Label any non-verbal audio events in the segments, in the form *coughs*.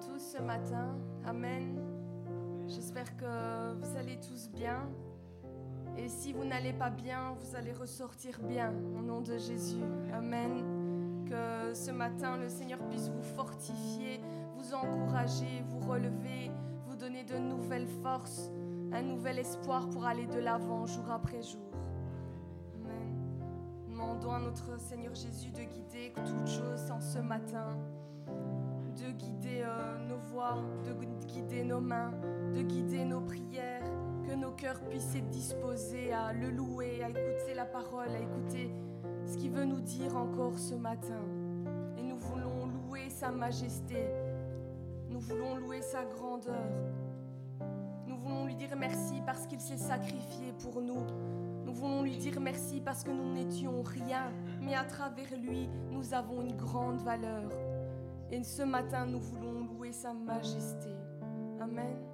tous ce matin. Amen. J'espère que vous allez tous bien. Et si vous n'allez pas bien, vous allez ressortir bien au nom de Jésus. Amen. Que ce matin, le Seigneur puisse vous fortifier, vous encourager, vous relever, vous donner de nouvelles forces, un nouvel espoir pour aller de l'avant jour après jour. Amen. Demandons à notre Seigneur Jésus de guider toutes choses en ce matin guider euh, nos voix, de guider nos mains, de guider nos prières, que nos cœurs puissent être disposés à le louer, à écouter la parole, à écouter ce qu'il veut nous dire encore ce matin. Et nous voulons louer sa majesté, nous voulons louer sa grandeur. Nous voulons lui dire merci parce qu'il s'est sacrifié pour nous. Nous voulons lui dire merci parce que nous n'étions rien, mais à travers lui, nous avons une grande valeur. Et ce matin, nous voulons louer sa majesté. Amen.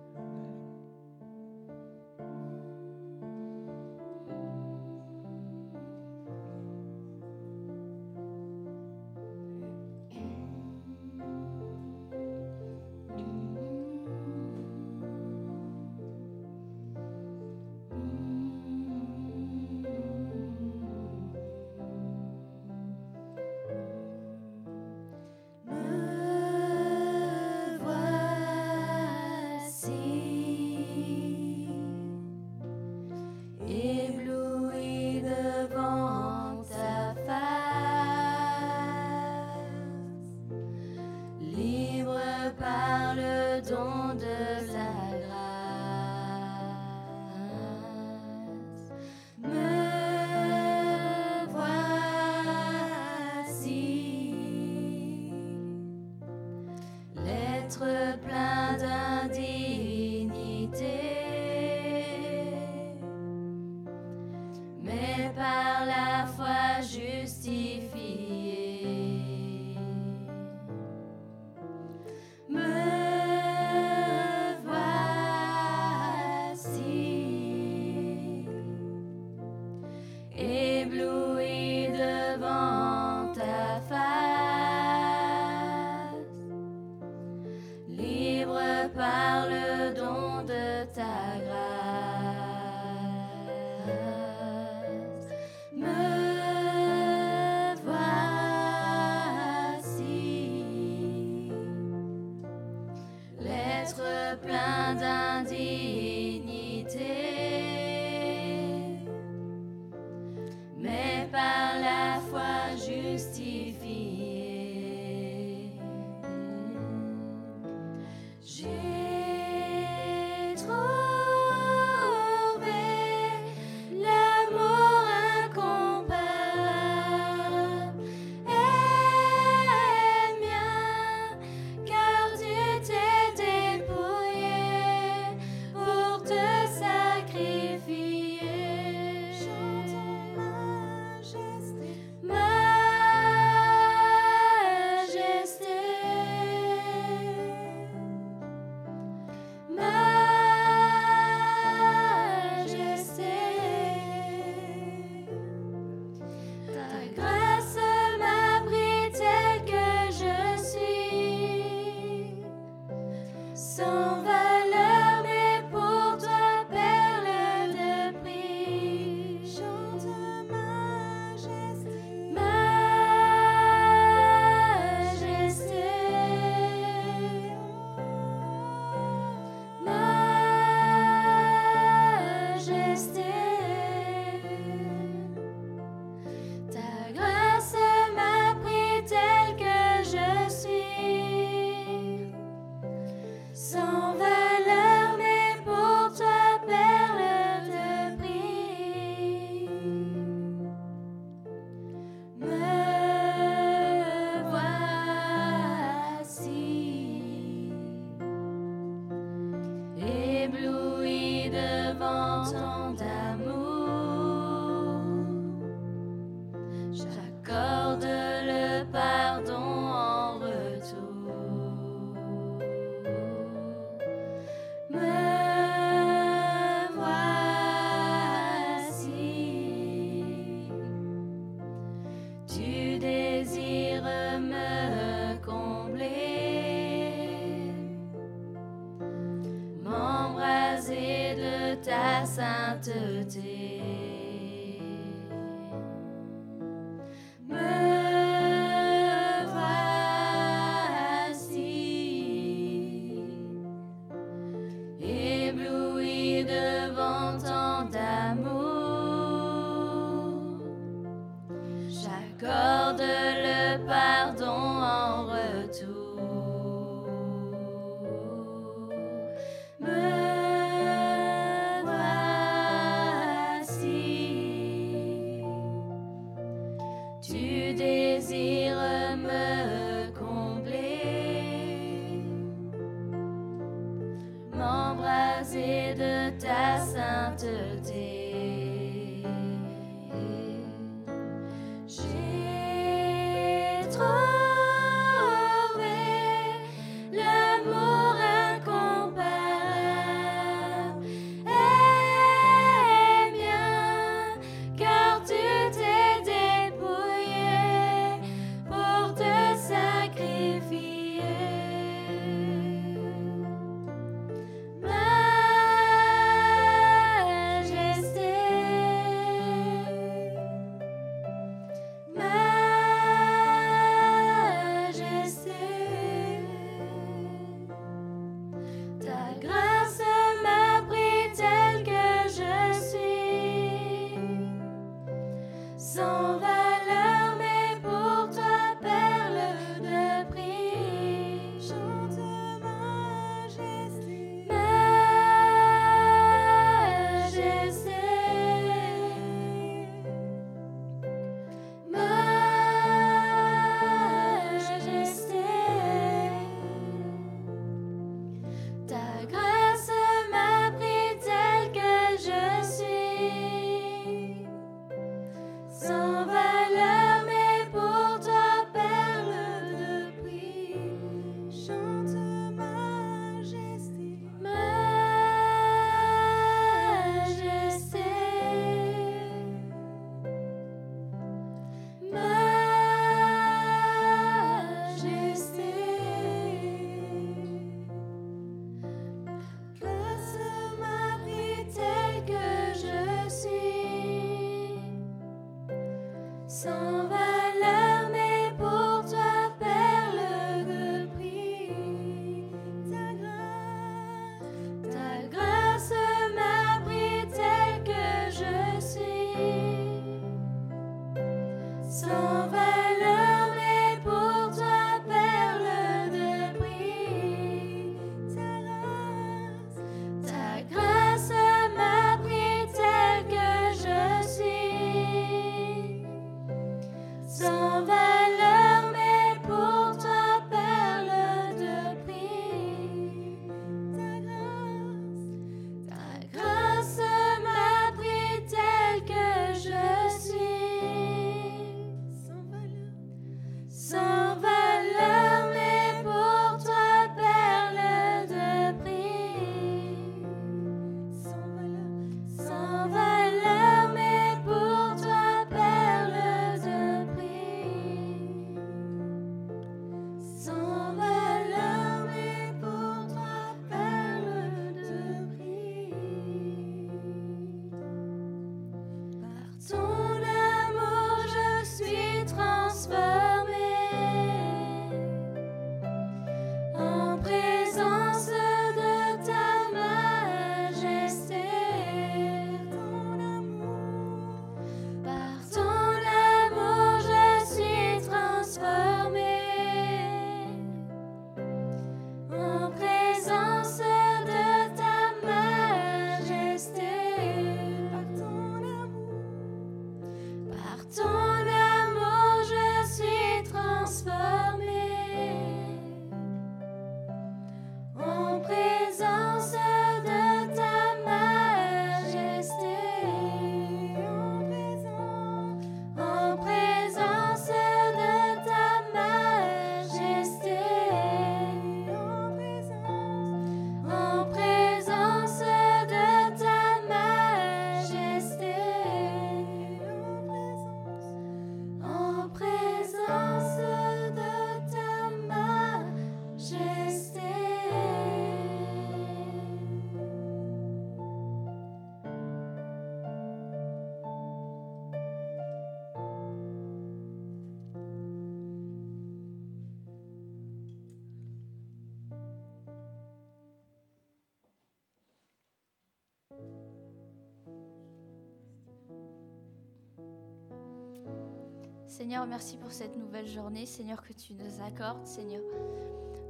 Seigneur, merci pour cette nouvelle journée, Seigneur, que tu nous accordes, Seigneur.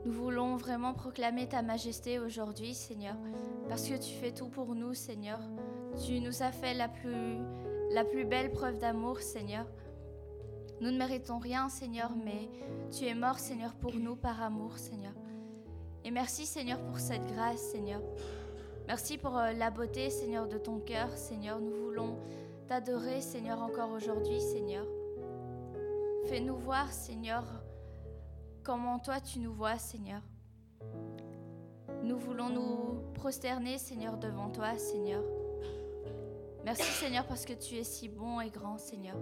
Nous voulons vraiment proclamer ta majesté aujourd'hui, Seigneur, parce que tu fais tout pour nous, Seigneur. Tu nous as fait la plus, la plus belle preuve d'amour, Seigneur. Nous ne méritons rien, Seigneur, mais tu es mort, Seigneur, pour nous par amour, Seigneur. Et merci, Seigneur, pour cette grâce, Seigneur. Merci pour euh, la beauté, Seigneur, de ton cœur, Seigneur. Nous voulons t'adorer, Seigneur, encore aujourd'hui, Seigneur. Fais-nous voir, Seigneur, comment toi tu nous vois, Seigneur. Nous voulons nous prosterner, Seigneur, devant toi, Seigneur. Merci, Seigneur, parce que tu es si bon et grand, Seigneur.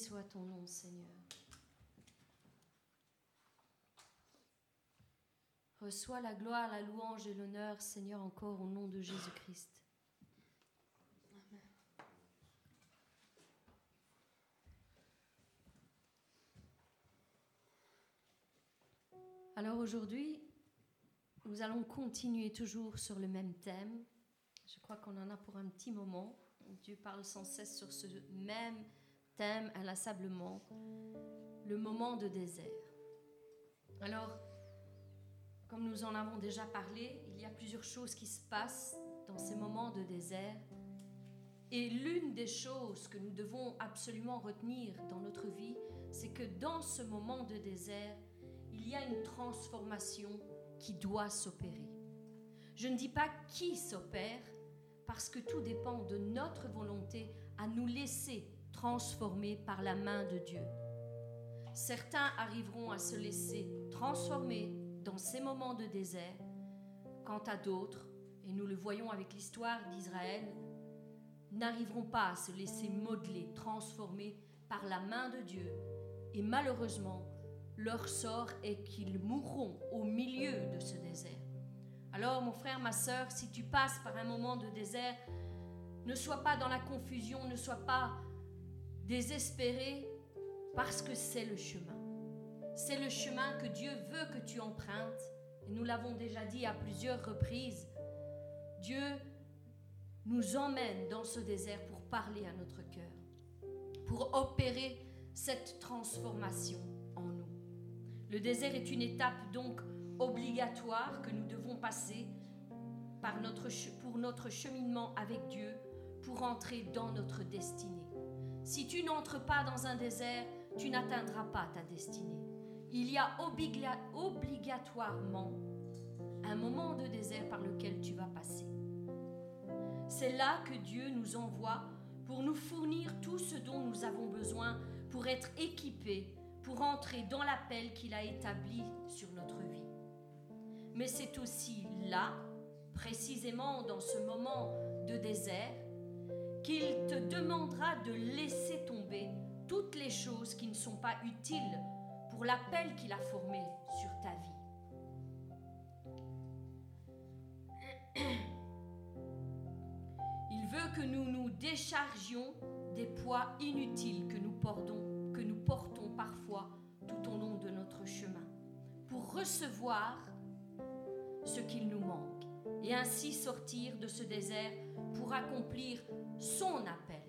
Soit ton nom, Seigneur. Reçois la gloire, la louange et l'honneur, Seigneur, encore au nom de Jésus-Christ. Alors aujourd'hui, nous allons continuer toujours sur le même thème. Je crois qu'on en a pour un petit moment. Dieu parle sans cesse sur ce même inlassablement, le moment de désert. Alors, comme nous en avons déjà parlé, il y a plusieurs choses qui se passent dans ces moments de désert. Et l'une des choses que nous devons absolument retenir dans notre vie, c'est que dans ce moment de désert, il y a une transformation qui doit s'opérer. Je ne dis pas qui s'opère, parce que tout dépend de notre volonté à nous laisser transformer par la main de Dieu. Certains arriveront à se laisser transformer dans ces moments de désert, quant à d'autres, et nous le voyons avec l'histoire d'Israël, n'arriveront pas à se laisser modeler, transformer par la main de Dieu. Et malheureusement, leur sort est qu'ils mourront au milieu de ce désert. Alors mon frère, ma sœur, si tu passes par un moment de désert, ne sois pas dans la confusion, ne sois pas désespéré, parce que c'est le chemin. C'est le chemin que Dieu veut que tu empruntes. Et nous l'avons déjà dit à plusieurs reprises. Dieu nous emmène dans ce désert pour parler à notre cœur, pour opérer cette transformation en nous. Le désert est une étape donc obligatoire que nous devons passer pour notre cheminement avec Dieu, pour entrer dans notre destinée. Si tu n'entres pas dans un désert, tu n'atteindras pas ta destinée. Il y a obligatoirement un moment de désert par lequel tu vas passer. C'est là que Dieu nous envoie pour nous fournir tout ce dont nous avons besoin pour être équipés, pour entrer dans l'appel qu'il a établi sur notre vie. Mais c'est aussi là, précisément dans ce moment de désert, qu'il te demandera de laisser tomber toutes les choses qui ne sont pas utiles pour l'appel qu'il a formé sur ta vie. Il veut que nous nous déchargions des poids inutiles que nous portons, que nous portons parfois tout au long de notre chemin, pour recevoir ce qu'il nous manque et ainsi sortir de ce désert pour accomplir son appel,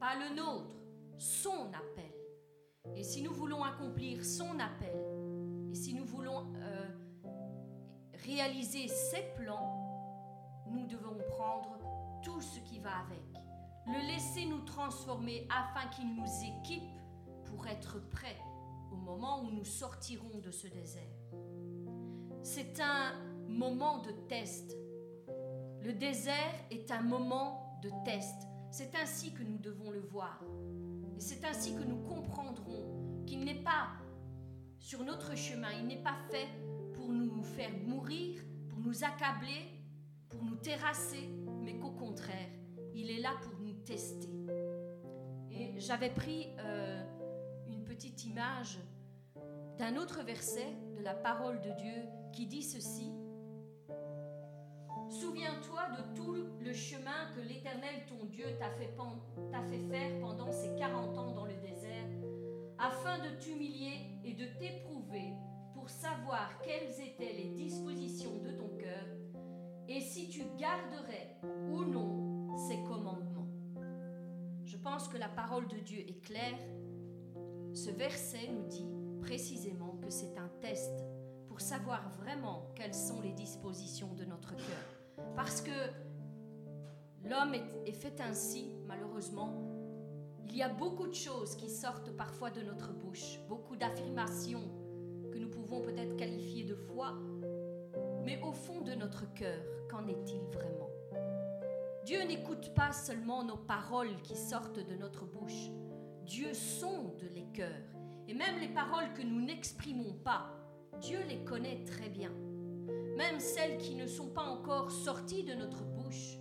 pas le nôtre, son appel. Et si nous voulons accomplir son appel, et si nous voulons euh, réaliser ses plans, nous devons prendre tout ce qui va avec. Le laisser nous transformer afin qu'il nous équipe pour être prêts au moment où nous sortirons de ce désert. C'est un moment de test. Le désert est un moment test. C'est ainsi que nous devons le voir. Et c'est ainsi que nous comprendrons qu'il n'est pas sur notre chemin, il n'est pas fait pour nous faire mourir, pour nous accabler, pour nous terrasser, mais qu'au contraire, il est là pour nous tester. Et j'avais pris euh, une petite image d'un autre verset de la parole de Dieu qui dit ceci. Souviens-toi de tout le chemin que l'Éternel, ton Dieu, t'a fait, faire pendant ces 40 ans dans le désert, afin de t'humilier et de t'éprouver pour savoir quelles étaient les dispositions de ton cœur et si tu garderais ou non ses commandements. Je pense que la parole de Dieu est claire. Ce verset nous dit précisément que c'est un test pour savoir vraiment quelles sont les dispositions de notre cœur. Parce que l'homme est, fait ainsi, malheureusement. Il y a beaucoup de choses qui sortent parfois de notre bouche, beaucoup d'affirmations que nous pouvons peut-être qualifier de foi, mais au fond de notre cœur, qu'en est-il vraiment? Dieu n'écoute pas seulement nos paroles qui sortent de notre bouche. Dieu sonde les cœurs. Et même les paroles que nous n'exprimons pas, Dieu les connaît très bien même celles qui ne sont pas encore sorties de notre bouche.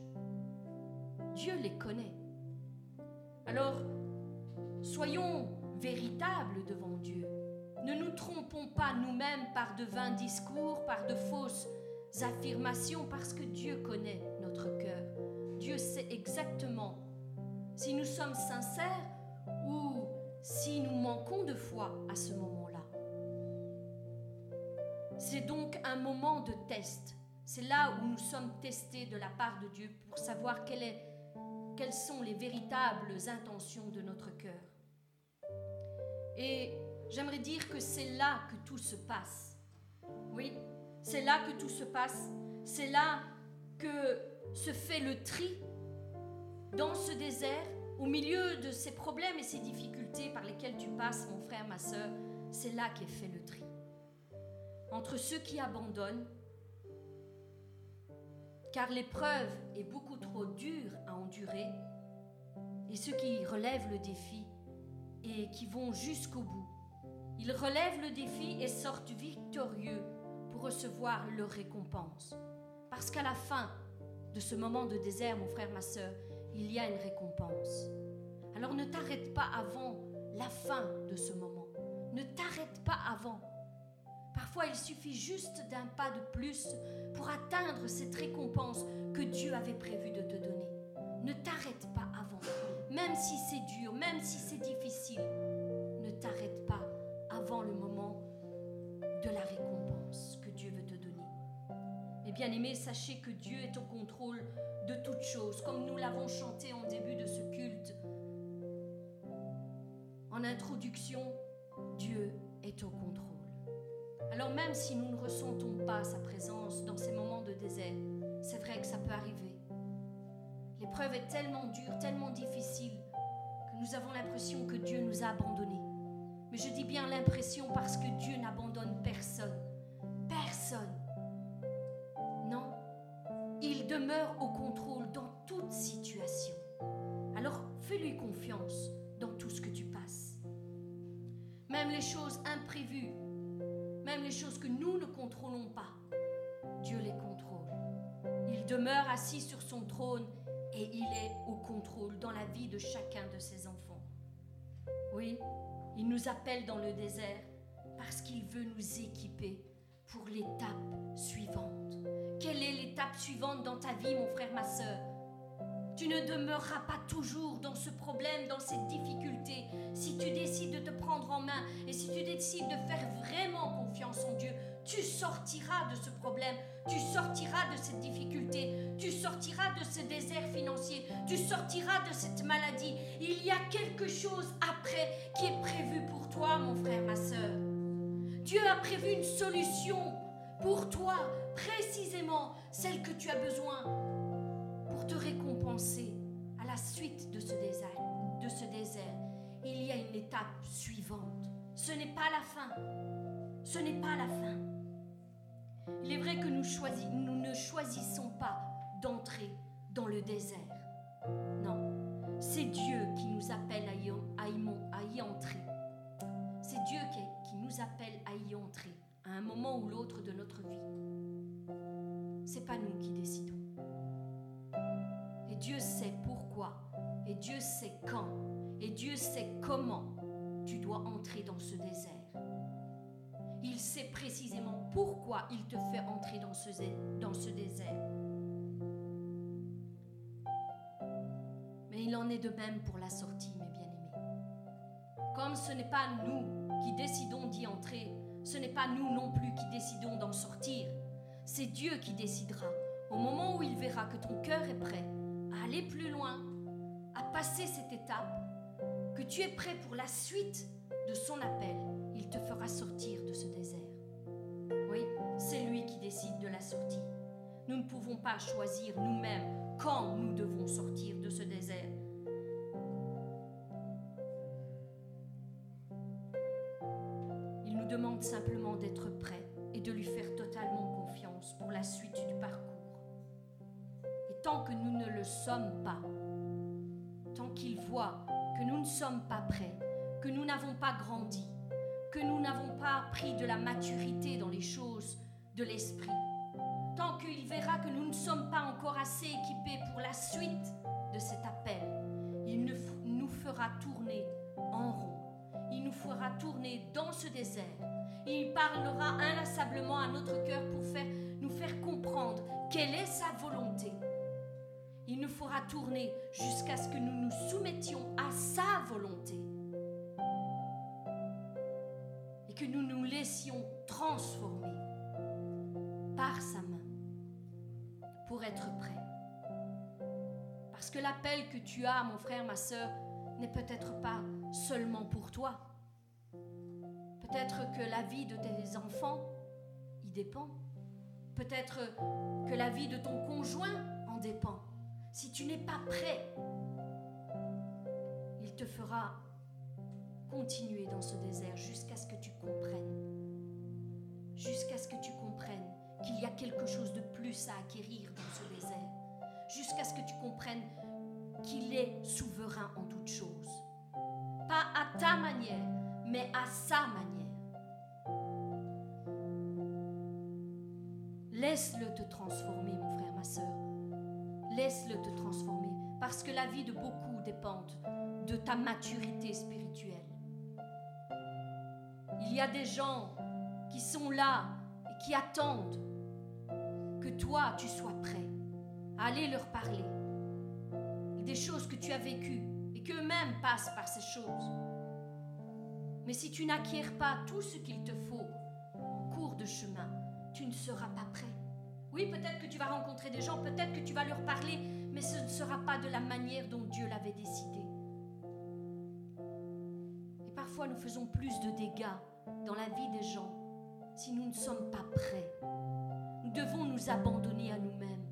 Dieu les connaît. Alors, soyons véritables devant Dieu. Ne nous trompons pas nous-mêmes par de vains discours, par de fausses affirmations, parce que Dieu connaît notre cœur. Dieu sait exactement si nous sommes sincères ou si nous manquons de foi à ce moment. C'est donc un moment de test. C'est là où nous sommes testés de la part de Dieu pour savoir quelles sont les véritables intentions de notre cœur. Et j'aimerais dire que c'est là que tout se passe. Oui, c'est là que tout se passe. C'est là que se fait le tri dans ce désert, au milieu de ces problèmes et ces difficultés par lesquelles tu passes, mon frère, ma soeur. C'est là qu'est fait le tri entre ceux qui abandonnent, car l'épreuve est beaucoup trop dure à endurer, et ceux qui relèvent le défi et qui vont jusqu'au bout. Ils relèvent le défi et sortent victorieux pour recevoir leur récompense. Parce qu'à la fin de ce moment de désert, mon frère, ma soeur, il y a une récompense. Alors ne t'arrête pas avant la fin de ce moment. Ne t'arrête pas avant. Parfois, il suffit juste d'un pas de plus pour atteindre cette récompense que Dieu avait prévu de te donner. Ne t'arrête pas avant. Même si c'est dur, même si c'est difficile, ne t'arrête pas avant le moment de la récompense que Dieu veut te donner. Mais bien aimés, sachez que Dieu est au contrôle de toutes choses, comme nous l'avons chanté en début de ce culte. En introduction, Dieu est au contrôle. Alors même si nous ne ressentons pas sa présence dans ces moments de désert, c'est vrai que ça peut arriver. L'épreuve est tellement dure, tellement difficile, que nous avons l'impression que Dieu nous a abandonnés. Mais je dis bien l'impression parce que Dieu n'abandonne personne. Personne. Non. Il demeure au contrôle dans toute situation. Alors fais-lui confiance dans tout ce que tu passes. Même les choses imprévues, même les choses que nous ne contrôlons pas, Dieu les contrôle. Il demeure assis sur son trône et il est au contrôle dans la vie de chacun de ses enfants. Oui, il nous appelle dans le désert parce qu'il veut nous équiper pour l'étape suivante. Quelle est l'étape suivante dans ta vie, mon frère, ma soeur Tu ne demeureras pas toujours dans ce problème, dans cette difficulté. Si tu décides de te prendre en main et si tu décides de faire vraiment confiance en Dieu, tu sortiras de ce problème, tu sortiras de cette difficulté, tu sortiras de ce désert financier, tu sortiras de cette maladie. Il y a quelque chose après qui est prévu pour toi, mon frère, ma soeur. Dieu a prévu une solution pour toi, précisément celle que tu as besoin pour te à la suite de ce désert. De ce désert. Il y a une étape suivante. Ce n'est pas la fin. Ce n'est pas la fin. Il est vrai que nous, nous ne choisissons pas d'entrer dans le désert. Non, c'est Dieu qui nous appelle à y, à y entrer. C'est Dieu qui, qui nous appelle à y entrer à un moment ou l'autre de notre vie. C'est pas nous qui décidons. Dieu sait pourquoi, et Dieu sait quand, et Dieu sait comment tu dois entrer dans ce désert. Il sait précisément pourquoi il te fait entrer dans ce, dans ce désert. Mais il en est de même pour la sortie, mes bien-aimés. Comme ce n'est pas nous qui décidons d'y entrer, ce n'est pas nous non plus qui décidons d'en sortir. C'est Dieu qui décidera, au moment où il verra que ton cœur est prêt à aller plus loin, à passer cette étape, que tu es prêt pour la suite de son appel, il te fera sortir de ce désert. Oui, c'est lui qui décide de la sortie. Nous ne pouvons pas choisir nous-mêmes quand nous devons sortir de ce désert. Il nous demande simplement d'être prêts et de lui faire totalement confiance pour la suite du parcours. Que nous ne le sommes pas, tant qu'il voit que nous ne sommes pas prêts, que nous n'avons pas grandi, que nous n'avons pas pris de la maturité dans les choses de l'esprit, tant qu'il verra que nous ne sommes pas encore assez équipés pour la suite de cet appel, il nous fera tourner en rond. Il nous fera tourner dans ce désert. Il parlera inlassablement à notre cœur pour nous faire comprendre quelle est sa volonté. Il nous fera tourner jusqu'à ce que nous nous soumettions à sa volonté. Et que nous nous laissions transformer par sa main pour être prêts. Parce que l'appel que tu as, mon frère, ma soeur, n'est peut-être pas seulement pour toi. Peut-être que la vie de tes enfants y dépend. Peut-être que la vie de ton conjoint en dépend. Si tu n'es pas prêt, il te fera continuer dans ce désert jusqu'à ce que tu comprennes. Jusqu'à ce que tu comprennes qu'il y a quelque chose de plus à acquérir dans ce désert. Jusqu'à ce que tu comprennes qu'il est souverain en toutes choses. Pas à ta manière, mais à sa manière. Laisse-le te transformer, mon frère, ma soeur. Laisse-le te transformer, parce que la vie de beaucoup dépend de ta maturité spirituelle. Il y a des gens qui sont là et qui attendent que toi, tu sois prêt à aller leur parler des choses que tu as vécues et qu'eux-mêmes passent par ces choses. Mais si tu n'acquiers pas tout ce qu'il te faut en cours de chemin, tu ne seras pas prêt. Oui, peut-être que tu vas rencontrer des gens, peut-être que tu vas leur parler, mais ce ne sera pas de la manière dont Dieu l'avait décidé. Et parfois, nous faisons plus de dégâts dans la vie des gens si nous ne sommes pas prêts. Nous devons nous abandonner à nous-mêmes.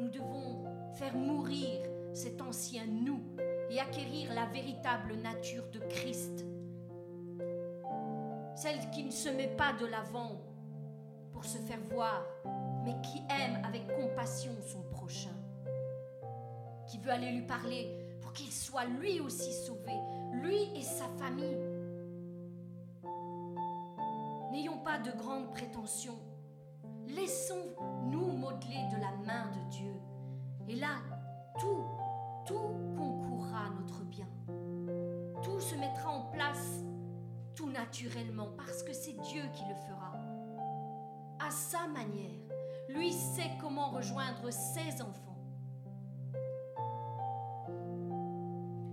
Nous devons faire mourir cet ancien nous et acquérir la véritable nature de Christ. Celle qui ne se met pas de l'avant pour se faire voir, mais qui aime avec compassion son prochain, qui veut aller lui parler pour qu'il soit lui aussi sauvé, lui et sa famille. N'ayons pas de grandes prétentions. Laissons-nous modeler de la main de Dieu. Et là, tout tout concourra à notre bien. Tout se mettra en place tout naturellement parce que c'est Dieu qui le fera. À sa manière, lui sait comment rejoindre ses enfants.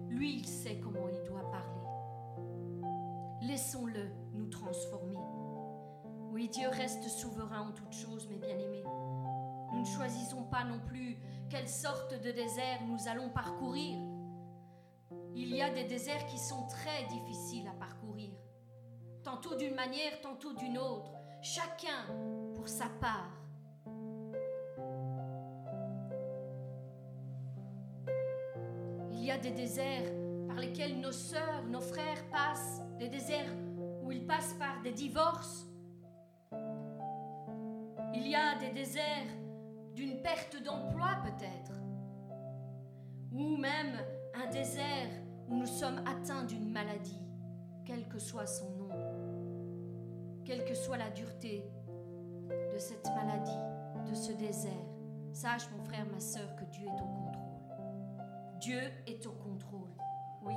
Lui, il sait comment il doit parler. Laissons-le nous transformer. Oui, Dieu reste souverain en toutes choses, mes bien-aimés. Nous ne choisissons pas non plus quelle sorte de désert nous allons parcourir. Il y a des déserts qui sont très difficiles à parcourir, tantôt d'une manière, tantôt d'une autre, chacun pour sa part. Y a des déserts par lesquels nos sœurs, nos frères passent, des déserts où ils passent par des divorces. Il y a des déserts d'une perte d'emploi peut-être, ou même un désert où nous sommes atteints d'une maladie, quel que soit son nom, quelle que soit la dureté de cette maladie, de ce désert. Sache, mon frère, ma soeur, que Dieu est au contrôle. Dieu est au contrôle, oui.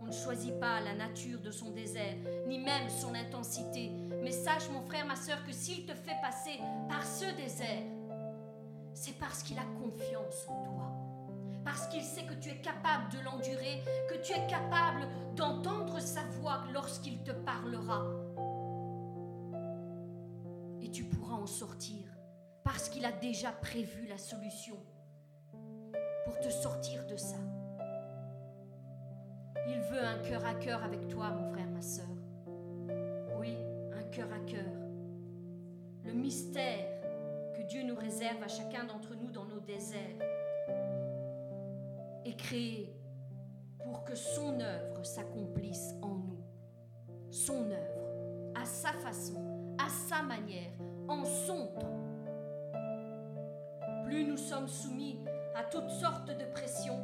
On ne choisit pas la nature de son désert, ni même son intensité. Mais sache, mon frère, ma soeur, que s'il te fait passer par ce désert, c'est parce qu'il a confiance en toi. Parce qu'il sait que tu es capable de l'endurer, que tu es capable d'entendre sa voix lorsqu'il te parlera. Et tu pourras en sortir parce qu'il a déjà prévu la solution pour te sortir de ça. Il veut un cœur à cœur avec toi, mon frère, ma soeur. Oui, un cœur à cœur. Le mystère Dieu nous réserve à chacun d'entre nous dans nos déserts est créé pour que son œuvre s'accomplisse en nous. Son œuvre, à sa façon, à sa manière, en son temps. Plus nous sommes soumis à toutes sortes de pressions,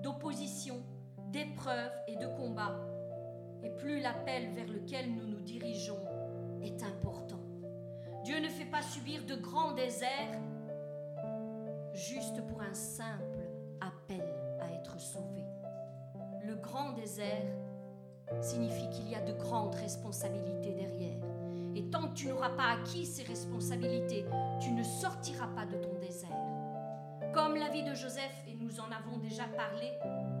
d'oppositions, d'épreuves et de combats, et plus l'appel vers lequel nous nous dirigeons est important. Dieu ne fait pas subir de grands déserts juste pour un simple appel à être sauvé. Le grand désert signifie qu'il y a de grandes responsabilités derrière. Et tant que tu n'auras pas acquis ces responsabilités, tu ne sortiras pas de ton désert. Comme la vie de Joseph, et nous en avons déjà parlé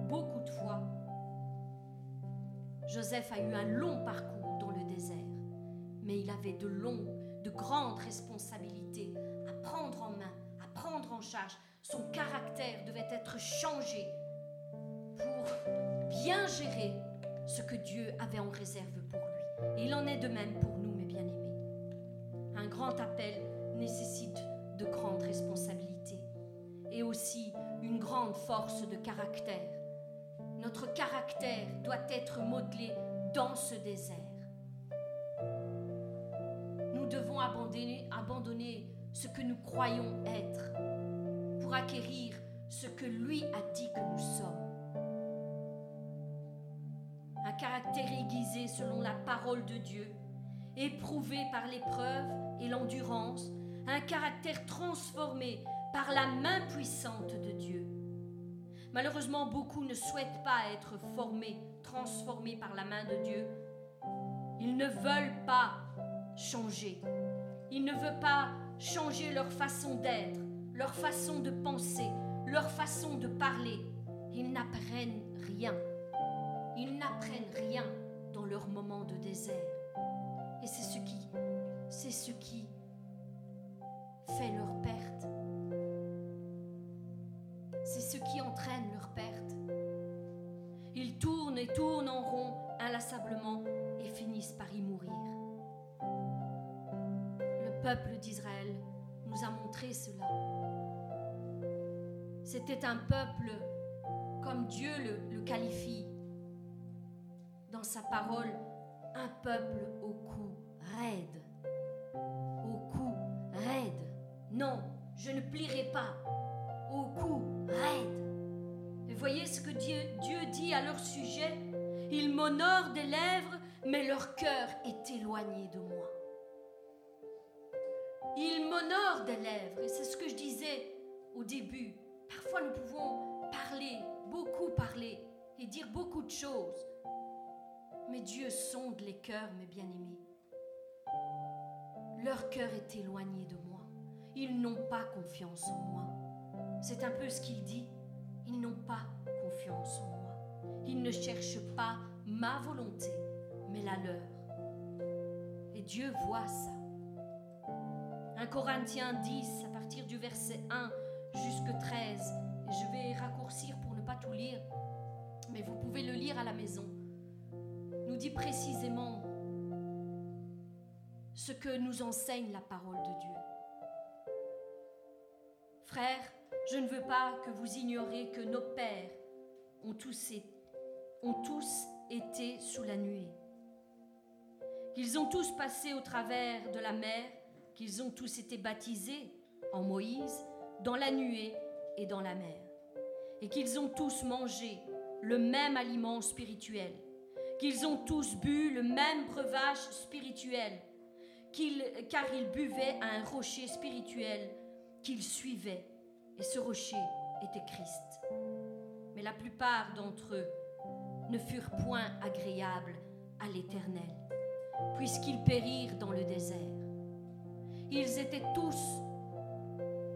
beaucoup de fois, Joseph a eu un long parcours dans le désert, mais il avait de longs de grandes responsabilités à prendre en main, à prendre en charge. Son caractère devait être changé pour bien gérer ce que Dieu avait en réserve pour lui. Et il en est de même pour nous, mes bien-aimés. Un grand appel nécessite de grandes responsabilités et aussi une grande force de caractère. Notre caractère doit être modelé dans ce désert nous devons abandonner, abandonner ce que nous croyons être pour acquérir ce que lui a dit que nous sommes. Un caractère aiguisé selon la parole de Dieu, éprouvé par l'épreuve et l'endurance, un caractère transformé par la main puissante de Dieu. Malheureusement, beaucoup ne souhaitent pas être formés, transformés par la main de Dieu. Ils ne veulent pas changer. Ils ne veulent pas changer leur façon d'être, leur façon de penser, leur façon de parler. Ils n'apprennent rien. Ils n'apprennent rien dans leur moment de désert. Et c'est ce qui, c'est ce qui fait leur perte. C'est ce qui entraîne leur perte. Ils tournent et tournent en rond inlassablement et finissent par y mourir. Le peuple d'Israël nous a montré cela. C'était un peuple comme Dieu le, qualifie dans sa parole, un peuple au cou raide. Au cou raide. Non, je ne plierai pas. Au raide. Et voyez ce que Dieu, Dieu dit à leur sujet. Ils m'honorent des lèvres, mais leur cœur est éloigné de moi. Ils m'honorent des lèvres, et c'est ce que je disais au début. Parfois nous pouvons parler, beaucoup parler, et dire beaucoup de choses. Mais Dieu sonde les cœurs, mes bien-aimés. Leur cœur est éloigné de moi. Ils n'ont pas confiance en moi. C'est un peu ce qu'il dit. Ils n'ont pas confiance en moi. Ils ne cherchent pas ma volonté, mais la leur. Et Dieu voit ça. 1 Corinthiens 10, à partir du verset 1 jusqu'à 13. Et je vais raccourcir pour ne pas tout lire, mais vous pouvez le lire à la maison. Nous dit précisément ce que nous enseigne la parole de Dieu. Frères, je ne veux pas que vous ignoriez que nos pères ont tous, été sous la nuée, qu'ils ont tous passé au travers de la mer, qu'ils ont tous été baptisés en Moïse, dans la nuée et dans la mer, et qu'ils ont tous mangé le même aliment spirituel, qu'ils ont tous bu le même breuvage spirituel, car ils buvaient à un rocher spirituel qu'ils suivaient, et ce rocher était Christ. Mais la plupart d'entre eux ne furent point agréables à l'Éternel, puisqu'ils périrent dans le désert. Ils étaient tous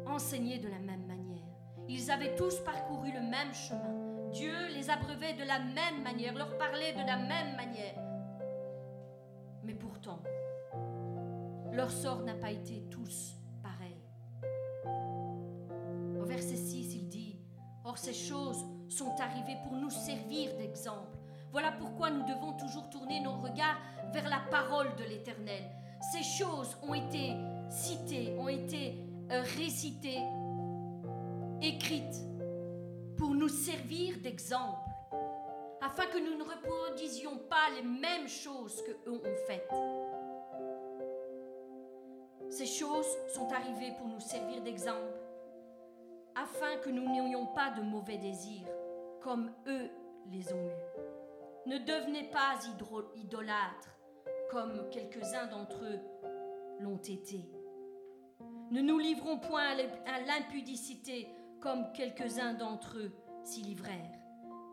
enseignés de la même manière. Ils avaient tous parcouru le même chemin. Dieu les abreuvait de la même manière, leur parlait de la même manière. Mais pourtant, leur sort n'a pas été tous verset 6, il dit, Or ces choses sont arrivées pour nous servir d'exemple. Voilà pourquoi nous devons toujours tourner nos regards vers la parole de l'Éternel. Ces choses ont été citées, ont été euh, récitées, écrites, pour nous servir d'exemple, afin que nous ne reproduisions pas les mêmes choses que eux ont faites. Ces choses sont arrivées pour nous servir d'exemple, afin que nous n'ayons pas de mauvais désirs, comme eux les ont eus. Ne devenez pas idolâtres, comme quelques-uns d'entre eux l'ont été. Ne nous livrons point à l'impudicité, comme quelques-uns d'entre eux s'y livrèrent,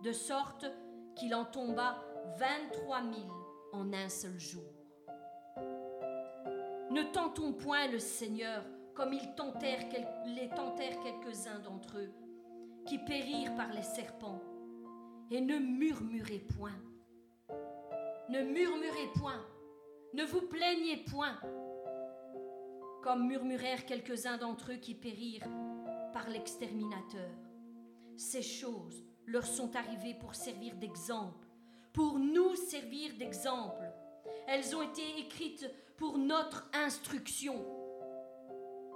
de sorte qu'il en tomba vingt-trois mille en un seul jour. Ne tentons point le Seigneur comme ils tentèrent, les tentèrent quelques-uns d'entre eux, qui périrent par les serpents. Et ne murmurez point. Ne murmurez point. Ne vous plaignez point. Comme murmurèrent quelques-uns d'entre eux qui périrent par l'exterminateur. Ces choses leur sont arrivées pour servir d'exemple, pour nous servir d'exemple. Elles ont été écrites pour notre instruction.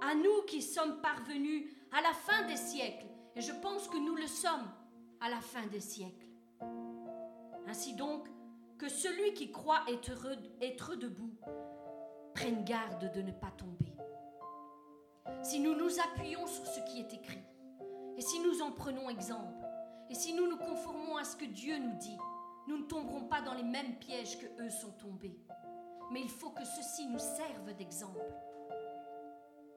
À nous qui sommes parvenus à la fin des siècles, et je pense que nous le sommes à la fin des siècles. Ainsi donc, que celui qui croit être, être debout prenne garde de ne pas tomber. Si nous nous appuyons sur ce qui est écrit, Et si nous en prenons exemple, et si nous nous conformons à ce que Dieu nous dit, nous ne tomberons pas dans les mêmes pièges que eux sont tombés. Mais il faut que ceci nous serve d'exemple.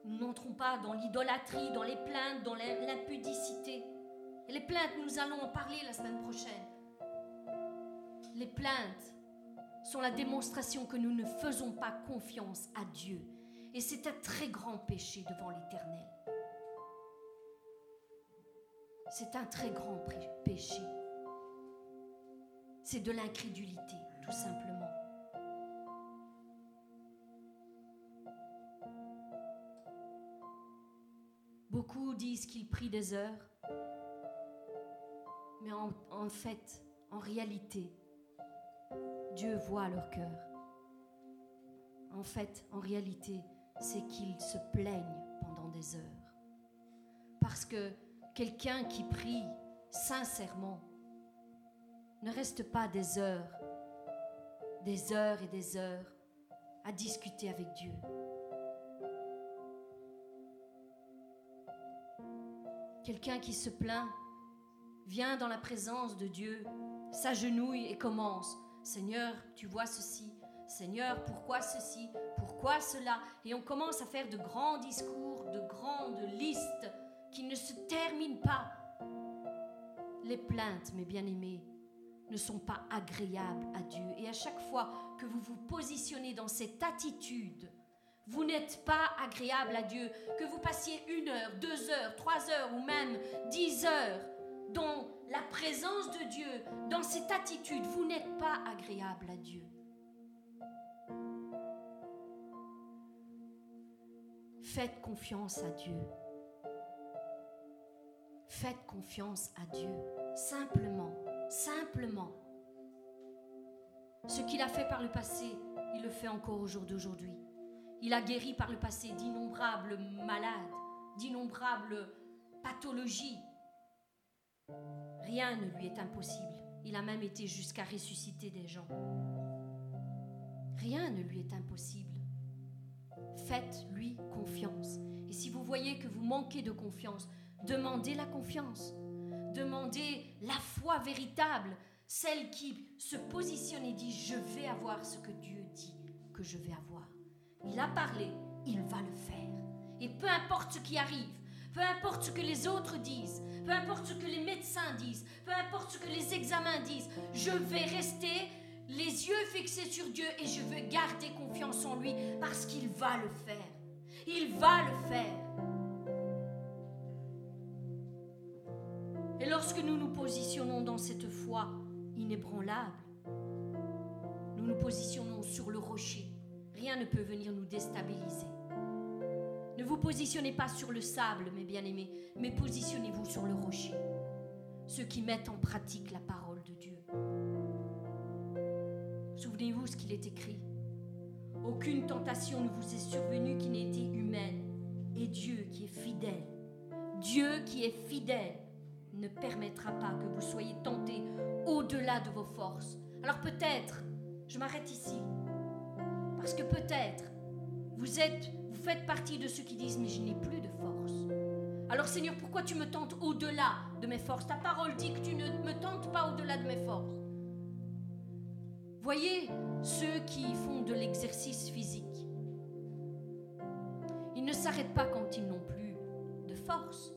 Nous n'entrons pas dans l'idolâtrie, dans les plaintes, dans l'impudicité. Les plaintes, nous allons en parler la semaine prochaine. Les plaintes sont la démonstration que nous ne faisons pas confiance à Dieu. Et c'est un très grand péché devant l'Éternel. C'est un très grand péché. C'est de l'incrédulité, tout simplement. Beaucoup disent qu'ils prient des heures, mais en, fait, en réalité, Dieu voit leur cœur. En fait, en réalité, c'est qu'ils se plaignent pendant des heures. Parce que quelqu'un qui prie sincèrement ne reste pas des heures, des heures et des heures à discuter avec Dieu. Quelqu'un qui se plaint vient dans la présence de Dieu, s'agenouille et commence. Seigneur, tu vois ceci. Seigneur, pourquoi ceci? Pourquoi cela? Et on commence à faire de grands discours, de grandes listes qui ne se terminent pas. Les plaintes, mes bien-aimés, ne sont pas agréables à Dieu. Et à chaque fois que vous vous positionnez dans cette attitude, vous n'êtes pas agréable à Dieu. Que vous passiez une heure, deux heures, trois heures ou même dix heures dans la présence de Dieu, dans cette attitude, vous n'êtes pas agréable à Dieu. Faites confiance à Dieu. Faites confiance à Dieu. Simplement, simplement. Ce qu'il a fait par le passé, il le fait encore au jour d'aujourd'hui. Il a guéri par le passé d'innombrables malades, d'innombrables pathologies. Rien ne lui est impossible. Il a même été jusqu'à ressusciter des gens. Rien ne lui est impossible. Faites-lui confiance. Et si vous voyez que vous manquez de confiance, demandez la confiance. Demandez la foi véritable, celle qui se positionne et dit, je vais avoir ce que Dieu dit que je vais avoir. Il a parlé, il va le faire. Et peu importe ce qui arrive, peu importe ce que les autres disent, peu importe ce que les médecins disent, peu importe ce que les examens disent, je vais rester les yeux fixés sur Dieu et je veux garder confiance en lui parce qu'il va le faire. Il va le faire. Et lorsque nous nous positionnons dans cette foi inébranlable, nous nous positionnons sur le rocher. Rien ne peut venir nous déstabiliser. Ne vous positionnez pas sur le sable, mes bien-aimés, mais positionnez-vous sur le rocher. Ceux qui mettent en pratique la parole de Dieu. Souvenez-vous ce qu'il est écrit. Aucune tentation ne vous est survenue qui n'ait été humaine. Et Dieu qui est fidèle, Dieu qui est fidèle, ne permettra pas que vous soyez tentés au-delà de vos forces. Alors peut-être, je m'arrête ici, parce que peut-être vous êtes, vous faites partie de ceux qui disent mais je n'ai plus de force. Alors Seigneur, pourquoi tu me tentes au-delà de mes forces? Ta parole dit que tu ne me tentes pas au-delà de mes forces. Voyez ceux qui font de l'exercice physique. Ils ne s'arrêtent pas quand ils n'ont plus de force.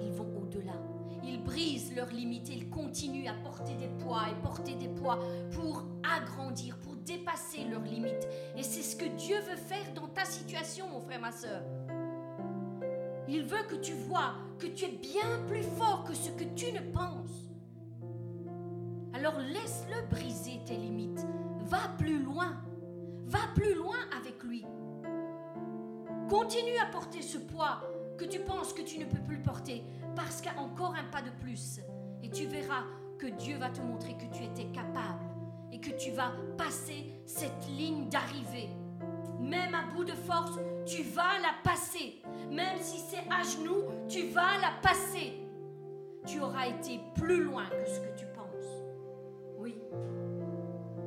Ils vont au-delà. Ils brisent leurs limites. Ils continuent à porter des poids et porter des poids pour agrandir, dépasser leurs limites. Et c'est ce que Dieu veut faire dans ta situation, mon frère, ma soeur. Il veut que tu vois que tu es bien plus fort que ce que tu ne penses. Alors laisse-le briser tes limites. Va plus loin. Va plus loin avec lui. Continue à porter ce poids que tu penses que tu ne peux plus porter parce qu'il encore un pas de plus. Et tu verras que Dieu va te montrer que tu étais capable et que tu vas passer cette ligne d'arrivée. Même à bout de force, tu vas la passer. Même si c'est à genoux, tu vas la passer. Tu auras été plus loin que ce que tu penses. Oui,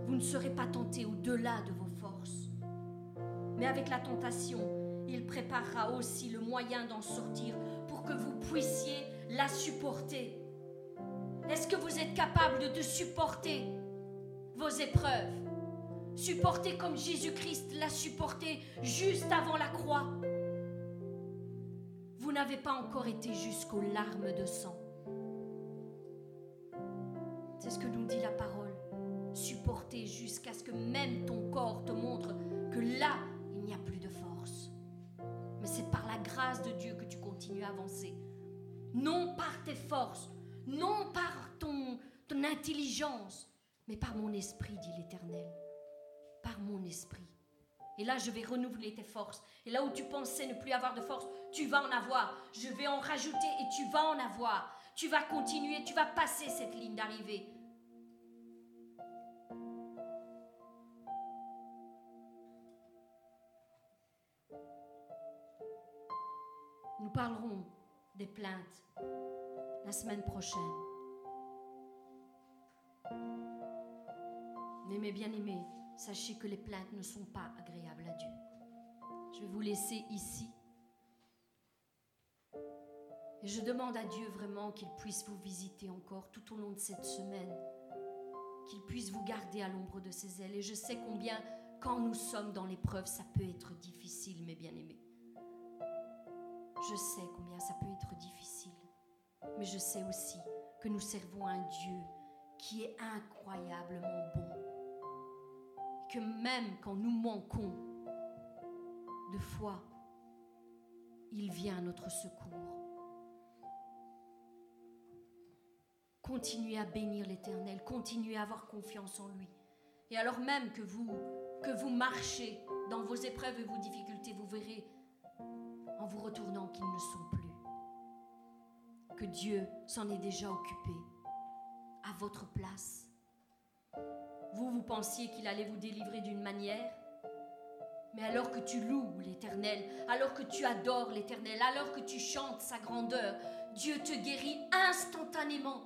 vous ne serez pas tenté au-delà de vos forces. Mais avec la tentation, il préparera aussi le moyen d'en sortir pour que vous puissiez la supporter Est-ce que vous êtes capable de supporter? Vos épreuves Supporter comme Jésus-Christ l'a supporté juste avant la croix Vous n'avez pas encore été jusqu'aux larmes de sang. C'est ce que nous dit la parole. Supporter jusqu'à ce que même ton corps te montre que là, il n'y a plus de force. Mais c'est par la grâce de Dieu que tu continues à avancer. Non par tes forces, non par ton, ton intelligence, mais par mon esprit, dit l'Éternel. Par mon esprit. Et là, je vais renouveler tes forces. Et là où tu pensais ne plus avoir de force, tu vas en avoir. Je vais en rajouter et tu vas en avoir. Tu vas continuer, tu vas passer cette ligne d'arrivée. Nous parlerons des plaintes la semaine prochaine. Mais mes bien-aimés, sachez que les plaintes ne sont pas agréables à Dieu. Je vais vous laisser ici. Et je demande à Dieu vraiment qu'il puisse vous visiter encore tout au long de cette semaine, qu'il puisse vous garder à l'ombre de ses ailes. Et je sais combien, quand nous sommes dans l'épreuve, ça peut être difficile, mes bien-aimés. Je sais combien ça peut être difficile, mais je sais aussi que nous servons un Dieu qui est incroyablement bon. Que même quand nous manquons de foi, il vient à notre secours. Continuez à bénir l'Éternel, continuez à avoir confiance en lui. Et alors même que vous que vous marchez dans vos épreuves et vos difficultés, vous verrez en vous retournant qu'ils ne sont plus. Que Dieu s'en est déjà occupé à votre place. Vous, vous pensiez qu'il allait vous délivrer d'une manière, mais alors que tu loues l'Éternel, alors que tu adores l'Éternel, alors que tu chantes sa grandeur, Dieu te guérit instantanément.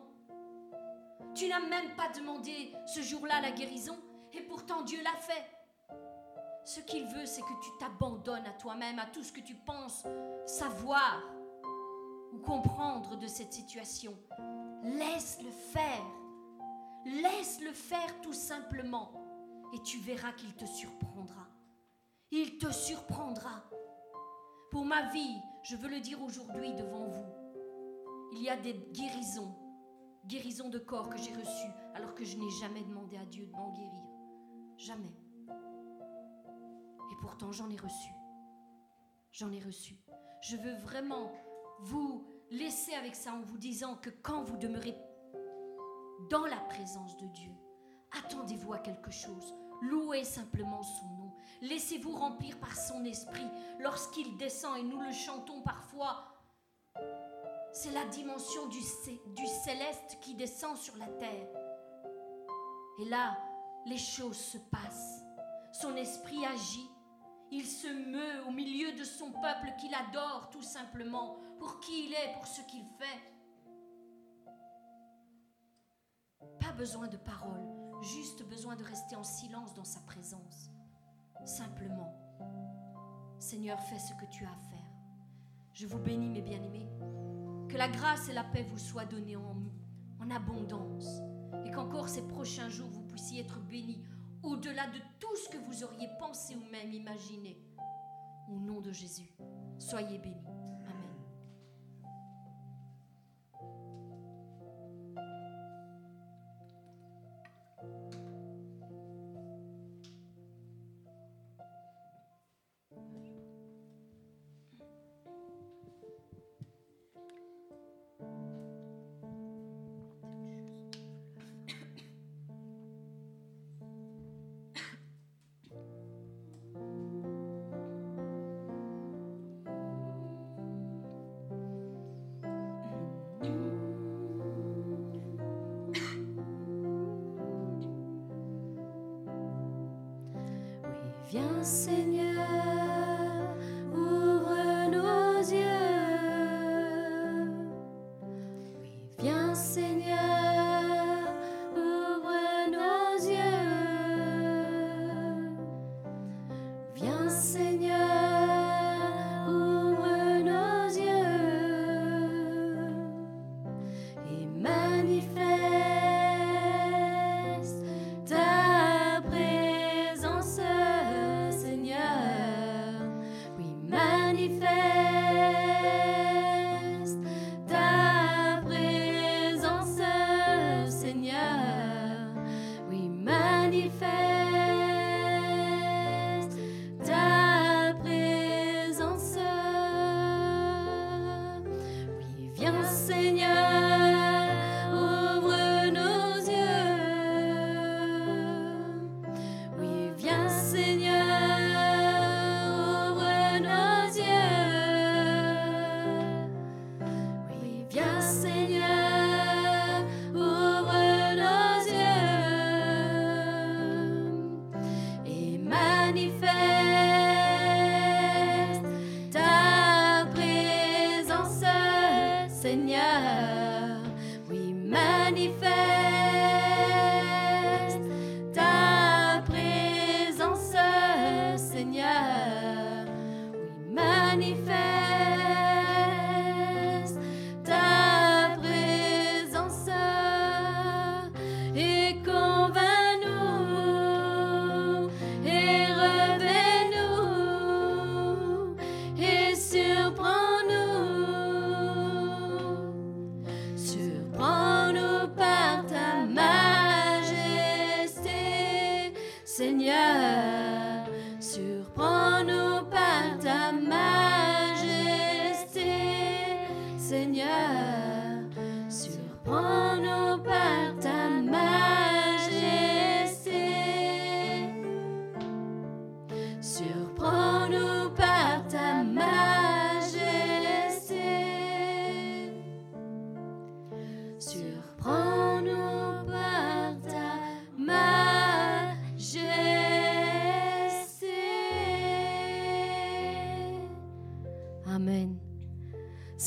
Tu n'as même pas demandé ce jour-là la guérison, et pourtant Dieu l'a fait. Ce qu'il veut, c'est que tu t'abandonnes à toi-même, à tout ce que tu penses savoir ou comprendre de cette situation. Laisse-le faire. Laisse-le faire tout simplement. Et tu verras qu'il te surprendra. Il te surprendra. Pour ma vie, je veux le dire aujourd'hui devant vous, il y a des guérisons, guérisons de corps que j'ai reçues alors que je n'ai jamais demandé à Dieu de m'en guérir. Jamais. Et pourtant, j'en ai reçu. J'en ai reçu. Je veux vraiment vous laisser avec ça en vous disant que quand vous demeurez dans la présence de Dieu, attendez-vous à quelque chose. Louez simplement son nom. Laissez-vous remplir par son esprit lorsqu'il descend et nous le chantons parfois. C'est la dimension du, du céleste qui descend sur la terre. Et là, les choses se passent. Son esprit agit il se meut au milieu de son peuple qu'il adore tout simplement pour qui il est, pour ce qu'il fait. Besoin de paroles, juste besoin de rester en silence dans sa présence. Simplement, Seigneur, fais ce que tu as à faire. Je vous bénis, mes bien-aimés. Que la grâce et la paix vous soient données en, en abondance et qu'encore ces prochains jours, vous puissiez être bénis au-delà de tout ce que vous auriez pensé ou même imaginé. Au nom de Jésus, soyez bénis. Viens Seigneur.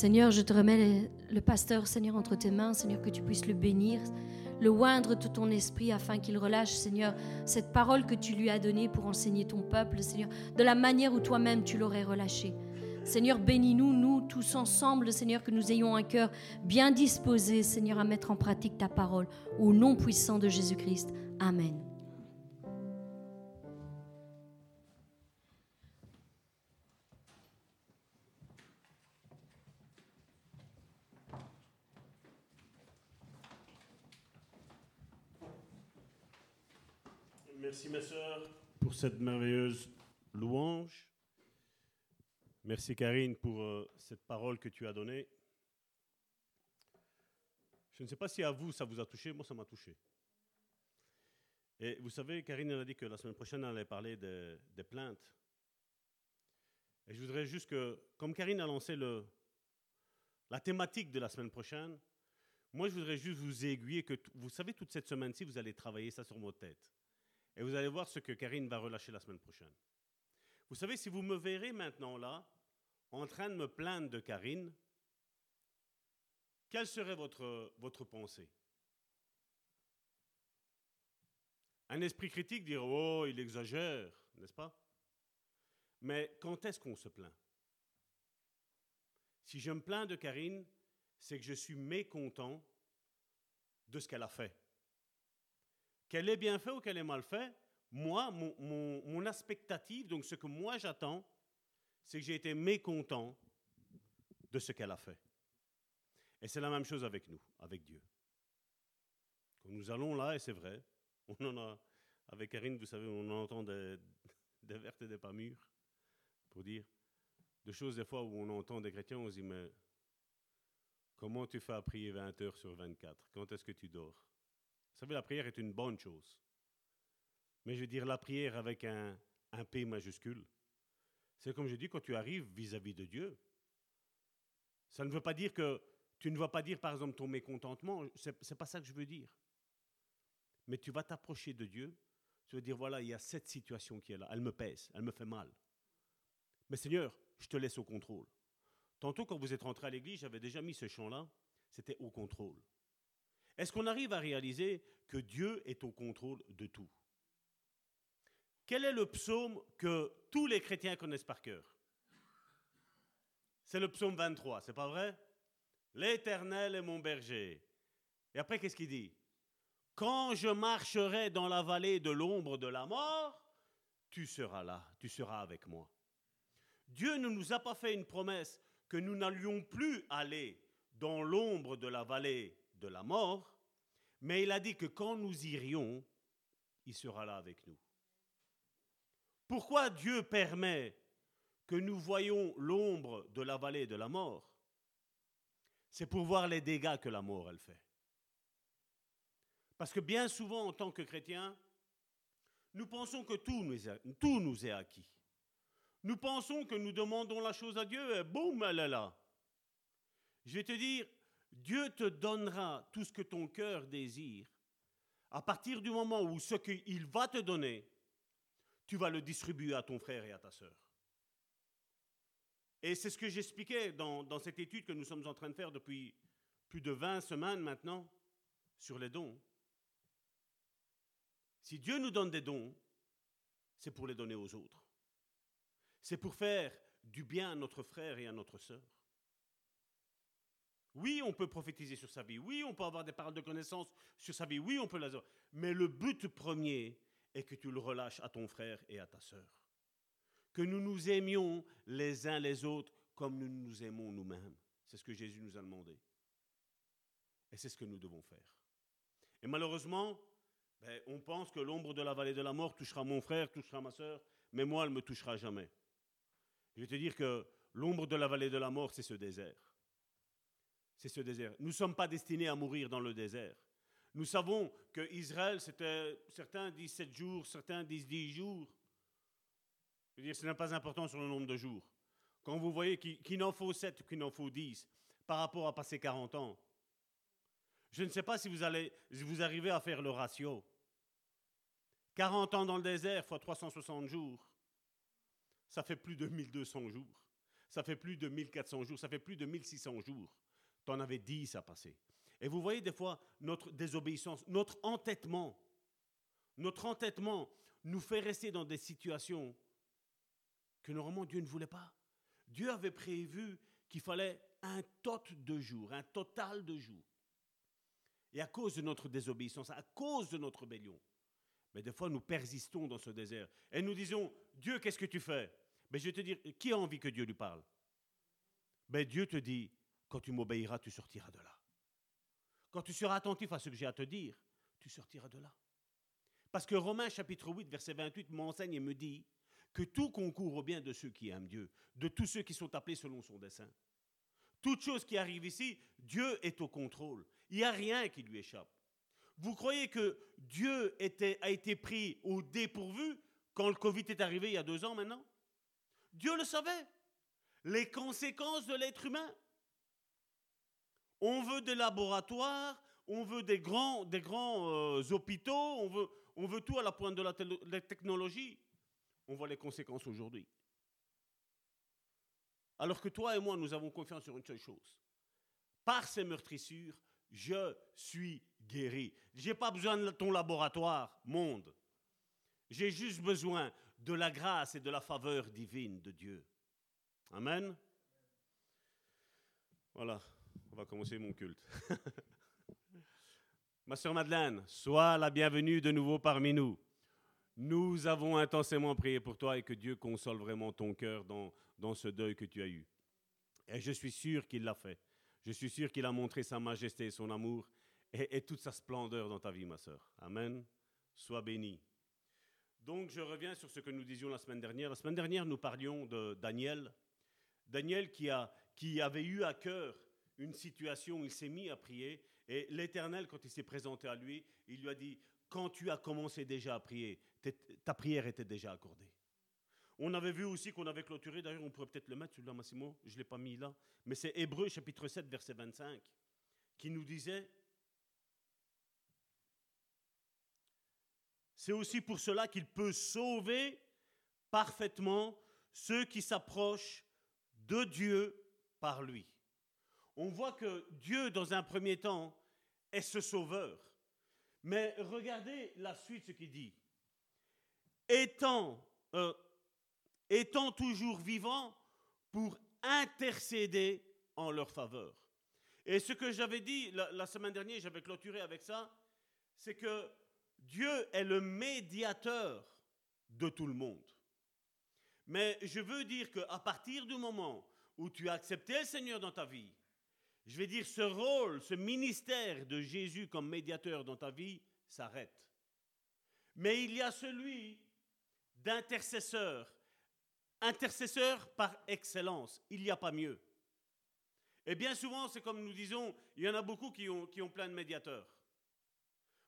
Seigneur, je te remets le, pasteur, Seigneur, entre tes mains, Seigneur, que tu puisses le bénir, le oindre de ton esprit afin qu'il relâche, Seigneur, cette parole que tu lui as donnée pour enseigner ton peuple, Seigneur, de la manière où toi-même tu l'aurais relâché. Seigneur, bénis-nous, nous tous ensemble, Seigneur, que nous ayons un cœur bien disposé, Seigneur, à mettre en pratique ta parole. Au nom puissant de Jésus-Christ. Amen. Cette merveilleuse louange. Merci Karine pour euh, cette parole que tu as donnée. Je ne sais pas si à vous ça vous a touché, moi ça m'a touché. Et vous savez, Karine a dit que la semaine prochaine elle allait parler des plaintes. Et je voudrais juste que, comme Karine a lancé le, la thématique de la semaine prochaine, moi je voudrais juste vous aiguiller que, vous savez, toute cette semaine-ci, vous allez travailler ça sur vos têtes. Et vous allez voir ce que Karine va relâcher la semaine prochaine. Vous savez, si vous me verrez maintenant là, en train de me plaindre de Karine, quelle serait votre, pensée? Un esprit critique dirait Oh, il exagère, n'est-ce pas? Mais quand est-ce qu'on se plaint? Si je me plains de Karine, c'est que je suis mécontent de ce qu'elle a fait. Qu'elle ait bien fait ou qu'elle ait mal fait, moi, mon, mon, mon expectative, donc ce que moi j'attends, c'est que j'ai été mécontent de ce qu'elle a fait. Et c'est la même chose avec nous, avec Dieu. Quand nous allons là, et c'est vrai, on en a, avec Karine, vous savez, on entend des, *laughs* des vertes et des pas mûres, pour dire, de choses des fois où on entend des chrétiens, on se dit, mais comment tu fais à prier 20 heures sur 24 Quand est-ce que tu dors? Vous savez, la prière est une bonne chose. Mais je veux dire, la prière avec un, P majuscule, c'est comme je dis, quand tu arrives vis-à-vis de Dieu, ça ne veut pas dire que tu ne vas pas dire, par exemple, ton mécontentement, c'est n'est pas ça que je veux dire. Mais tu vas t'approcher de Dieu, tu vas dire, voilà, il y a cette situation qui est là, elle me pèse, elle me fait mal. Mais Seigneur, je te laisse au contrôle. Tantôt, quand vous êtes rentré à l'église, j'avais déjà mis ce chant-là, c'était au contrôle. Est-ce qu'on arrive à réaliser que Dieu est au contrôle de tout? Quel est le psaume que tous les chrétiens connaissent par cœur? C'est le psaume 23, c'est pas vrai? L'Éternel est mon berger. Et après, qu'est-ce qu'il dit? Quand je marcherai dans la vallée de l'ombre de la mort, tu seras là, tu seras avec moi. Dieu ne nous a pas fait une promesse que nous n'allions plus aller dans l'ombre de la vallée de la mort, mais il a dit que quand nous irions, il sera là avec nous. Pourquoi Dieu permet que nous voyions l'ombre de la vallée de la mort? C'est pour voir les dégâts que la mort, elle fait. Parce que bien souvent, en tant que chrétiens, nous pensons que tout nous, est, tout nous est acquis. Nous pensons que nous demandons la chose à Dieu et boum, elle est là. Je vais te dire, Dieu te donnera tout ce que ton cœur désire à partir du moment où ce qu'il va te donner, tu vas le distribuer à ton frère et à ta sœur. Et c'est ce que j'expliquais dans, cette étude que nous sommes en train de faire depuis plus de 20 semaines maintenant sur les dons. Si Dieu nous donne des dons, c'est pour les donner aux autres. C'est pour faire du bien à notre frère et à notre sœur. Oui, on peut prophétiser sur sa vie. Oui, on peut avoir des paroles de connaissance sur sa vie. Oui, on peut les avoir. Mais le but premier est que tu le relâches à ton frère et à ta sœur. Que nous nous aimions les uns les autres comme nous nous aimons nous-mêmes. C'est ce que Jésus nous a demandé. Et c'est ce que nous devons faire. Et malheureusement, ben, on pense que l'ombre de la vallée de la mort touchera mon frère, touchera ma sœur, mais moi, elle ne me touchera jamais. Je vais te dire que l'ombre de la vallée de la mort, c'est ce désert c'est ce désert. Nous ne sommes pas destinés à mourir dans le désert. Nous savons que Israël, c'était, certains disent 7 jours, certains disent 10 jours. Je veux dire, ce n'est pas important sur le nombre de jours. Quand vous voyez qu'il en faut 7 ou qu'il en faut 10 par rapport à passer 40 ans, je ne sais pas si vous, allez, si vous arrivez à faire le ratio. 40 ans dans le désert fois 360 jours, ça fait plus de 1200 jours. Ça fait plus de 1400 jours, ça fait plus de 1600 jours tu en avais dix à passer. Et vous voyez des fois notre désobéissance, notre entêtement. Notre entêtement nous fait rester dans des situations que normalement Dieu ne voulait pas. Dieu avait prévu qu'il fallait un tot de jours, un total de jours. Et à cause de notre désobéissance, à cause de notre rébellion, mais des fois nous persistons dans ce désert et nous disons, Dieu, qu'est-ce que tu fais? Mais je vais te dire, qui a envie que Dieu lui parle? Mais Dieu te dit, quand tu m'obéiras, tu sortiras de là. Quand tu seras attentif à ce que j'ai à te dire, tu sortiras de là. Parce que Romains chapitre 8, verset 28 m'enseigne et me dit que tout concourt au bien de ceux qui aiment Dieu, de tous ceux qui sont appelés selon son dessein. Toute chose qui arrive ici, Dieu est au contrôle. Il n'y a rien qui lui échappe. Vous croyez que Dieu a été pris au dépourvu quand le Covid est arrivé il y a deux ans maintenant? Dieu le savait. Les conséquences de l'être humain. On veut des laboratoires, on veut des grands, euh, hôpitaux, on veut, on veut tout à la pointe de la, technologie. On voit les conséquences aujourd'hui. Alors que toi et moi, nous avons confiance sur une seule chose. Par ces meurtrissures, je suis guéri. Je n'ai pas besoin de ton laboratoire, monde. J'ai juste besoin de la grâce et de la faveur divine de Dieu. Amen. Voilà. On va commencer mon culte. *laughs* Ma soeur Madeleine, sois la bienvenue de nouveau parmi nous. Nous avons intensément prié pour toi et que Dieu console vraiment ton cœur dans, dans ce deuil que tu as eu. Et je suis sûr qu'il l'a fait. Je suis sûr qu'il a montré sa majesté et son amour et, et, toute sa splendeur dans ta vie, ma soeur. Amen. Sois béni. Donc, je reviens sur ce que nous disions la semaine dernière. La semaine dernière, nous parlions de Daniel. Daniel qui, a, qui avait eu à cœur une situation où il s'est mis à prier. Et l'Éternel, quand il s'est présenté à lui, il lui a dit, quand tu as commencé déjà à prier, ta prière était déjà accordée. On avait vu aussi qu'on avait clôturé, d'ailleurs on pourrait peut-être le mettre celui-là, Massimo, je ne l'ai pas mis là, mais c'est Hébreu chapitre 7, verset 25, qui nous disait, c'est aussi pour cela qu'il peut sauver parfaitement ceux qui s'approchent de Dieu par lui on voit que Dieu, dans un premier temps, est ce sauveur. Mais regardez la suite, ce qu'il dit. Étant, euh, toujours vivant pour intercéder en leur faveur. Et ce que j'avais dit la semaine dernière, j'avais clôturé avec ça, c'est que Dieu est le médiateur de tout le monde. Mais je veux dire qu'à partir du moment où tu as accepté le Seigneur dans ta vie, je vais dire, ce rôle, ce ministère de Jésus comme médiateur dans ta vie s'arrête. Mais il y a celui d'intercesseur, intercesseur par excellence. Il n'y a pas mieux. Et bien souvent, c'est comme nous disons, il y en a beaucoup qui ont, plein de médiateurs.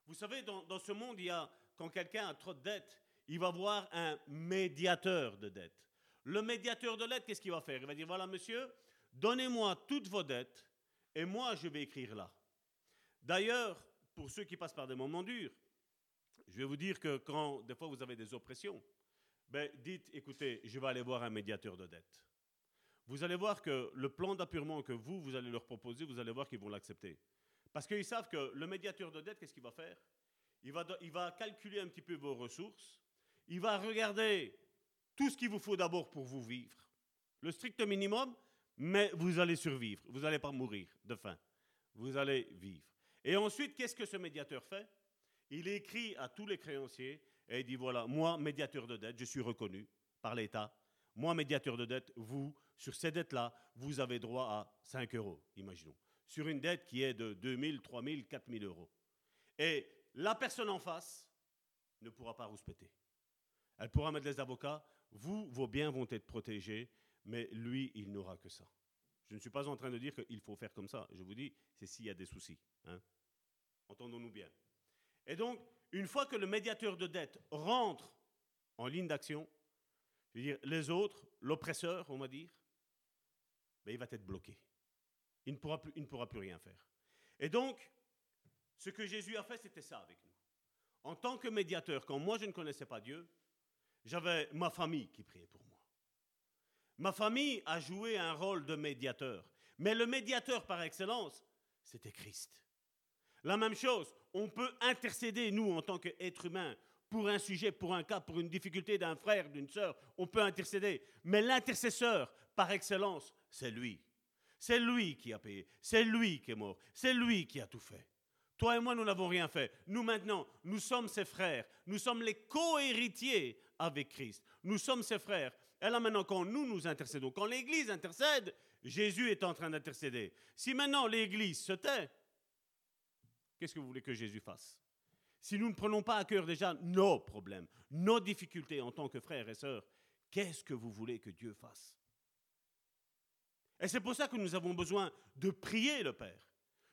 Vous savez, dans, dans ce monde, il y a, quand quelqu'un a trop de dettes, il va voir un médiateur de dettes. Le médiateur de dettes, qu'est-ce qu'il va faire? Il va dire, voilà monsieur, donnez-moi toutes vos dettes et moi, je vais écrire là. D'ailleurs, pour ceux qui passent par des moments durs, je vais vous dire que quand des fois vous avez des oppressions, ben, dites, écoutez, je vais aller voir un médiateur de dette. Vous allez voir que le plan d'appurement que vous, vous allez leur proposer, vous allez voir qu'ils vont l'accepter. Parce qu'ils savent que le médiateur de dette, qu'est-ce qu'il va faire? Il va, il va calculer un petit peu vos ressources. Il va regarder tout ce qu'il vous faut d'abord pour vous vivre. Le strict minimum, mais vous allez survivre. Vous n'allez pas mourir de faim. Vous allez vivre. Et ensuite, qu'est-ce que ce médiateur fait? Il écrit à tous les créanciers et il dit, voilà, moi, médiateur de dette, je suis reconnu par l'État. Moi, médiateur de dette, vous, sur ces dettes-là, vous avez droit à 5 euros, imaginons. Sur une dette qui est de 2 000, 3 000, 4 000 euros. Et la personne en face ne pourra pas rouspéter. Elle pourra mettre des avocats, vous, vos biens vont être protégés, mais lui, il n'aura que ça. Je ne suis pas en train de dire qu'il faut faire comme ça. Je vous dis, c'est s'il y a des soucis. Hein. Entendons-nous bien. Et donc, une fois que le médiateur de dette rentre en ligne d'action, je veux dire, les autres, l'oppresseur, on va dire, ben, il va être bloqué. Il ne, pourra plus, il ne pourra plus rien faire. Et donc, ce que Jésus a fait, c'était ça avec nous. En tant que médiateur, quand moi je ne connaissais pas Dieu, j'avais ma famille qui priait pour moi. Ma famille a joué un rôle de médiateur. Mais le médiateur par excellence, c'était Christ. La même chose, on peut intercéder, nous, en tant qu'êtres humains, pour un sujet, pour un cas, pour une difficulté d'un frère, d'une sœur, on peut intercéder. Mais l'intercesseur, par excellence, c'est lui. C'est lui qui a payé. C'est lui qui est mort. C'est lui qui a tout fait. Toi et moi, nous n'avons rien fait. Nous maintenant, nous sommes ses frères. Nous sommes les co-héritiers avec Christ. Nous sommes ses frères. Et là maintenant, quand nous nous intercédons, quand l'Église intercède, Jésus est en train d'intercéder. Si maintenant l'Église se tait, qu'est-ce que vous voulez que Jésus fasse? Si nous ne prenons pas à cœur déjà nos problèmes, nos difficultés en tant que frères et sœurs, qu'est-ce que vous voulez que Dieu fasse? Et c'est pour ça que nous avons besoin de prier le Père.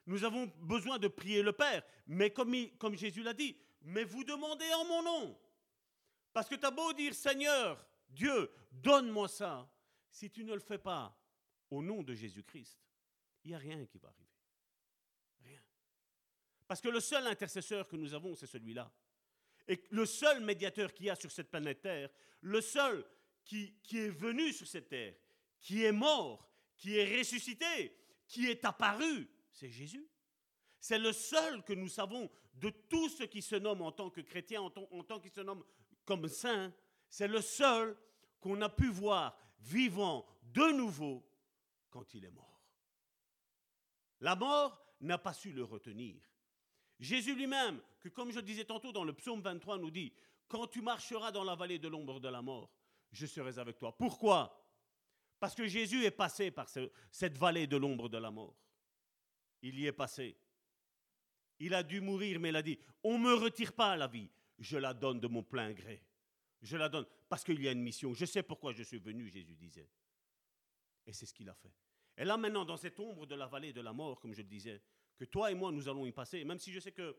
Nous avons besoin de prier le Père. Mais comme, Jésus l'a dit, mais vous demandez en mon nom. Parce que tu as beau dire, Seigneur, Dieu, donne-moi ça. Si tu ne le fais pas au nom de Jésus-Christ, il n'y a rien qui va arriver. Rien. Parce que le seul intercesseur que nous avons, c'est celui-là. Et le seul médiateur qu'il y a sur cette planète Terre, le seul qui, est venu sur cette terre, qui est mort, qui est ressuscité, qui est apparu, c'est Jésus. C'est le seul que nous savons de tous ceux qui se nomment en tant que chrétiens, en, tant qu'ils se nomment comme saints. C'est le seul qu'on a pu voir vivant de nouveau quand il est mort. La mort n'a pas su le retenir. Jésus lui-même, que comme je disais tantôt dans le psaume 23, nous dit, quand tu marcheras dans la vallée de l'ombre de la mort, je serai avec toi. Pourquoi? Parce que Jésus est passé par cette vallée de l'ombre de la mort il y est passé. Il a dû mourir, mais il a dit, on ne me retire pas la vie, je la donne de mon plein gré. Je la donne parce qu'il y a une mission. Je sais pourquoi je suis venu, Jésus disait. Et c'est ce qu'il a fait. Et là maintenant, dans cette ombre de la vallée de la mort, comme je le disais, que toi et moi, nous allons y passer, même si je sais que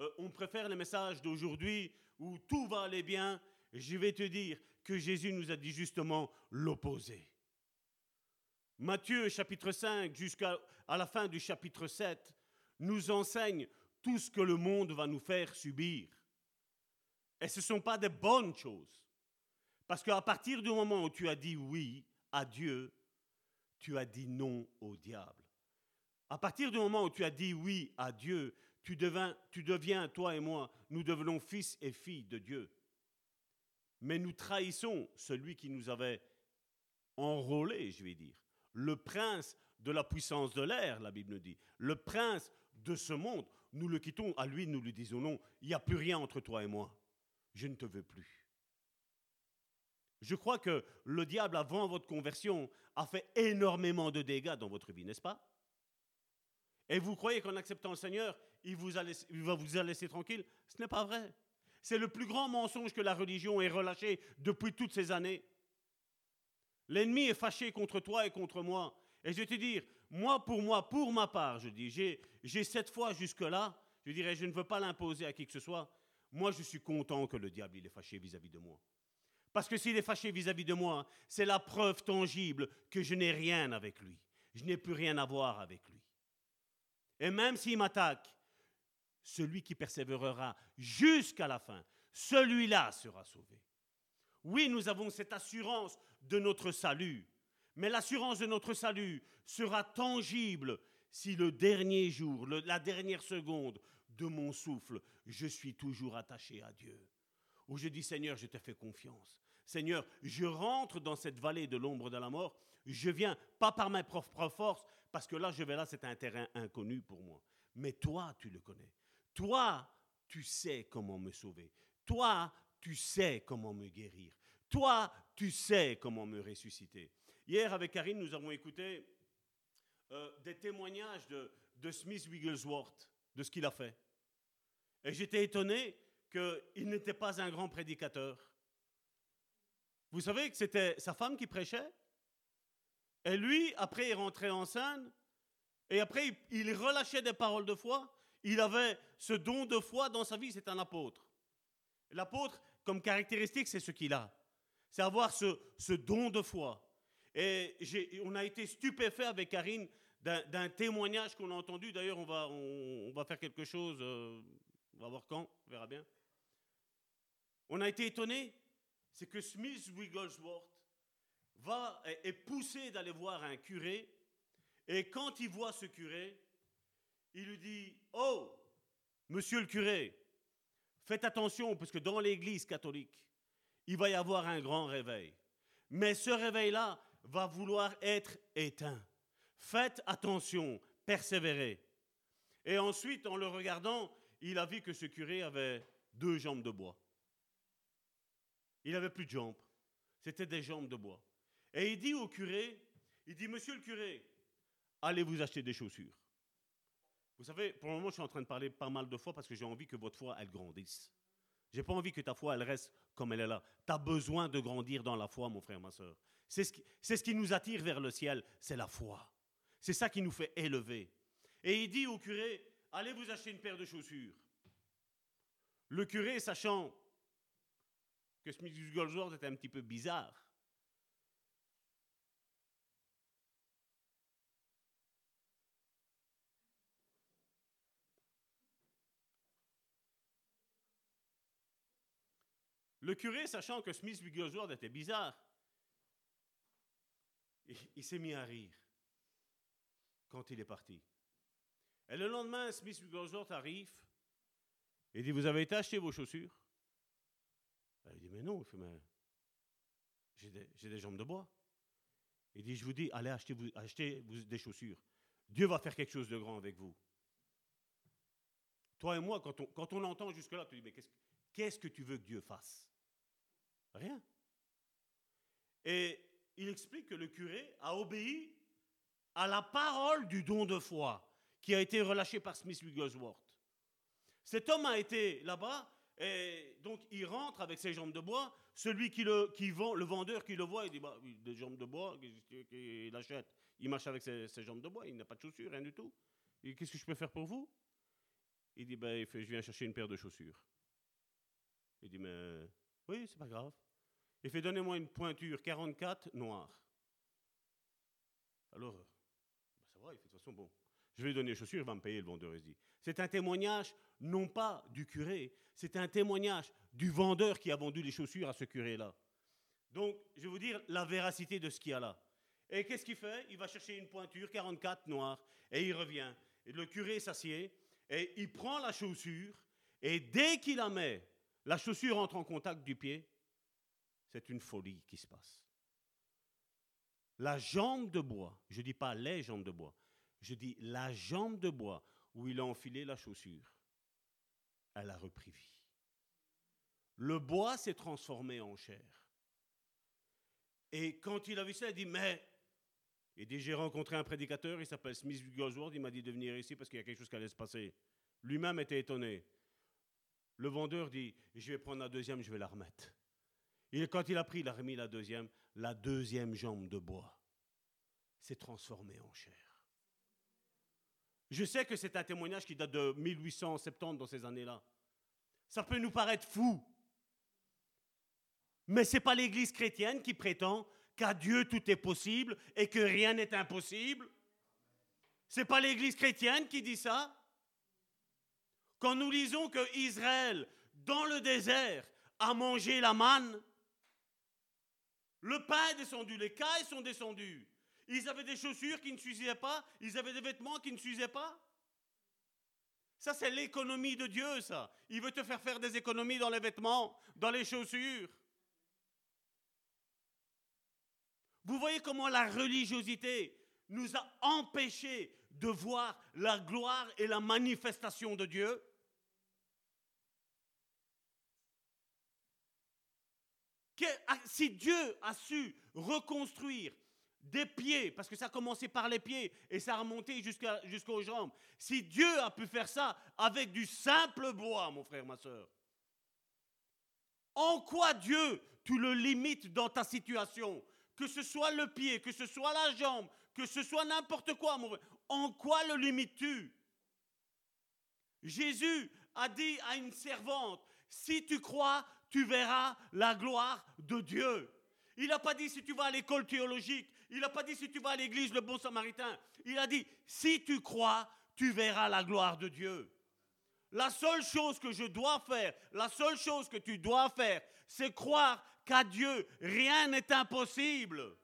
euh, on préfère les messages d'aujourd'hui où tout va aller bien, je vais te dire que Jésus nous a dit justement l'opposé. Matthieu chapitre 5 jusqu'à la fin du chapitre 7 nous enseigne tout ce que le monde va nous faire subir. Et ce ne sont pas des bonnes choses. Parce qu'à partir du moment où tu as dit oui à Dieu, tu as dit non au diable. À partir du moment où tu as dit oui à Dieu, tu, tu deviens, toi et moi, nous devenons fils et filles de Dieu. Mais nous trahissons celui qui nous avait enrôlés, je vais dire le prince de la puissance de l'air, la Bible dit, le prince de ce monde, nous le quittons, à lui nous lui disons non, il n'y a plus rien entre toi et moi, je ne te veux plus. Je crois que le diable, avant votre conversion, a fait énormément de dégâts dans votre vie, n'est-ce pas? Et vous croyez qu'en acceptant le Seigneur, il, a va vous laisser tranquille? Ce n'est pas vrai. C'est le plus grand mensonge que la religion ait relâché depuis toutes ces années. L'ennemi est fâché contre toi et contre moi. Et je vais te dire, moi pour moi, pour ma part, je dis, j'ai cette foi jusque-là, je dirais, je ne veux pas l'imposer à qui que ce soit. Moi, je suis content que le diable il est fâché vis-à-vis de moi. Parce que s'il est fâché vis-à-vis de moi, c'est la preuve tangible que je n'ai rien avec lui. Je n'ai plus rien à voir avec lui. Et même s'il m'attaque, celui qui persévérera jusqu'à la fin, celui-là sera sauvé. Oui, nous avons cette assurance de notre salut. Mais l'assurance de notre salut sera tangible si le dernier jour, la dernière seconde de mon souffle, je suis toujours attaché à Dieu. Où je dis Seigneur, je te fais confiance. Seigneur, je rentre dans cette vallée de l'ombre de la mort. Je viens pas par mes propres forces, parce que là, je vais là, c'est un terrain inconnu pour moi. Mais toi, tu le connais. Toi, tu sais comment me sauver. Toi, tu sais comment me guérir. Toi, tu sais comment me ressusciter. Hier, avec Karine, nous avons écouté euh, des témoignages de, de Smith Wigglesworth, de ce qu'il a fait. Et j'étais étonné qu'il n'était pas un grand prédicateur. Vous savez que c'était sa femme qui prêchait? Et lui, après, il rentrait en scène, et après, il relâchait des paroles de foi. Il avait ce don de foi dans sa vie, c'est un apôtre. L'apôtre, comme caractéristique, c'est ce qu'il a. C'est avoir ce, don de foi. Et on a été stupéfait avec Karine d'un témoignage qu'on a entendu. D'ailleurs, on va, on, va faire quelque chose, euh, on va voir quand, on verra bien. On a été étonné, c'est que Smith Wigglesworth va, est poussé d'aller voir un curé, et quand il voit ce curé, il lui dit Oh, monsieur le curé, faites attention, parce que dans l'église catholique, il va y avoir un grand réveil. Mais ce réveil-là va vouloir être éteint. Faites attention, persévérez. Et ensuite, en le regardant, il a vu que ce curé avait deux jambes de bois. Il n'avait plus de jambes. C'était des jambes de bois. Et il dit au curé, il dit, Monsieur le curé, allez vous acheter des chaussures. Vous savez, pour le moment, je suis en train de parler pas mal de fois parce que j'ai envie que votre foi, elle grandisse. J'ai pas envie que ta foi, elle reste comme elle est là. Tu as besoin de grandir dans la foi, mon frère, ma soeur. C'est ce, ce qui nous attire vers le ciel, c'est la foi. C'est ça qui nous fait élever. Et il dit au curé, allez vous acheter une paire de chaussures. Le curé, sachant que Smith Goldsworth était un petit peu bizarre, Le curé, sachant que Smith Wigglesworth était bizarre, il, s'est mis à rire quand il est parti. Et le lendemain, Smith Wigglesworth arrive et dit Vous avez été acheter vos chaussures? Il dit Mais non, mais j'ai des, jambes de bois. Il dit Je vous dis, allez acheter, vous, des chaussures. Dieu va faire quelque chose de grand avec vous. Toi et moi, quand on, quand on entend jusque-là, tu dis Mais qu'est-ce que tu veux que Dieu fasse? Rien. Et il explique que le curé a obéi à la parole du don de foi qui a été relâché par Smith Wigglesworth. Cet homme a été là-bas et donc il rentre avec ses jambes de bois. Celui qui le, qui vend, le vendeur qui le voit, il dit bah, des jambes de bois, il achète? Il marche avec ses, jambes de bois, il n'a pas de chaussures, rien du tout. Qu'est-ce que je peux faire pour vous? Il dit bah, je viens chercher une paire de chaussures. Il dit mais oui, c'est pas grave. Il fait Donnez-moi une pointure 44 noire. Alors, bah, ça va, il fait de toute façon, bon, je vais lui donner les chaussures, il va me payer le vendeur. dit. C'est un témoignage, non pas du curé, c'est un témoignage du vendeur qui a vendu les chaussures à ce curé-là. Donc, je vais vous dire la véracité de ce qu'il y a là. Et qu'est-ce qu'il fait? Il va chercher une pointure 44 noire et il revient. Et le curé s'assied et il prend la chaussure et dès qu'il la met, la chaussure entre en contact du pied c'est une folie qui se passe. La jambe de bois, je ne dis pas les jambes de bois, je dis la jambe de bois où il a enfilé la chaussure, elle a repris vie. Le bois s'est transformé en chair. Et quand il a vu ça, il dit, mais, il dit, j'ai rencontré un prédicateur, il s'appelle Smith Gosworth, il m'a dit de venir ici parce qu'il y a quelque chose qui allait se passer. Lui-même était étonné. Le vendeur dit, je vais prendre la deuxième, je vais la remettre. Et quand il a pris, il a remis la deuxième, la deuxième jambe de bois s'est transformée en chair. Je sais que c'est un témoignage qui date de 1870 dans ces années-là. Ça peut nous paraître fou. Mais ce n'est pas l'Église chrétienne qui prétend qu'à Dieu tout est possible et que rien n'est impossible. Ce n'est pas l'Église chrétienne qui dit ça. Quand nous lisons que Israël, dans le désert, a mangé la manne, Le pain est descendu, les cailles sont descendues. Ils avaient des chaussures qui ne suffisaient pas, ils avaient des vêtements qui ne suffisaient pas. Ça, c'est l'économie de Dieu, ça. Il veut te faire faire des économies dans les vêtements, dans les chaussures. Vous voyez comment la religiosité nous a empêchés de voir la gloire et la manifestation de Dieu? Si Dieu a su reconstruire des pieds, parce que ça a commencé par les pieds et ça a remonté jusqu'aux jambes, si Dieu a pu faire ça avec du simple bois, mon frère, ma soeur, en quoi Dieu, tu le limites dans ta situation? Que ce soit le pied, que ce soit la jambe, que ce soit n'importe quoi, mon frère, en quoi le limites-tu? Jésus a dit à une servante, si tu crois, tu verras la gloire de Dieu. Il n'a pas dit si tu vas à l'école théologique, il n'a pas dit si tu vas à l'église le bon samaritain. Il a dit si tu crois, tu verras la gloire de Dieu. La seule chose que je dois faire, la seule chose que tu dois faire, c'est croire qu'à Dieu, rien n'est impossible.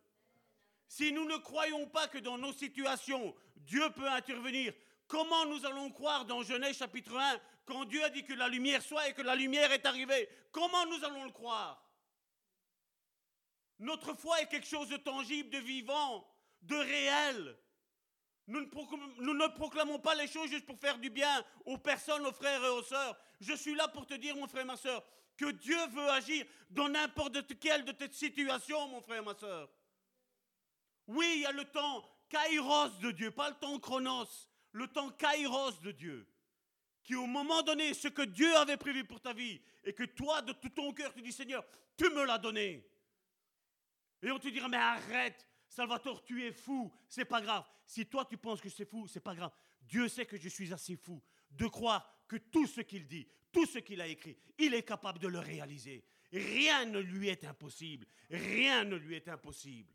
Si nous ne croyons pas que dans nos situations, Dieu peut intervenir, comment nous allons croire dans Genèse chapitre 1 quand Dieu a dit que la lumière soit et que la lumière est arrivée? Comment nous allons le croire? Notre foi est quelque chose de tangible, de vivant, de réel. Nous ne, proclamons, pas les choses juste pour faire du bien aux personnes, aux frères et aux sœurs. Je suis là pour te dire, mon frère, ma sœur, que Dieu veut agir dans n'importe quelle de tes situations, mon frère, ma sœur. Oui, il y a le temps kairos de Dieu, pas le temps chronos, le temps kairos de Dieu. Qui au moment donné, ce que Dieu avait prévu pour ta vie, et que toi, de tout ton cœur, tu dis Seigneur, tu me l'as donné. Et on te dira, mais arrête, Salvatore, tu es fou, c'est pas grave. Si toi tu penses que c'est fou, c'est pas grave. Dieu sait que je suis assez fou de croire que tout ce qu'il dit, tout ce qu'il a écrit, il est capable de le réaliser. Rien ne lui est impossible. Rien ne lui est impossible.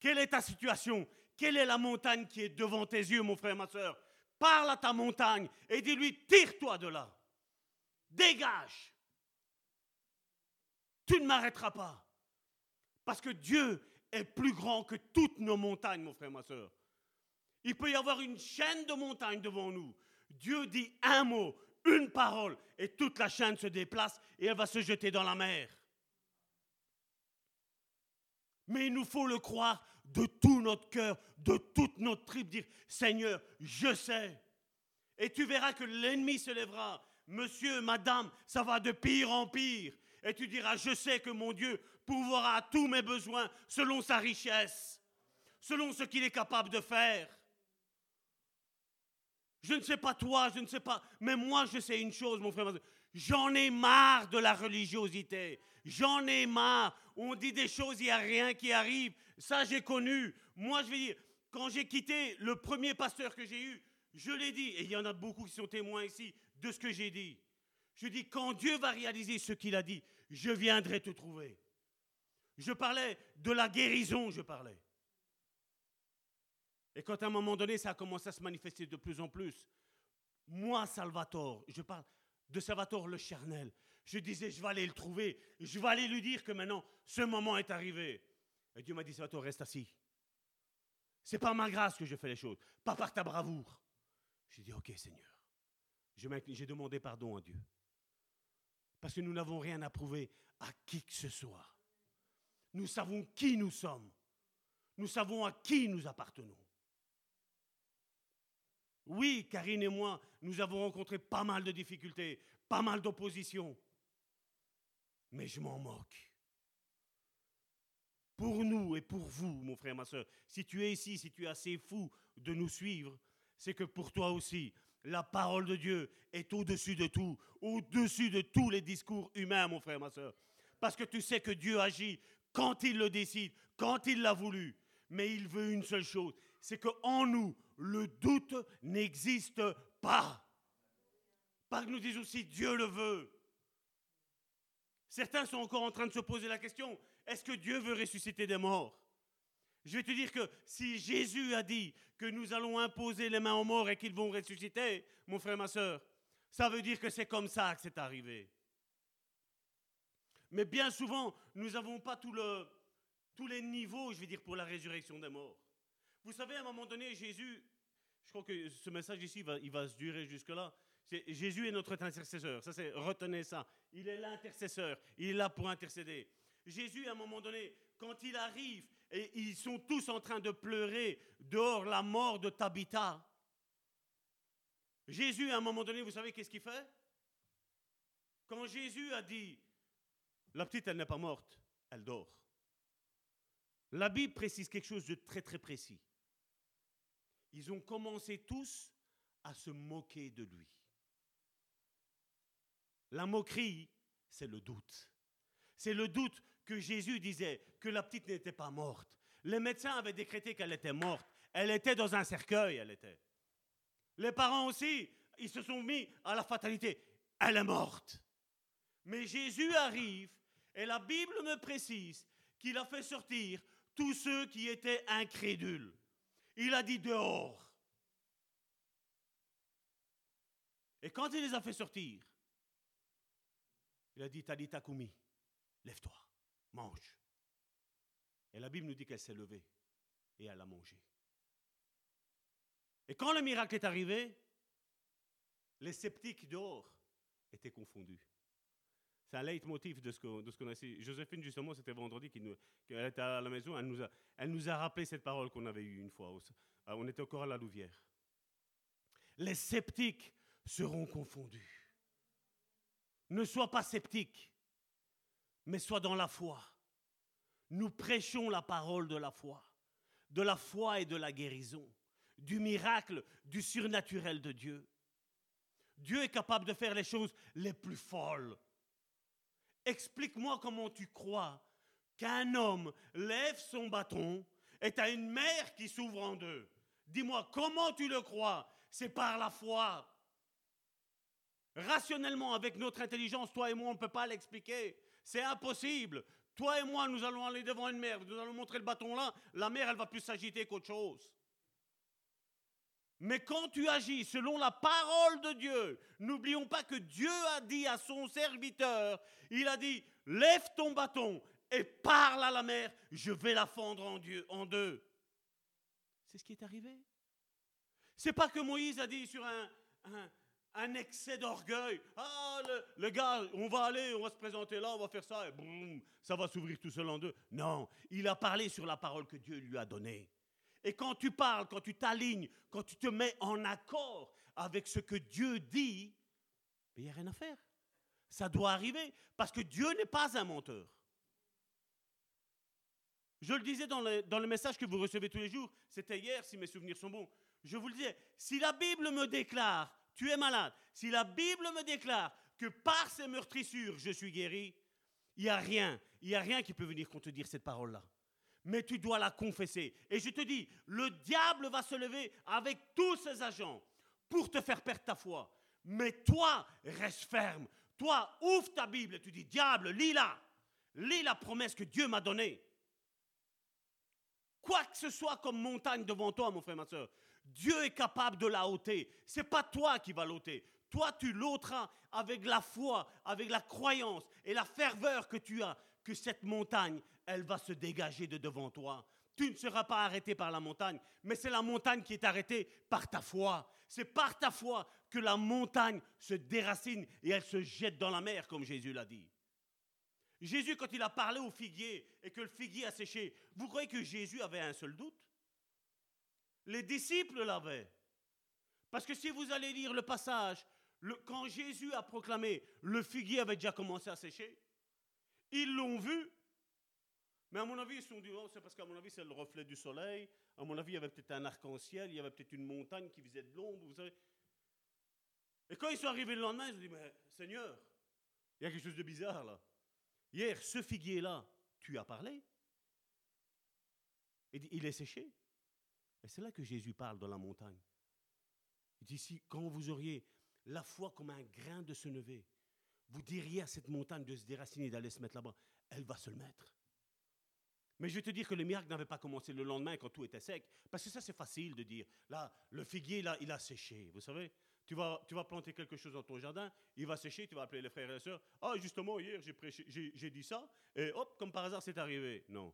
Quelle est ta situation? Quelle est la montagne qui est devant tes yeux, mon frère, ma soeur Parle à ta montagne et dis-lui, tire-toi de là. Dégage. Tu ne m'arrêteras pas. Parce que Dieu est plus grand que toutes nos montagnes, mon frère, ma soeur. Il peut y avoir une chaîne de montagnes devant nous. Dieu dit un mot, une parole, et toute la chaîne se déplace et elle va se jeter dans la mer. Mais il nous faut le croire de tout notre cœur, de toute notre tripe, dire Seigneur, je sais. Et tu verras que l'ennemi se lèvera. Monsieur, madame, ça va de pire en pire. Et tu diras, je sais que mon Dieu pourvoira tous mes besoins selon sa richesse, selon ce qu'il est capable de faire. Je ne sais pas toi, je ne sais pas, mais moi je sais une chose, mon frère. J'en ai marre de la religiosité. J'en ai marre. On dit des choses, il n'y a rien qui arrive. Ça, j'ai connu. Moi, je vais dire, quand j'ai quitté le premier pasteur que j'ai eu, je l'ai dit, et il y en a beaucoup qui sont témoins ici de ce que j'ai dit. Je dis, quand Dieu va réaliser ce qu'il a dit, je viendrai te trouver. Je parlais de la guérison, je parlais. Et quand à un moment donné, ça a commencé à se manifester de plus en plus, moi, Salvatore, je parle de Salvatore le charnel, je disais, je vais aller le trouver, je vais aller lui dire que maintenant, ce moment est arrivé. Et Dieu m'a dit, Salvatore, reste assis. C'est par ma grâce que je fais les choses, pas par ta bravoure. J'ai dit, ok Seigneur. J'ai demandé pardon à Dieu. Parce que nous n'avons rien à prouver à qui que ce soit. Nous savons qui nous sommes. Nous savons à qui nous appartenons. Oui, Karine et moi, nous avons rencontré pas mal de difficultés, pas mal d'opposition. Mais je m'en moque. Pour nous et pour vous, mon frère, ma soeur, si tu es ici, si tu es assez fou de nous suivre, c'est que pour toi aussi, la parole de Dieu est au-dessus de tout, au-dessus de tous les discours humains, mon frère, ma soeur. Parce que tu sais que Dieu agit quand il le décide, quand il l'a voulu. Mais il veut une seule chose, c'est qu'en nous, le doute n'existe pas. Pas que nous disons si Dieu le veut. Certains sont encore en train de se poser la question, est-ce que Dieu veut ressusciter des morts? Je vais te dire que si Jésus a dit que nous allons imposer les mains aux morts et qu'ils vont ressusciter, mon frère, ma soeur, ça veut dire que c'est comme ça que c'est arrivé. Mais bien souvent, nous n'avons pas tout le, tous les niveaux, je vais dire, pour la résurrection des morts. Vous savez, à un moment donné, Jésus, je crois que ce message ici, va, il va se durer jusque-là. Jésus est notre intercesseur. Ça, c'est retenez ça. Il est l'intercesseur. Il est là pour intercéder. Jésus, à un moment donné, quand il arrive et ils sont tous en train de pleurer dehors la mort de Tabitha, Jésus, à un moment donné, vous savez qu'est-ce qu'il fait? Quand Jésus a dit, la petite, elle n'est pas morte, elle dort. La Bible précise quelque chose de très très précis. Ils ont commencé tous à se moquer de lui. La moquerie, c'est le doute. C'est le doute que Jésus disait que la petite n'était pas morte. Les médecins avaient décrété qu'elle était morte. Elle était dans un cercueil, elle était. Les parents aussi, ils se sont mis à la fatalité. Elle est morte. Mais Jésus arrive et la Bible me précise qu'il a fait sortir tous ceux qui étaient incrédules. Il a dit dehors. Et quand il les a fait sortir, il a dit Talita Kumi, lève-toi, mange. Et la Bible nous dit qu'elle s'est levée et elle a mangé. Et quand le miracle est arrivé, les sceptiques dehors étaient confondus. C'est un leitmotiv de ce qu'on a ici. Joséphine, justement, c'était vendredi qu'elle était à la maison, elle nous, a, elle nous a rappelé cette parole qu'on avait eue une fois. Euh, on était encore à la Louvière. Les sceptiques seront confondus. Ne sois pas sceptique, mais sois dans la foi. Nous prêchons la parole de la foi, de la foi et de la guérison, du miracle, du surnaturel de Dieu. Dieu est capable de faire les choses les plus folles Explique-moi comment tu crois qu'un homme lève son bâton et tu as une mer qui s'ouvre en deux. Dis-moi, comment tu le crois? C'est par la foi. Rationnellement, avec notre intelligence, toi et moi, on ne peut pas l'expliquer. C'est impossible. Toi et moi, nous allons aller devant une mer, nous allons montrer le bâton là, la mer, elle va plus s'agiter qu'autre chose. Mais quand tu agis selon la parole de Dieu, n'oublions pas que Dieu a dit à son serviteur, il a dit, lève ton bâton et parle à la mer, je vais la fendre en, deux. C'est ce qui est arrivé. C'est pas que Moïse a dit sur un, un, excès d'orgueil, ah le, gars, on va aller, on va se présenter là, on va faire ça, et boum, ça va s'ouvrir tout seul en deux. Non, il a parlé sur la parole que Dieu lui a donnée. Et quand tu parles, quand tu t'alignes, quand tu te mets en accord avec ce que Dieu dit, il n'y a rien à faire. Ça doit arriver parce que Dieu n'est pas un menteur. Je le disais dans le, message que vous recevez tous les jours, c'était hier si mes souvenirs sont bons. Je vous le disais, si la Bible me déclare, tu es malade, si la Bible me déclare que par ces meurtrissures, je suis guéri, il n'y a rien, il n'y a rien qui peut venir contredire cette parole-là mais tu dois la confesser. Et je te dis, le diable va se lever avec tous ses agents pour te faire perdre ta foi. Mais toi, reste ferme. Toi, ouvre ta Bible et tu dis, diable, lis-la. Lis la promesse que Dieu m'a donnée. Quoi que ce soit comme montagne devant toi, mon frère, ma soeur, Dieu est capable de la ôter. C'est pas toi qui vas l'ôter. Toi, tu l'ôteras avec la foi, avec la croyance et la ferveur que tu as, que cette montagne, elle va se dégager de devant toi. Tu ne seras pas arrêté par la montagne, mais c'est la montagne qui est arrêtée par ta foi. C'est par ta foi que la montagne se déracine et elle se jette dans la mer, comme Jésus l'a dit. Jésus, quand il a parlé au figuier et que le figuier a séché, vous croyez que Jésus avait un seul doute? Les disciples l'avaient. Parce que si vous allez lire le passage, quand Jésus a proclamé, le figuier avait déjà commencé à sécher. Ils l'ont vu, mais à mon avis, se sont dit, oh, c'est parce qu'à mon avis, c'est le reflet du soleil. À mon avis, il y avait peut-être un arc-en-ciel, il y avait peut-être une montagne qui faisait de l'ombre, vous savez. Et quand ils sont arrivés le lendemain, ils ont dit, mais Seigneur, il y a quelque chose de bizarre là. Hier, ce figuier-là, tu as parlé? Et il est séché. Et c'est là que Jésus parle dans la montagne. Il dit, si quand vous auriez la foi comme un grain de se lever, vous diriez à cette montagne de se déraciner, d'aller se mettre là-bas, elle va se le mettre. Mais je vais te dire que le miracle n'avait pas commencé le lendemain quand tout était sec. Parce que ça, c'est facile de dire. Là, le figuier, là, il a séché. Vous savez, Tu vas, tu vas planter quelque chose dans ton jardin, il va sécher, tu vas appeler les frères et les sœurs. Ah, justement, hier, j'ai, dit ça, et hop, comme par hasard, c'est arrivé. Non.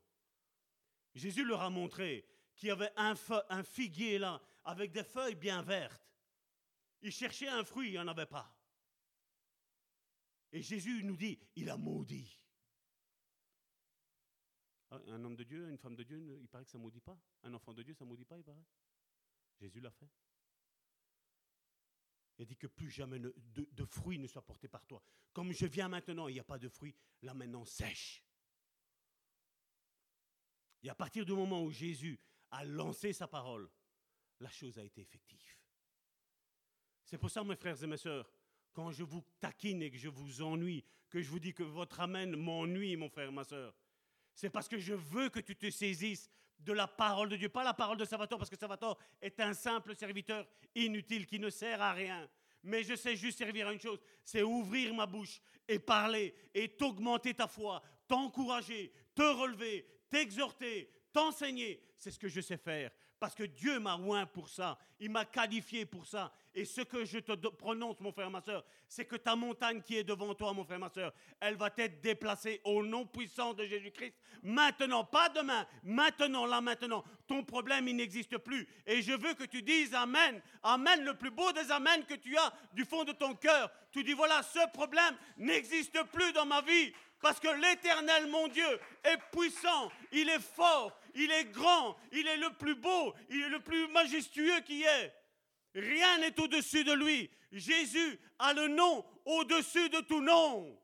Jésus leur a montré qu'il y avait un, figuier là, avec des feuilles bien vertes. Il cherchait un fruit, il n'y en avait pas. Et Jésus nous dit, il a maudit. Ah, un homme de Dieu, une femme de Dieu, il paraît que ça ne maudit pas. Un enfant de Dieu, ça ne maudit pas, il paraît. Jésus l'a fait. Il dit que plus jamais de, fruits ne soient portés par toi. Comme je viens maintenant, il n'y a pas de fruits, là maintenant sèche. Et à partir du moment où Jésus a lancé sa parole, la chose a été effective. C'est pour ça, mes frères et mes sœurs, quand je vous taquine et que je vous ennuie, que je vous dis que votre amène m'ennuie, mon frère, ma soeur, c'est parce que je veux que tu te saisisses de la parole de Dieu, pas la parole de Salvatore, parce que Salvatore est un simple serviteur inutile qui ne sert à rien. Mais je sais juste servir à une chose, c'est ouvrir ma bouche et parler et t'augmenter ta foi, t'encourager, te relever, t'exhorter, t'enseigner. C'est ce que je sais faire. Parce que Dieu m'a oint pour ça. Il m'a qualifié pour ça. Et ce que je te prononce, mon frère, ma soeur, c'est que ta montagne qui est devant toi, mon frère, ma soeur, elle va être déplacée au nom puissant de Jésus-Christ. Maintenant, pas demain, maintenant, là, maintenant. Ton problème, il n'existe plus. Et je veux que tu dises Amen. Amen, le plus beau des Amen que tu as du fond de ton cœur. Tu dis, voilà, ce problème n'existe plus dans ma vie. Parce que l'Éternel, mon Dieu, est puissant, il est fort, il est grand, il est le plus beau, il est le plus majestueux qui est. Rien n'est au-dessus de lui. Jésus a le nom au-dessus de tout nom.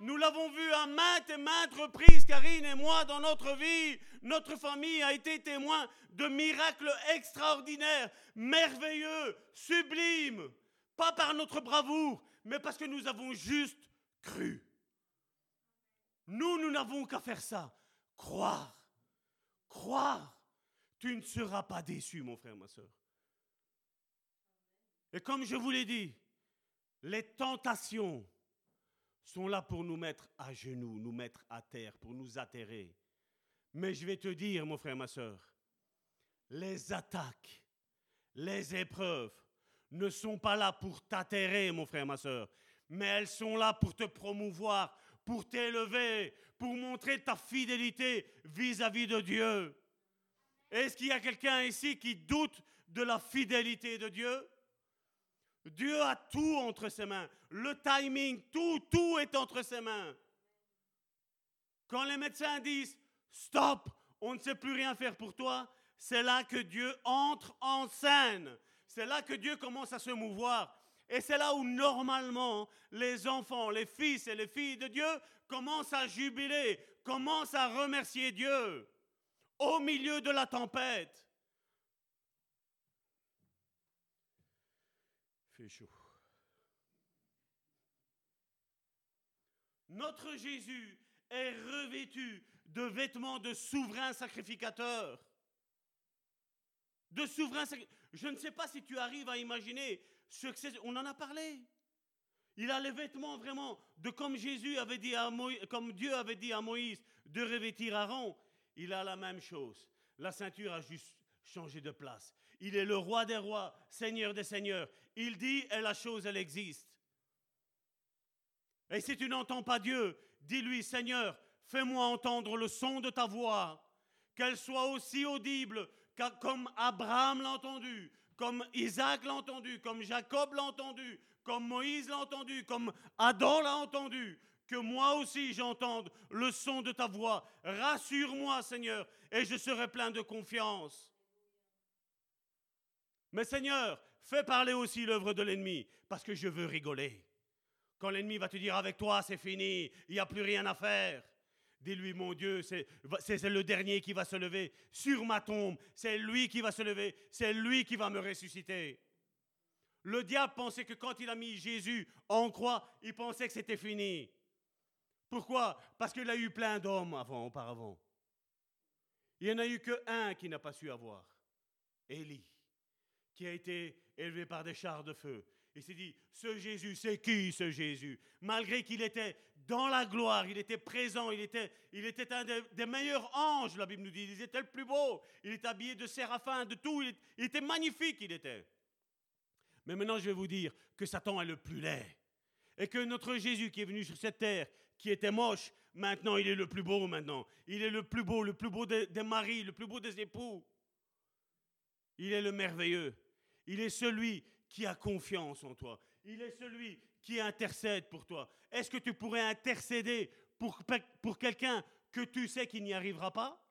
Nous l'avons vu à maintes et maintes reprises, Karine et moi, dans notre vie. Notre famille a été témoin de miracles extraordinaires, merveilleux, sublimes. Pas par notre bravoure, mais parce que nous avons juste cru. Nous, nous n'avons qu'à faire ça. Croire. Croire. Tu ne seras pas déçu, mon frère, ma soeur. Et comme je vous l'ai dit, les tentations sont là pour nous mettre à genoux, nous mettre à terre, pour nous atterrer. Mais je vais te dire, mon frère, ma soeur, les attaques, les épreuves ne sont pas là pour t'atterrer, mon frère, ma soeur, mais elles sont là pour te promouvoir, pour t'élever, pour montrer ta fidélité vis-à-vis de Dieu. Est-ce qu'il y a quelqu'un ici qui doute de la fidélité de Dieu? Dieu a tout entre ses mains. Le timing, tout, tout est entre ses mains. Quand les médecins disent stop, on ne sait plus rien faire pour toi, c'est là que Dieu entre en scène. C'est là que Dieu commence à se mouvoir. Et c'est là où normalement les enfants, les fils et les filles de Dieu commencent à jubiler, commencent à remercier Dieu au milieu de la tempête. Notre Jésus est revêtu de vêtements de souverain sacrificateur. De souverain Je ne sais pas si tu arrives à imaginer ce que c'est. On en a parlé. Il a les vêtements vraiment de comme Jésus avait dit à Moïse, comme Dieu avait dit à Moïse de revêtir Aaron. Il a la même chose. La ceinture a juste changé de place. Il est le roi des rois, seigneur des seigneurs. Il dit et la chose, elle existe. Et si tu n'entends pas Dieu, dis-lui, Seigneur, fais-moi entendre le son de ta voix, qu'elle soit aussi audible comme Abraham l'a entendu, comme Isaac l'a entendu, comme Jacob l'a entendu, comme Moïse l'a entendu, comme Adam l'a entendu, que moi aussi j'entende le son de ta voix. Rassure-moi, Seigneur, et je serai plein de confiance. Mais Seigneur, fais parler aussi l'œuvre de l'ennemi, parce que je veux rigoler. Quand l'ennemi va te dire avec toi, c'est fini, il n'y a plus rien à faire. Dis-lui, mon Dieu, c'est le dernier qui va se lever sur ma tombe. C'est lui qui va se lever. C'est lui qui va me ressusciter. Le diable pensait que quand il a mis Jésus en croix, il pensait que c'était fini. Pourquoi? Parce qu'il a eu plein d'hommes avant, auparavant. Il n'y en a eu qu'un qui n'a pas su avoir. Élie, qui a été élevé par des chars de feu. Il s'est dit, ce Jésus, c'est qui ce Jésus? Malgré qu'il était dans la gloire, il était présent, il était, il était un des, meilleurs anges, la Bible nous dit, il était le plus beau, il était habillé de séraphins, de tout, il était magnifique, il était. Mais maintenant, je vais vous dire que Satan est le plus laid. Et que notre Jésus qui est venu sur cette terre, qui était moche, maintenant il est le plus beau maintenant. Il est le plus beau, le plus beau des, des maris, le plus beau des époux. Il est le merveilleux. Il est celui qui a confiance en toi. Il est celui qui intercède pour toi. Est-ce que tu pourrais intercéder pour, quelqu'un que tu sais qu'il n'y arrivera pas?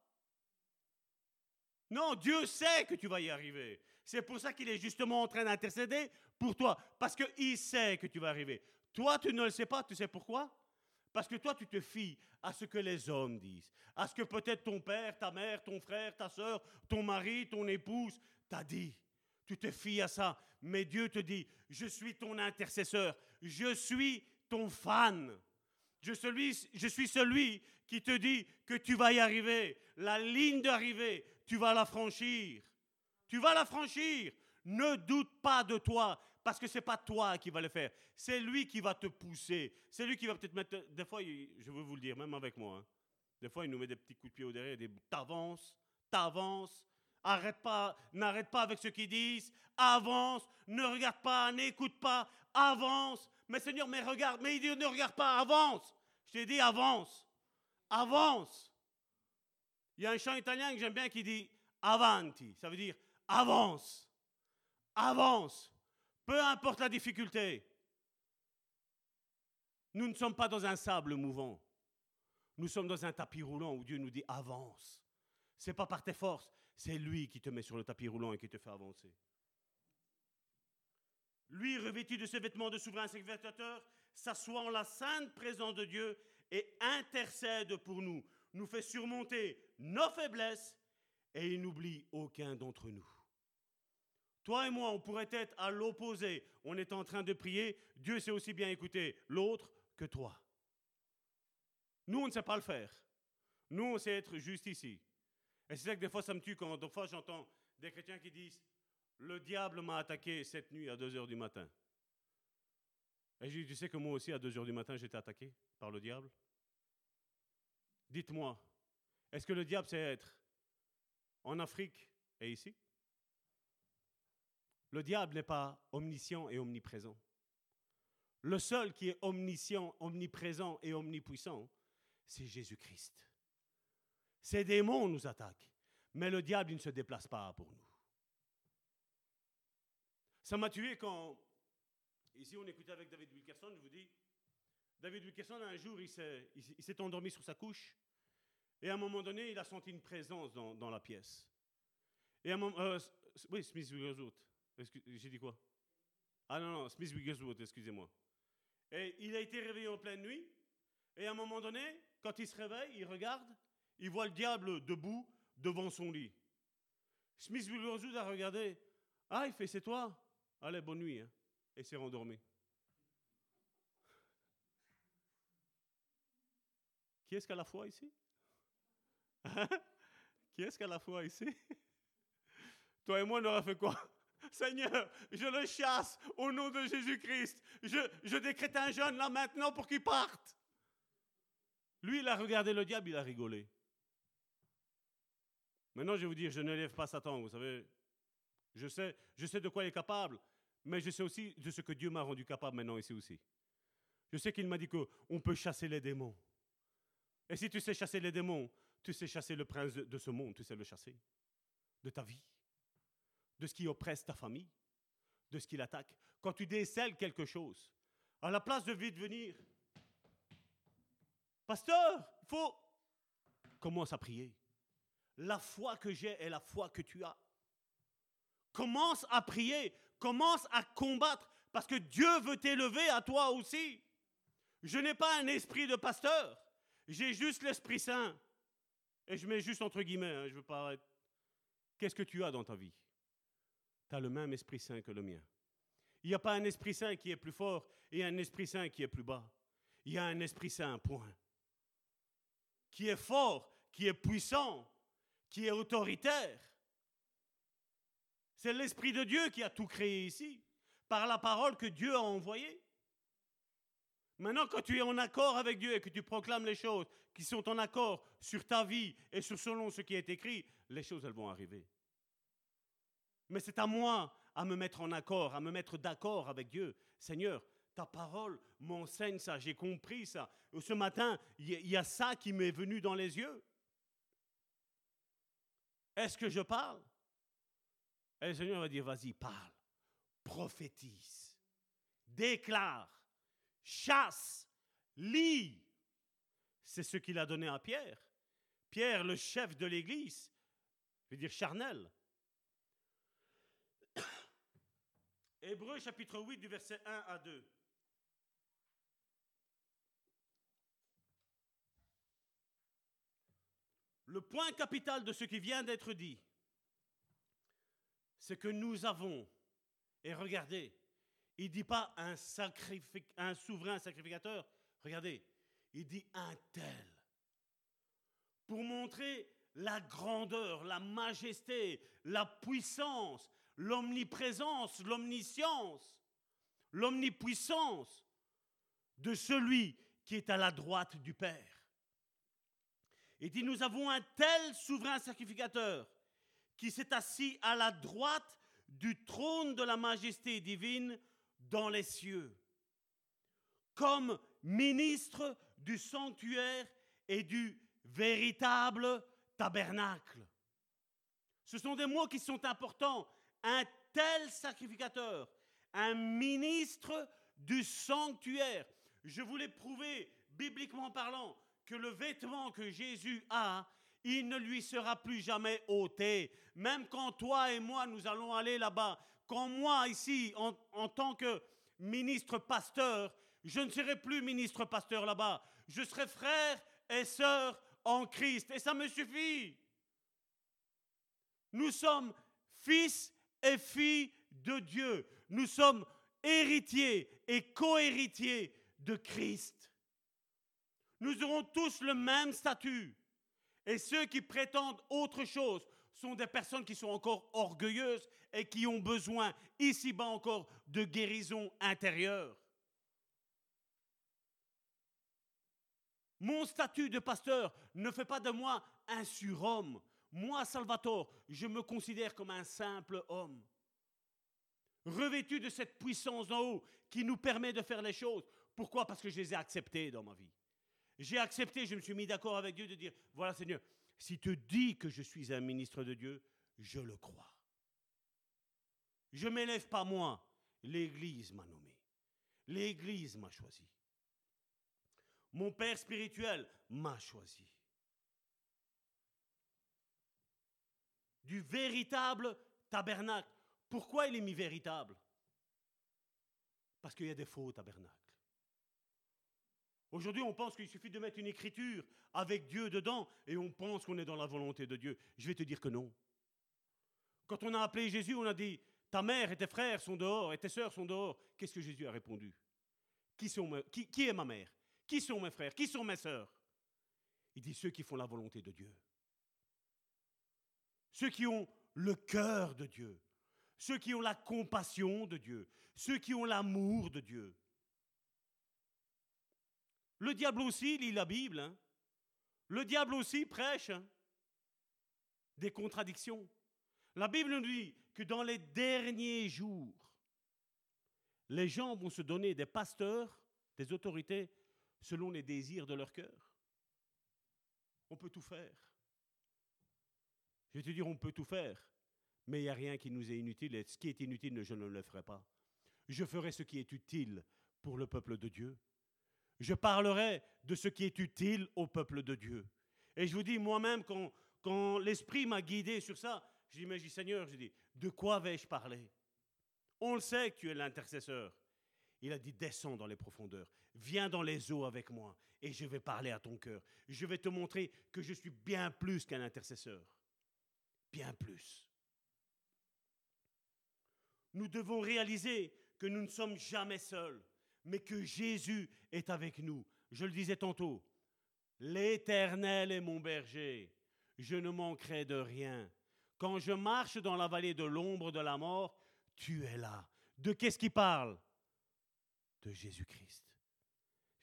Non, Dieu sait que tu vas y arriver. C'est pour ça qu'il est justement en train d'intercéder pour toi, parce qu'il sait que tu vas arriver. Toi, tu ne le sais pas, tu sais pourquoi? Parce que toi, tu te fies à ce que les hommes disent, à ce que peut-être ton père, ta mère, ton frère, ta soeur, ton mari, ton épouse t'a dit. Tu te fies à ça, mais Dieu te dit, je suis ton intercesseur, je suis ton fan. Je suis, celui qui te dit que tu vas y arriver. La ligne d'arrivée, tu vas la franchir. Tu vas la franchir. Ne doute pas de toi, parce que ce n'est pas toi qui va le faire. C'est lui qui va te pousser. C'est lui qui va peut-être mettre... Des fois, je veux vous le dire, même avec moi. Hein. Des fois, il nous met des petits coups de pied au derrière, des t'avances, t'avances. Arrête pas, n'arrête pas avec ce qu'ils disent. Avance, ne regarde pas, n'écoute pas, avance. Mais Seigneur, mais regarde, mais dit ne regarde pas, avance. Je t'ai dit avance. Avance. Il y a un chant italien que j'aime bien qui dit avanti. Ça veut dire avance. Avance. Peu importe la difficulté. Nous ne sommes pas dans un sable mouvant. Nous sommes dans un tapis roulant où Dieu nous dit avance. Ce n'est pas par tes forces, c'est lui qui te met sur le tapis roulant et qui te fait avancer. Lui, revêtu de ses vêtements de souverain sacrificateur, s'assoit en la sainte présence de Dieu et intercède pour nous, nous fait surmonter nos faiblesses et il n'oublie aucun d'entre nous. Toi et moi, on pourrait être à l'opposé. On est en train de prier. Dieu sait aussi bien écouter l'autre que toi. Nous, on ne sait pas le faire. Nous, on sait être juste ici. Et c'est ça que des fois, ça me tue quand des fois j'entends des chrétiens qui disent Le diable m'a attaqué cette nuit à 2 heures du matin. Et je dis Tu sais que moi aussi, à 2 heures du matin, j'étais attaqué par le diable? Dites-moi, est-ce que le diable sait être en Afrique et ici? Le diable n'est pas omniscient et omniprésent. Le seul qui est omniscient, omniprésent et omnipuissant, c'est Jésus-Christ. Ces démons nous attaquent, mais le diable il ne se déplace pas pour nous. Ça m'a tué quand, ici on écoutait avec David Wilkerson, je vous dis, David Wilkerson un jour il s'est endormi sur sa couche, et à un moment donné il a senti une présence dans, la pièce. Et à un moment, euh, oui, Smith Wigglesworth, j'ai dit quoi? Ah non, non, Smith Wigglesworth, excusez-moi. Et il a été réveillé en pleine nuit, et à un moment donné, quand il se réveille, il regarde, il voit le diable debout devant son lit. Smith Wigglesworth a regardé. Ah, il fait, c'est toi? Allez, bonne nuit. Hein. Et s'est rendormi. Qui est-ce qui a la foi ici? *laughs* Qui est-ce qui a la foi ici? Toi et moi, on aurait fait quoi? *laughs* Seigneur, je le chasse au nom de Jésus-Christ. Je, je décrète un jeune là maintenant pour qu'il parte. Lui, il a regardé le diable, il a rigolé. Maintenant, je vais vous dire, je ne lève pas Satan, vous savez. Je sais, je sais de quoi il est capable, mais je sais aussi de ce que Dieu m'a rendu capable maintenant ici aussi. Je sais qu'il m'a dit qu'on peut chasser les démons. Et si tu sais chasser les démons, tu sais chasser le prince de ce monde, tu sais le chasser. De ta vie, de ce qui oppresse ta famille, de ce qui l'attaque. Quand tu décèles quelque chose, à la place de vite venir, pasteur, il faut... Commence à prier. La foi que j'ai est la foi que tu as. Commence à prier, commence à combattre, parce que Dieu veut t'élever à toi aussi. Je n'ai pas un esprit de pasteur, j'ai juste l'Esprit Saint. Et je mets juste entre guillemets, hein, je veux pas être... Qu'est-ce que tu as dans ta vie? Tu as le même Esprit Saint que le mien. Il n'y a pas un Esprit Saint qui est plus fort et un Esprit Saint qui est plus bas. Il y a un Esprit Saint, point. Qui est fort, qui est puissant, qui est autoritaire. C'est l'Esprit de Dieu qui a tout créé ici, par la parole que Dieu a envoyée. Maintenant, quand tu es en accord avec Dieu et que tu proclames les choses qui sont en accord sur ta vie et sur selon ce qui est écrit, les choses, elles vont arriver. Mais c'est à moi, à me mettre en accord, à me mettre d'accord avec Dieu. Seigneur, ta parole m'enseigne ça, j'ai compris ça. Ce matin, il y, y a ça qui m'est venu dans les yeux. Est-ce que je parle? Et le Seigneur va dire, vas-y, parle, prophétise, déclare, chasse, lis. C'est ce qu'il a donné à Pierre. Pierre, le chef de l'Église, je veux dire charnel. *coughs* Hébreu chapitre 8 du verset 1 à 2. Le point capital de ce qui vient d'être dit, c'est que nous avons, et regardez, il ne dit pas un, un souverain sacrificateur, regardez, il dit un tel. Pour montrer la grandeur, la majesté, la puissance, l'omniprésence, l'omniscience, l'omnipuissance de celui qui est à la droite du Père. Il dit, nous avons un tel souverain sacrificateur qui s'est assis à la droite du trône de la majesté divine dans les cieux, comme ministre du sanctuaire et du véritable tabernacle. Ce sont des mots qui sont importants. Un tel sacrificateur, un ministre du sanctuaire. Je voulais prouver, bibliquement parlant, que le vêtement que Jésus a, il ne lui sera plus jamais ôté. Même quand toi et moi, nous allons aller là-bas, quand moi, ici, en, tant que ministre pasteur, je ne serai plus ministre pasteur là-bas. Je serai frère et sœur en Christ. Et ça me suffit. Nous sommes fils et filles de Dieu. Nous sommes héritiers et co-héritiers de Christ. Nous aurons tous le même statut. Et ceux qui prétendent autre chose sont des personnes qui sont encore orgueilleuses et qui ont besoin ici-bas encore de guérison intérieure. Mon statut de pasteur ne fait pas de moi un surhomme. Moi, Salvatore, je me considère comme un simple homme, revêtu de cette puissance en haut qui nous permet de faire les choses. Pourquoi? Parce que je les ai acceptées dans ma vie. J'ai accepté, je me suis mis d'accord avec Dieu de dire, voilà Seigneur, si tu dis que je suis un ministre de Dieu, je le crois. Je m'élève pas moi, l'Église m'a nommé. L'Église m'a choisi. Mon Père spirituel m'a choisi. Du véritable tabernacle. Pourquoi il est mis véritable? Parce qu'il y a des faux tabernacles. Aujourd'hui, on pense qu'il suffit de mettre une écriture avec Dieu dedans et on pense qu'on est dans la volonté de Dieu. Je vais te dire que non. Quand on a appelé Jésus, on a dit, ta mère et tes frères sont dehors et tes sœurs sont dehors. Qu'est-ce que Jésus a répondu? Qui, sont, est ma mère? Qui sont mes frères? Qui sont mes sœurs? Il dit ceux qui font la volonté de Dieu. Ceux qui ont le cœur de Dieu. Ceux qui ont la compassion de Dieu. Ceux qui ont l'amour de Dieu. Le diable aussi lit la Bible. Hein. Le diable aussi prêche hein. des contradictions. La Bible nous dit que dans les derniers jours, les gens vont se donner des pasteurs, des autorités, selon les désirs de leur cœur. On peut tout faire. Je vais te dire, on peut tout faire, mais il n'y a rien qui nous est inutile, et ce qui est inutile, je ne le ferai pas. Je ferai ce qui est utile pour le peuple de Dieu. Je parlerai de ce qui est utile au peuple de Dieu. Et je vous dis, moi-même, quand, l'Esprit m'a guidé sur ça, je dis, mais Seigneur, je dis, de quoi vais-je parler? On le sait que tu es l'intercesseur. Il a dit, descends dans les profondeurs, viens dans les eaux avec moi, et je vais parler à ton cœur. Je vais te montrer que je suis bien plus qu'un intercesseur. Bien plus. Nous devons réaliser que nous ne sommes jamais seuls mais que Jésus est avec nous. Je le disais tantôt, l'Éternel est mon berger, je ne manquerai de rien. Quand je marche dans la vallée de l'ombre de la mort, tu es là. De qu'est-ce qu'il parle? De Jésus-Christ.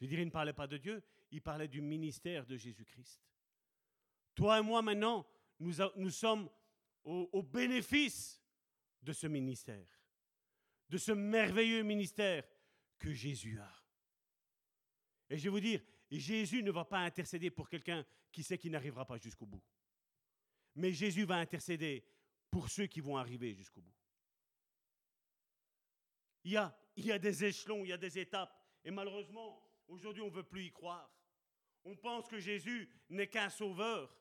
Je dirais, il ne parlait pas de Dieu, il parlait du ministère de Jésus-Christ. Toi et moi maintenant, nous, sommes au bénéfice de ce ministère. de ce merveilleux ministère que Jésus a. Et je vais vous dire, Jésus ne va pas intercéder pour quelqu'un qui sait qu'il n'arrivera pas jusqu'au bout. Mais Jésus va intercéder pour ceux qui vont arriver jusqu'au bout. Il y, a, il y a des échelons, il y a des étapes. Et malheureusement, aujourd'hui, on ne veut plus y croire. On pense que Jésus n'est qu'un sauveur.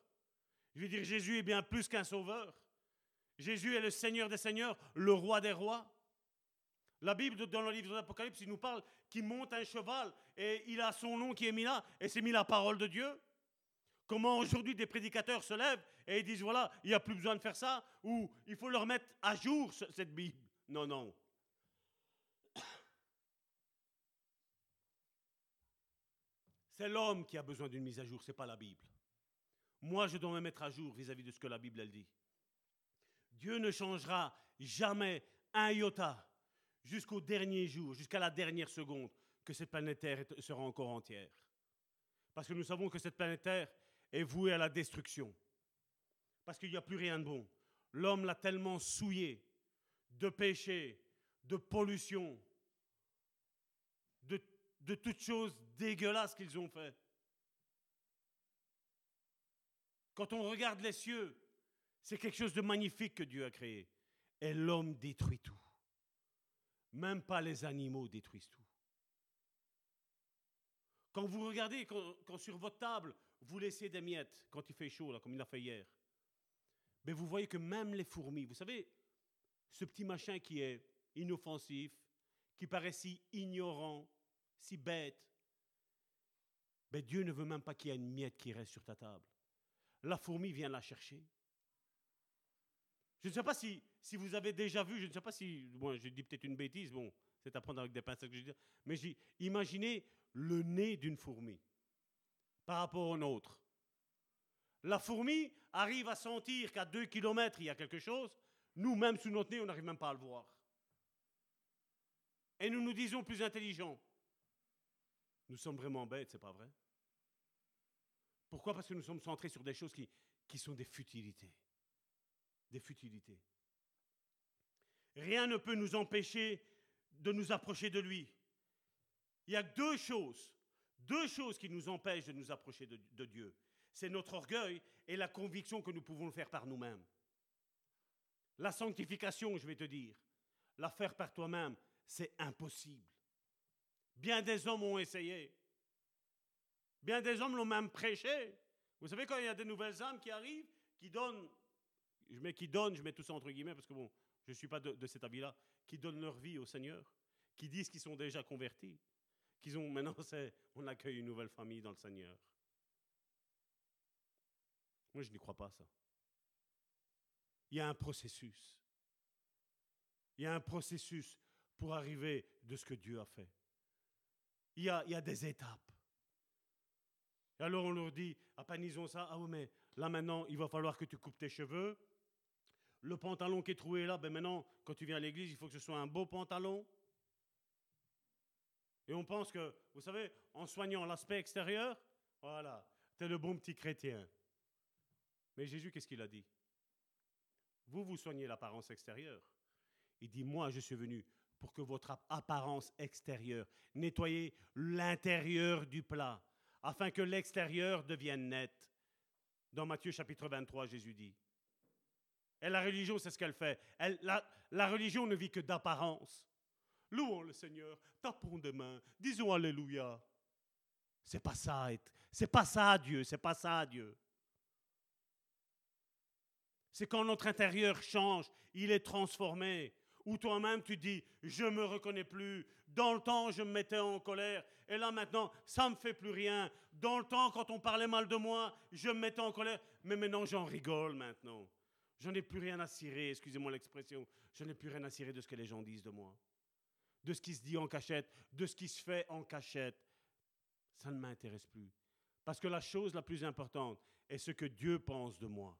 Je veux dire, Jésus est bien plus qu'un sauveur. Jésus est le Seigneur des Seigneurs, le roi des rois. La Bible, dans le livre de l'Apocalypse, il nous parle qu'il monte un cheval et il a son nom qui est mis là et c'est mis la parole de Dieu. Comment aujourd'hui des prédicateurs se lèvent et ils disent voilà, il n'y a plus besoin de faire ça ou il faut leur mettre à jour cette Bible. Non, non. *coughs* C'est l'homme qui a besoin d'une mise à jour, ce n'est pas la Bible. Moi, je dois me mettre à jour vis-à-vis -vis de ce que la Bible elle dit. Dieu ne changera jamais un iota jusqu'au dernier jour, jusqu'à la dernière seconde, que cette planète Terre sera encore entière. Parce que nous savons que cette planète Terre est vouée à la destruction. Parce qu'il n'y a plus rien de bon. L'homme l'a tellement souillé de péché, de pollution, de, de toutes choses dégueulasses qu'ils ont fait. Quand on regarde les cieux, c'est quelque chose de magnifique que Dieu a créé. Et l'homme détruit tout. Même pas les animaux détruisent tout. Quand vous regardez, quand, sur votre table, vous laissez des miettes, quand il fait chaud, là, comme il a fait hier, mais vous voyez que même les fourmis, vous savez, ce petit machin qui est inoffensif, qui paraît si ignorant, si bête, mais Dieu ne veut même pas qu'il y ait une miette qui reste sur ta table. La fourmi vient la chercher. Je ne sais pas si, si vous avez déjà vu, je ne sais pas si, bon, je dis peut-être une bêtise, bon, c'est à prendre avec des pincettes que je dis, mais imaginez le nez d'une fourmi par rapport au nôtre. La fourmi arrive à sentir qu'à deux kilomètres, il y a quelque chose. Nous, même sous notre nez, on n'arrive même pas à le voir. Et nous nous disons plus intelligents. Nous sommes vraiment bêtes, c'est pas vrai? Pourquoi? Parce que nous sommes centrés sur des choses qui sont des futilités des futilités. Rien ne peut nous empêcher de nous approcher de lui. Il y a deux choses, deux choses qui nous empêchent de nous approcher de, Dieu. C'est notre orgueil et la conviction que nous pouvons le faire par nous-mêmes. La sanctification, je vais te dire, la faire par toi-même, c'est impossible. Bien des hommes ont essayé. Bien des hommes l'ont même prêché. Vous savez, quand il y a des nouvelles âmes qui arrivent, qui donnent je mets qui je mets tout ça entre guillemets parce que bon, je ne suis pas de, cet avis-là, qui donnent leur vie au Seigneur, qui disent qu'ils sont déjà convertis, qu'ils ont maintenant, *laughs* on accueille une nouvelle famille dans le Seigneur. Moi, je n'y crois pas ça. Il y a un processus. Il y a un processus pour arriver de ce que Dieu a fait. Il y a, il y a des étapes. Et alors on leur dit, à ça, ah oui, mais là maintenant, il va falloir que tu coupes tes cheveux, le pantalon qui est troué là, ben maintenant, quand tu viens à l'église, il faut que ce soit un beau pantalon. Et on pense que, vous savez, en soignant l'aspect extérieur, voilà, tu es le bon petit chrétien. Mais Jésus, qu'est-ce qu'il a dit? Vous, vous soignez l'apparence extérieure. Il dit, moi, je suis venu pour que votre apparence extérieure, nettoyez l'intérieur du plat, afin que l'extérieur devienne net. Dans Matthieu chapitre 23, Jésus dit. Et la religion, c'est ce qu'elle fait. La, religion ne vit que d'apparence. Louons le Seigneur, tapons des mains, disons Alléluia. C'est pas ça, c'est pas ça Dieu, c'est pas ça Dieu. C'est quand notre intérieur change, il est transformé. Ou toi-même tu dis, je me reconnais plus. Dans le temps, je me mettais en colère. Et là maintenant, ça me fait plus rien. Dans le temps, quand on parlait mal de moi, je me mettais en colère. Mais maintenant, j'en rigole maintenant. Je n'ai plus rien à cirer, excusez-moi l'expression, je n'ai plus rien à cirer de ce que les gens disent de moi. De ce qui se dit en cachette, de ce qui se fait en cachette. Ça ne m'intéresse plus. Parce que la chose la plus importante est ce que Dieu pense de moi.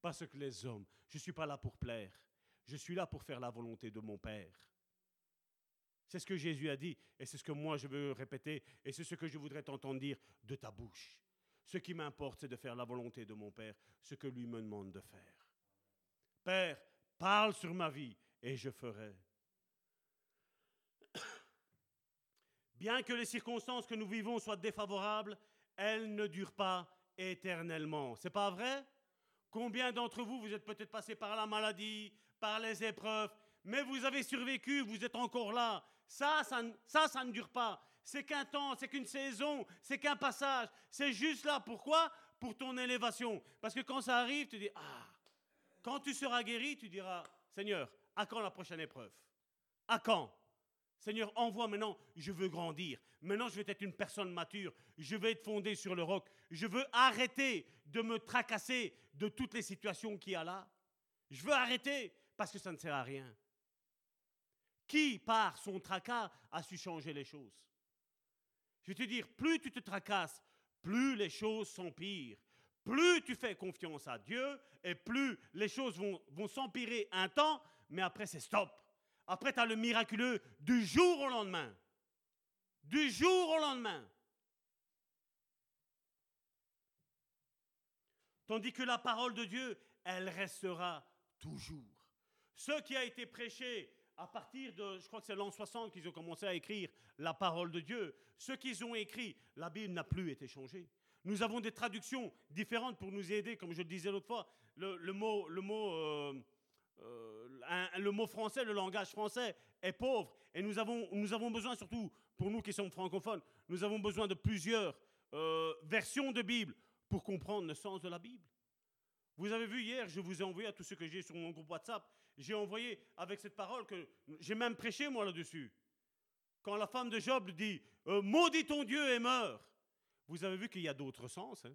Pas ce que les hommes. Je ne suis pas là pour plaire. Je suis là pour faire la volonté de mon Père. C'est ce que Jésus a dit et c'est ce que moi je veux répéter et c'est ce que je voudrais t'entendre dire de ta bouche. Ce qui m'importe, c'est de faire la volonté de mon Père, ce que lui me demande de faire. Père, parle sur ma vie et je ferai. *coughs* Bien que les circonstances que nous vivons soient défavorables, elles ne durent pas éternellement. C'est pas vrai? Combien d'entre vous, vous êtes peut-être passé par la maladie, par les épreuves, mais vous avez survécu, vous êtes encore là. Ça, ça, ça, ça ne dure pas. C'est qu'un temps, c'est qu'une saison, c'est qu'un passage. C'est juste là. Pourquoi? Pour ton élévation. Parce que quand ça arrive, tu dis, ah, quand tu seras guéri, tu diras, Seigneur, à quand la prochaine épreuve? À quand? Seigneur, envoie maintenant, je veux grandir. Maintenant, je veux être une personne mature. Je veux être fondé sur le roc. Je veux arrêter de me tracasser de toutes les situations qu'il y a là. Je veux arrêter parce que ça ne sert à rien. Qui, par son tracas, a su changer les choses? Je vais te dire, plus tu te tracasses, plus les choses s'empirent. Plus tu fais confiance à Dieu, et plus les choses vont, s'empirer un temps, mais après c'est stop. Après, tu as le miraculeux du jour au lendemain. Du jour au lendemain. Tandis que la parole de Dieu, elle restera toujours. Ce qui a été prêché à partir de, je crois que c'est l'an 60 qu'ils ont commencé à écrire la parole de Dieu, ce qu'ils ont écrit, la Bible n'a plus été changée. Nous avons des traductions différentes pour nous aider, comme je le disais l'autre fois. Le, euh, euh, mot français, le langage français est pauvre. Et nous avons, besoin, surtout pour nous qui sommes francophones, nous avons besoin de plusieurs euh, versions de Bible pour comprendre le sens de la Bible. Vous avez vu hier, je vous ai envoyé à tous ceux que j'ai sur mon groupe WhatsApp, j'ai envoyé avec cette parole que j'ai même prêché moi là-dessus. Quand la femme de Job dit Maudit ton Dieu et meurt, vous avez vu qu'il y a d'autres sens. Hein.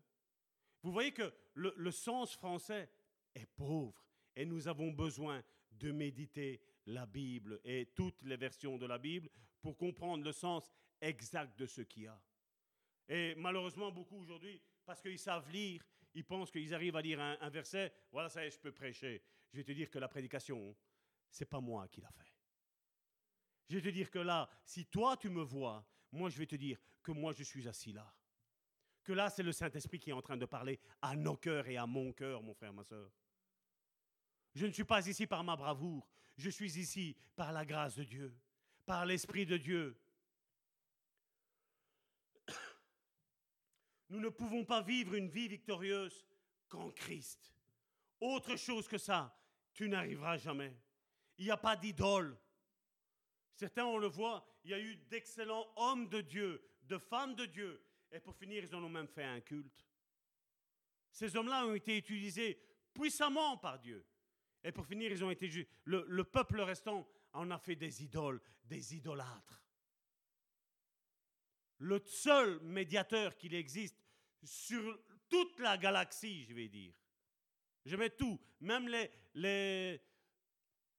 Vous voyez que le sens français est pauvre. Et nous avons besoin de méditer la Bible et toutes les versions de la Bible pour comprendre le sens exact de ce qu'il y a. Et malheureusement, beaucoup aujourd'hui, parce qu'ils savent lire, ils pensent qu'ils arrivent à lire un, verset, voilà, ça y est, je peux prêcher. Je vais te dire que la prédication, c'est pas moi qui l'a fait. Je vais te dire que là, si toi tu me vois, moi je vais te dire que moi je suis assis là. Que là, c'est le Saint-Esprit qui est en train de parler à nos cœurs et à mon cœur, mon frère, ma soeur. Je ne suis pas ici par ma bravoure, je suis ici par la grâce de Dieu, par l'Esprit de Dieu. *coughs* Nous ne pouvons pas vivre une vie victorieuse qu'en Christ. Autre chose que ça, tu n'arriveras jamais. Il n'y a pas d'idole. Certains, on le voit, il y a eu d'excellents hommes de Dieu, de femmes de Dieu, et pour finir, ils en ont même fait un culte. Ces hommes-là ont été utilisés puissamment par Dieu. Et pour finir, ils ont été le, le peuple restant en a fait des idoles, des idolâtres. Le seul médiateur qu'il existe sur toute la galaxie, je vais dire. Je mets tout, même les,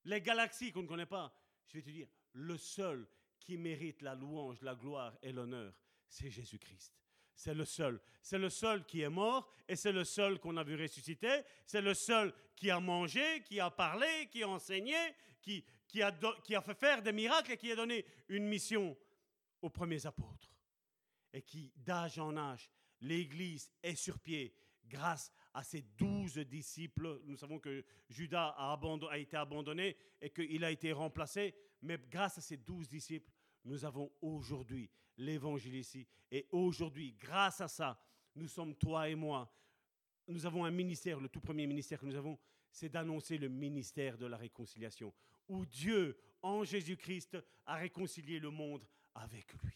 les galaxies qu'on ne connaît pas. Je vais te dire, le seul qui mérite la louange, la gloire et l'honneur, c'est Jésus-Christ. C'est le seul. C'est le seul qui est mort et c'est le seul qu'on a vu ressusciter. C'est le seul qui a mangé, qui a parlé, qui a enseigné, qui, a, qui a fait faire des miracles et qui a donné une mission aux premiers apôtres. Et qui, d'âge en âge, l'Église est sur pied grâce à ses douze disciples. Nous savons que Judas a, a été abandonné et qu'il a été remplacé, mais grâce à ces douze disciples, nous avons aujourd'hui l'évangile ici. Et aujourd'hui, grâce à ça, nous sommes toi et moi. Nous avons un ministère, le tout premier ministère que nous avons, c'est d'annoncer le ministère de la réconciliation, où Dieu, en Jésus-Christ, a réconcilié le monde avec lui.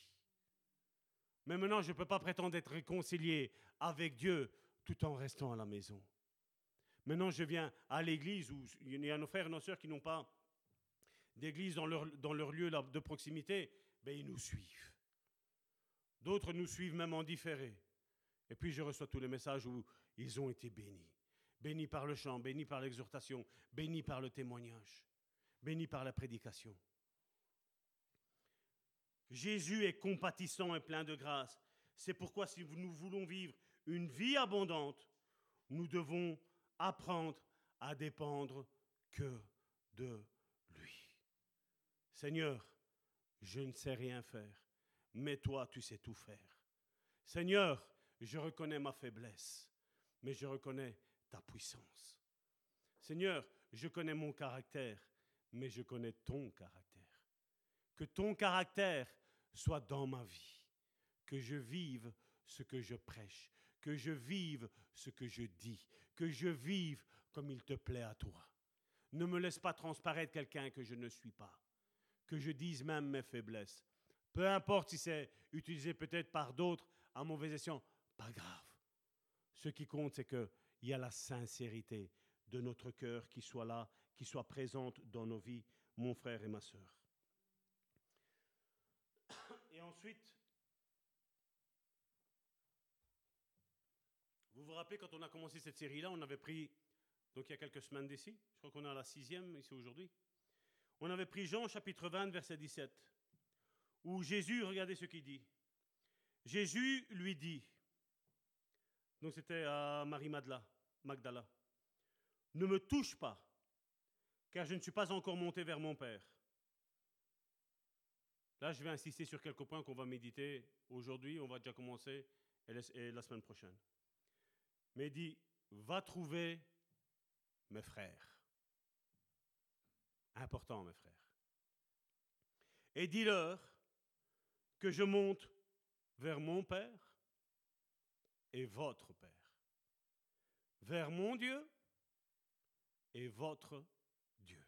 Mais maintenant, je ne peux pas prétendre être réconcilié avec Dieu tout en restant à la maison. Maintenant, je viens à l'église où il y a nos frères et nos sœurs qui n'ont pas d'église dans leur, lieu de proximité, ben, ils nous suivent. D'autres nous suivent même en différé. Et puis je reçois tous les messages où ils ont été bénis. Bénis par le chant, bénis par l'exhortation, bénis par le témoignage, bénis par la prédication. Jésus est compatissant et plein de grâce. C'est pourquoi si nous voulons vivre une vie abondante, nous devons apprendre à dépendre que de lui. Seigneur, je ne sais rien faire, mais toi, tu sais tout faire. Seigneur, je reconnais ma faiblesse, mais je reconnais ta puissance. Seigneur, je connais mon caractère, mais je connais ton caractère. Que ton caractère soit dans ma vie, que je vive ce que je prêche, que je vive ce que je dis, que je vive comme il te plaît à toi. Ne me laisse pas transparaître quelqu'un que je ne suis pas, que je dise même mes faiblesses. Peu importe si c'est utilisé peut-être par d'autres à mauvais escient, pas grave. Ce qui compte, c'est qu'il y a la sincérité de notre cœur qui soit là, qui soit présente dans nos vies, mon frère et ma sœur. Et ensuite, vous vous rappelez quand on a commencé cette série-là, on avait pris, donc il y a quelques semaines d'ici, je crois qu'on est à la sixième ici aujourd'hui, on avait pris Jean chapitre 20, verset 17, où Jésus, regardez ce qu'il dit. Jésus lui dit, donc c'était à Marie Magdala, ne me touche pas, car je ne suis pas encore monté vers mon Père. Là, je vais insister sur quelques points qu'on va méditer aujourd'hui, on va déjà commencer, et la semaine prochaine. Mais il dit, va trouver mes frères. Important, mes frères. Et dis-leur que je monte vers mon Père et votre Père, vers mon Dieu et votre Dieu.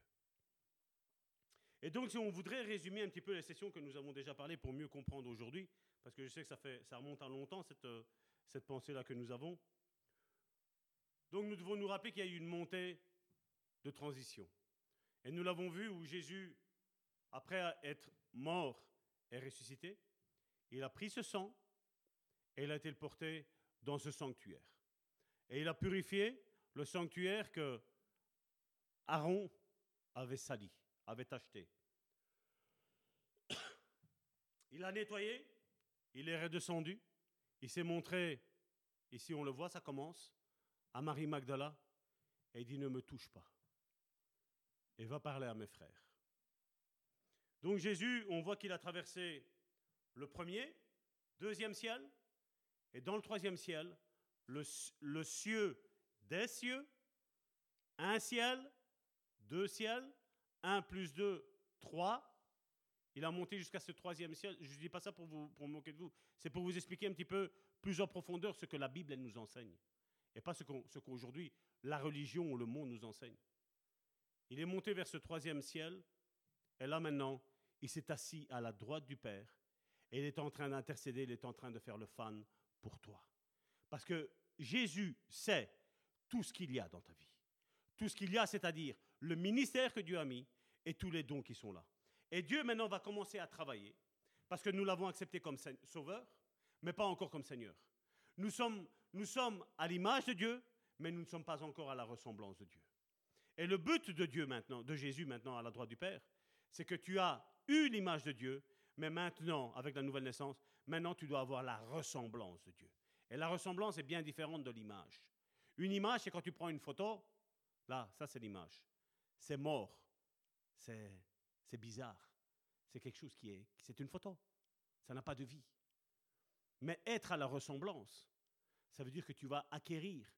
Et donc, si on voudrait résumer un petit peu les sessions que nous avons déjà parlé pour mieux comprendre aujourd'hui, parce que je sais que ça, remonte à longtemps, cette, euh, cette pensée-là que nous avons. Donc, nous devons nous rappeler qu'il y a eu une montée de transition. Et nous l'avons vu où Jésus, après être mort et ressuscité, il a pris ce sang et il a été porté dans ce sanctuaire. Et il a purifié le sanctuaire que Aaron avait sali, avait acheté. *coughs* Il a nettoyé, il est redescendu, il s'est montré, ici on le voit, ça commence, à Marie Magdala, et dit ne me touche pas. Et va parler à mes frères. Donc Jésus, on voit qu'il a traversé le premier, deuxième ciel, et dans le troisième ciel, le, le cieux des cieux, un ciel, deux ciels, un plus deux, trois. Il a monté jusqu'à ce troisième ciel. Je ne dis pas ça pour vous moquer de vous. C'est pour vous expliquer un petit peu plus en profondeur ce que la Bible nous enseigne. Et pas ce qu'aujourd'hui la religion ou le monde nous enseigne. Il est monté vers ce troisième ciel. Et là maintenant, il s'est assis à la droite du Père. Et il est en train d'intercéder, il est en train de faire le fan pour toi. Parce que Jésus sait tout ce qu'il y a dans ta vie. Tout ce qu'il y a, c'est-à-dire le ministère que Dieu a mis et tous les dons qui sont là. Et Dieu maintenant va commencer à travailler, parce que nous l'avons accepté comme sauveur, mais pas encore comme Seigneur. Nous sommes, nous sommes à l'image de Dieu, mais nous ne sommes pas encore à la ressemblance de Dieu. Et le but de Dieu maintenant, de Jésus maintenant à la droite du Père, c'est que tu as l'image de Dieu, mais maintenant, avec la nouvelle naissance, maintenant tu dois avoir la ressemblance de Dieu. Et la ressemblance est bien différente de l'image. Une image, c'est quand tu prends une photo, là, ça c'est l'image. C'est mort. C'est, c'est bizarre. C'est quelque chose qui est, c'est une photo. Ça n'a pas de vie. Mais être à la ressemblance, ça veut dire que tu vas acquérir,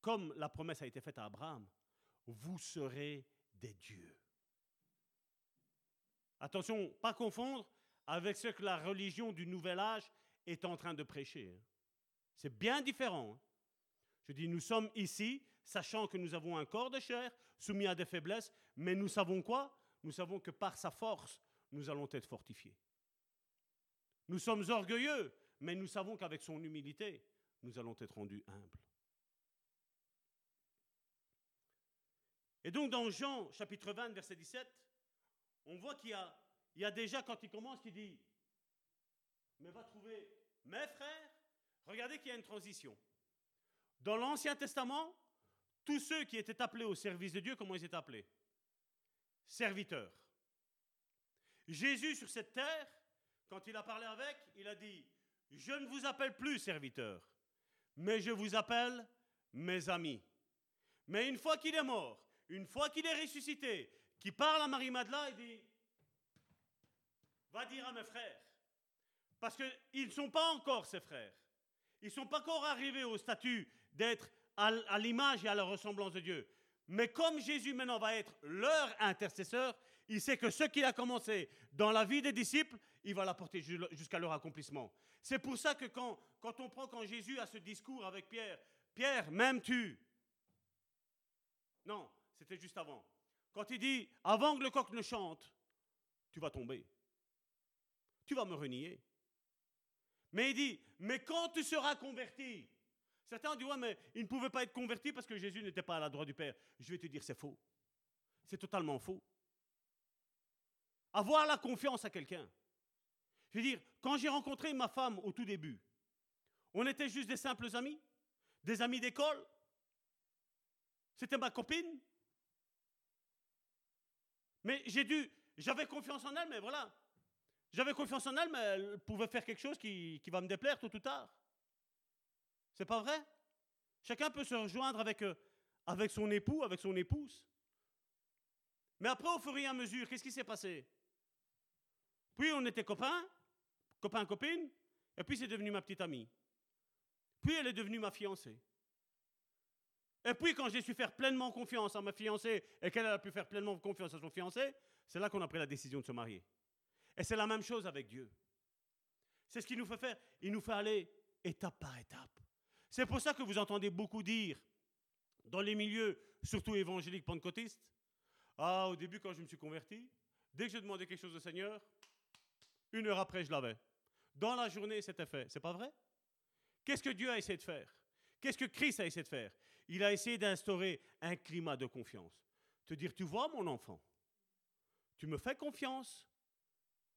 comme la promesse a été faite à Abraham, vous serez des dieux. Attention, pas confondre avec ce que la religion du nouvel âge est en train de prêcher. Hein. C'est bien différent. Hein. Je dis, nous sommes ici, sachant que nous avons un corps de chair, soumis à des faiblesses, mais nous savons quoi? Nous savons que par sa force, nous allons être fortifiés. Nous sommes orgueilleux, mais nous savons qu'avec son humilité, nous allons être rendus humbles. Et donc dans Jean chapitre 20, verset 17, on voit qu'il y a, déjà, quand il commence, qui dit, mais va trouver mes frères, regardez qu'il y a une transition. Dans l'Ancien Testament, tous ceux qui étaient appelés au service de Dieu, comment ils étaient appelés? Serviteurs. Jésus sur cette terre, quand il a parlé avec, il a dit, je ne vous appelle plus serviteurs, mais je vous appelle mes amis. Mais une fois qu'il est mort, une fois qu'il est ressuscité, qui parle à Marie-Madeleine, il dit, va dire à mes frères, parce qu'ils ne sont pas encore ses frères. Ils ne sont pas encore arrivés au statut d'être à l'image et à la ressemblance de Dieu. Mais comme Jésus maintenant va être leur intercesseur, il sait que ce qu'il a commencé dans la vie des disciples, il va l'apporter jusqu'à leur accomplissement. C'est pour ça que quand, quand on prend, quand Jésus a ce discours avec Pierre, Pierre, m'aimes-tu? Non, c'était juste avant. Quand il dit, avant que le coq ne chante, tu vas tomber. Tu vas me renier. Mais il dit, mais quand tu seras converti, certains ont dit, ouais, mais il ne pouvait pas être converti parce que Jésus n'était pas à la droite du Père. Je vais te dire, c'est faux. C'est totalement faux. Avoir la confiance à quelqu'un. Je veux dire, quand j'ai rencontré ma femme au tout début, on était juste des simples amis, des amis d'école. C'était ma copine. Mais j'ai dû, j'avais confiance en elle, mais voilà. J'avais confiance en elle, mais elle pouvait faire quelque chose qui, va me déplaire tôt ou tard. C'est pas vrai? Chacun peut se rejoindre avec, euh, avec son époux, avec son épouse. Mais après, au fur et à mesure, qu'est-ce qui s'est passé? Puis on était copains, copains, copines, et puis c'est devenu ma petite amie. Puis elle est devenue ma fiancée. Et puis quand j'ai su faire pleinement confiance à ma fiancée et qu'elle a pu faire pleinement confiance à son fiancé, c'est là qu'on a pris la décision de se marier. Et c'est la même chose avec Dieu. C'est ce qu'il nous fait faire. Il nous fait aller étape par étape. C'est pour ça que vous entendez beaucoup dire, dans les milieux, surtout évangéliques pentecôtistes, ah, au début, quand je me suis converti, dès que je demandais quelque chose au Seigneur, une heure après, je l'avais. Dans la journée, c'était fait. C'est pas vrai? Qu'est-ce que Dieu a essayé de faire? Qu'est-ce que Christ a essayé de faire? Il a essayé d'instaurer un climat de confiance. Te dire, tu vois, mon enfant, tu me fais confiance,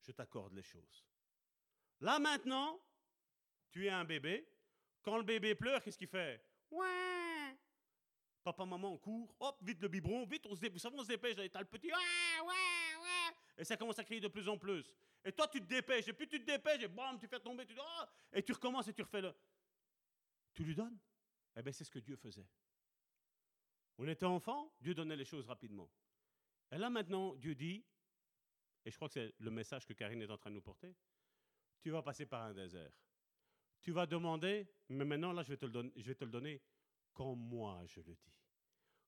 je t'accorde les choses. Là maintenant, tu es un bébé. Quand le bébé pleure, qu'est-ce qu'il fait? Ouais. Papa, maman, on court. Hop, vite le biberon, vite, on se dépêche. Vous savez, on se dépêche. T'as le petit. Ouais, ouais, ouais. Et ça commence à crier de plus en plus. Et toi, tu te dépêches. Et puis tu te dépêches et bam, tu fais tomber. Tu oh, et tu recommences et tu refais le. Tu lui donnes Eh bien, c'est ce que Dieu faisait. On était enfant, Dieu donnait les choses rapidement. Et là maintenant, Dieu dit et je crois que c'est le message que Karine est en train de nous porter, tu vas passer par un désert. Tu vas demander, mais maintenant là je vais te le donner, je comme moi je le dis.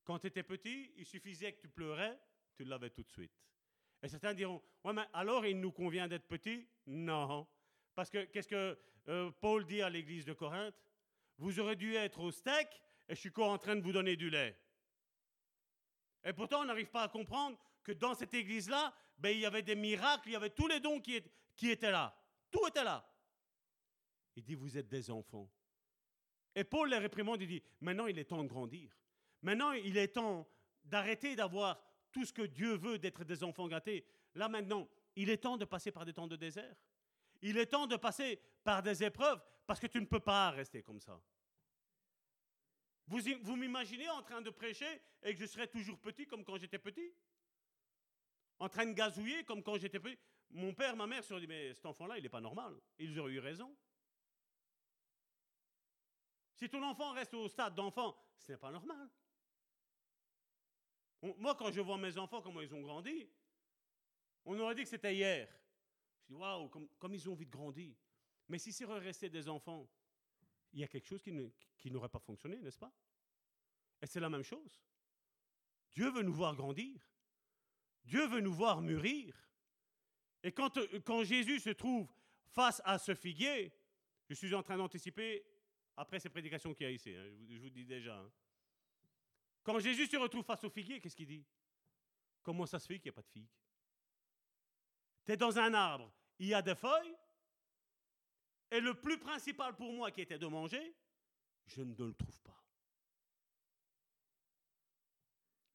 Quand tu étais petit, il suffisait que tu pleurais, tu l'avais tout de suite. Et certains diront, ouais, mais alors il nous convient d'être petit? Non. Parce que qu'est-ce que euh, Paul dit à l'église de Corinthe? Vous aurez dû être au steak et je suis encore en train de vous donner du lait. Et pourtant, on n'arrive pas à comprendre que dans cette église-là, ben, il y avait des miracles, il y avait tous les dons qui, qui étaient là. Tout était là. Il dit, vous êtes des enfants. Et Paul les réprimande, il dit, maintenant il est temps de grandir. Maintenant il est temps d'arrêter d'avoir tout ce que Dieu veut, d'être des enfants gâtés. Là maintenant, il est temps de passer par des temps de désert. Il est temps de passer par des épreuves parce que tu ne peux pas rester comme ça. Vous, m'imaginez en train de prêcher et que je serais toujours petit comme quand j'étais petit? En train de gazouiller comme quand j'étais petit? Mon père, ma mère se sont dit, mais cet enfant-là, il n'est pas normal. Ils auraient eu raison. Si ton enfant reste au stade d'enfant, ce n'est pas normal. Moi, quand je vois mes enfants, comment ils ont grandi, on aurait dit que c'était hier. Je dis, waouh, comme, ils ont vite grandi. Mais si c'est resté des enfants, il y a quelque chose qui n'aurait pas fonctionné, n'est-ce pas? Et c'est la même chose. Dieu veut nous voir grandir. Dieu veut nous voir mûrir. Et quand, Jésus se trouve face à ce figuier, je suis en train d'anticiper après ces prédications qu'il y a ici, hein, je, vous, dis déjà. Hein. Quand Jésus se retrouve face au figuier, qu'est-ce qu'il dit? Comment ça se fait qu'il n'y a pas de figue Tu es dans un arbre, il y a des feuilles, et le plus principal pour moi qui était de manger, je ne le trouve pas.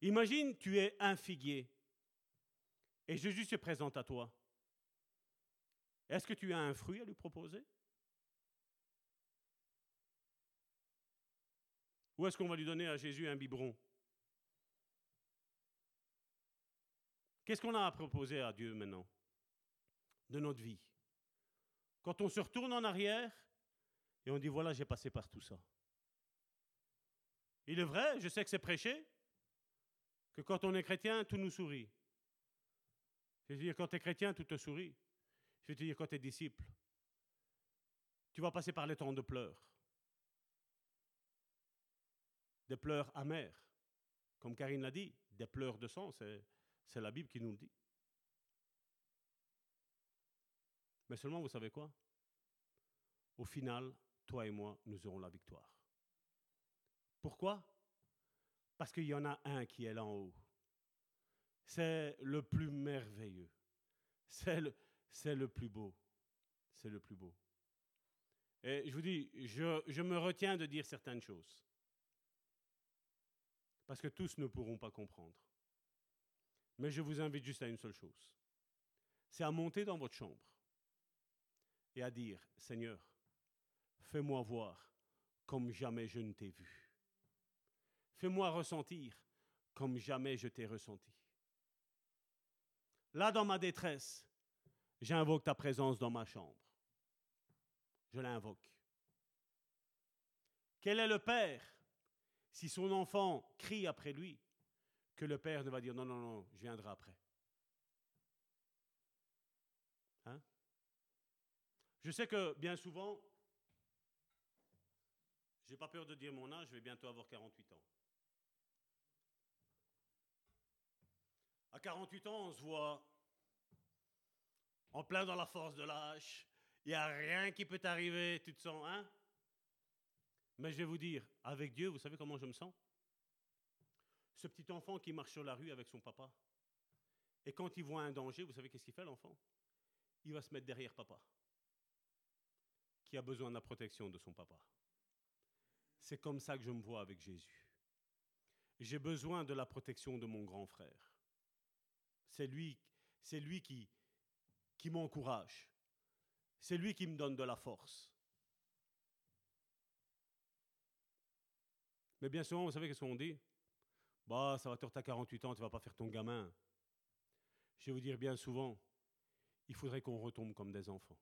Imagine, tu es un figuier. Et Jésus se présente à toi. Est-ce que tu as un fruit à lui proposer? Ou est-ce qu'on va lui donner à Jésus un biberon? Qu'est-ce qu'on a à proposer à Dieu maintenant de notre vie? Quand on se retourne en arrière et on dit voilà, j'ai passé par tout ça. Il est vrai, je sais que c'est prêché, que quand on est chrétien, tout nous sourit. Je veux dire, quand tu es chrétien, tout te sourit. Je veux dire, quand tu es disciple, tu vas passer par les temps de pleurs. Des pleurs amers. Comme Karine l'a dit, des pleurs de sang, c'est la Bible qui nous le dit. Mais seulement, vous savez quoi? Au final, toi et moi, nous aurons la victoire. Pourquoi? Parce qu'il y en a un qui est là en haut. C'est le plus merveilleux. C'est le, c'est le plus beau. C'est le plus beau. Et je vous dis, je, je me retiens de dire certaines choses. Parce que tous ne pourront pas comprendre. Mais je vous invite juste à une seule chose. C'est à monter dans votre chambre et à dire, Seigneur, fais-moi voir comme jamais je ne t'ai vu. Fais-moi ressentir comme jamais je t'ai ressenti. Là, dans ma détresse, j'invoque ta présence dans ma chambre. Je l'invoque. Quel est le Père si son enfant crie après lui que le Père ne va dire non, non, non, je viendrai après? Je sais que bien souvent, j'ai pas peur de dire mon âge, je vais bientôt avoir 48 ans. À 48 ans, on se voit en plein dans la force de l'âge. Il n'y a rien qui peut arriver, tu te sens, hein? Mais je vais vous dire, avec Dieu, vous savez comment je me sens? Ce petit enfant qui marche sur la rue avec son papa. Et quand il voit un danger, vous savez qu'est-ce qu'il fait l'enfant? Il va se mettre derrière papa, a besoin de la protection de son papa. C'est comme ça que je me vois avec Jésus. J'ai besoin de la protection de mon grand frère. C'est lui, qui m'encourage. C'est lui qui me donne de la force. Mais bien souvent, vous savez qu'est-ce qu'on dit? Bah, ça va te à 48 ans, tu vas pas faire ton gamin. Je vais vous dire bien souvent, il faudrait qu'on retombe comme des enfants.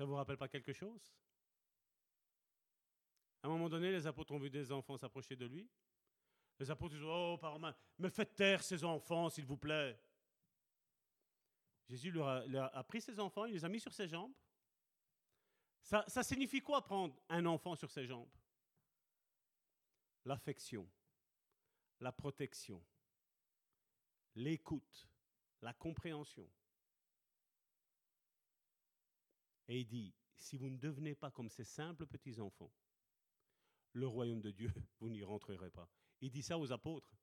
Ça vous rappelle pas quelque chose? À un moment donné, les apôtres ont vu des enfants s'approcher de lui. Les apôtres disent Oh, par main, me faites taire ces enfants, s'il vous plaît. Jésus leur a, pris ses enfants, il les a mis sur ses jambes. Ça signifie quoi prendre un enfant sur ses jambes? L'affection, la protection, l'écoute, la compréhension. Et il dit, si vous ne devenez pas comme ces simples petits-enfants, le royaume de Dieu, *laughs* vous n'y rentrerez pas. Il dit ça aux apôtres.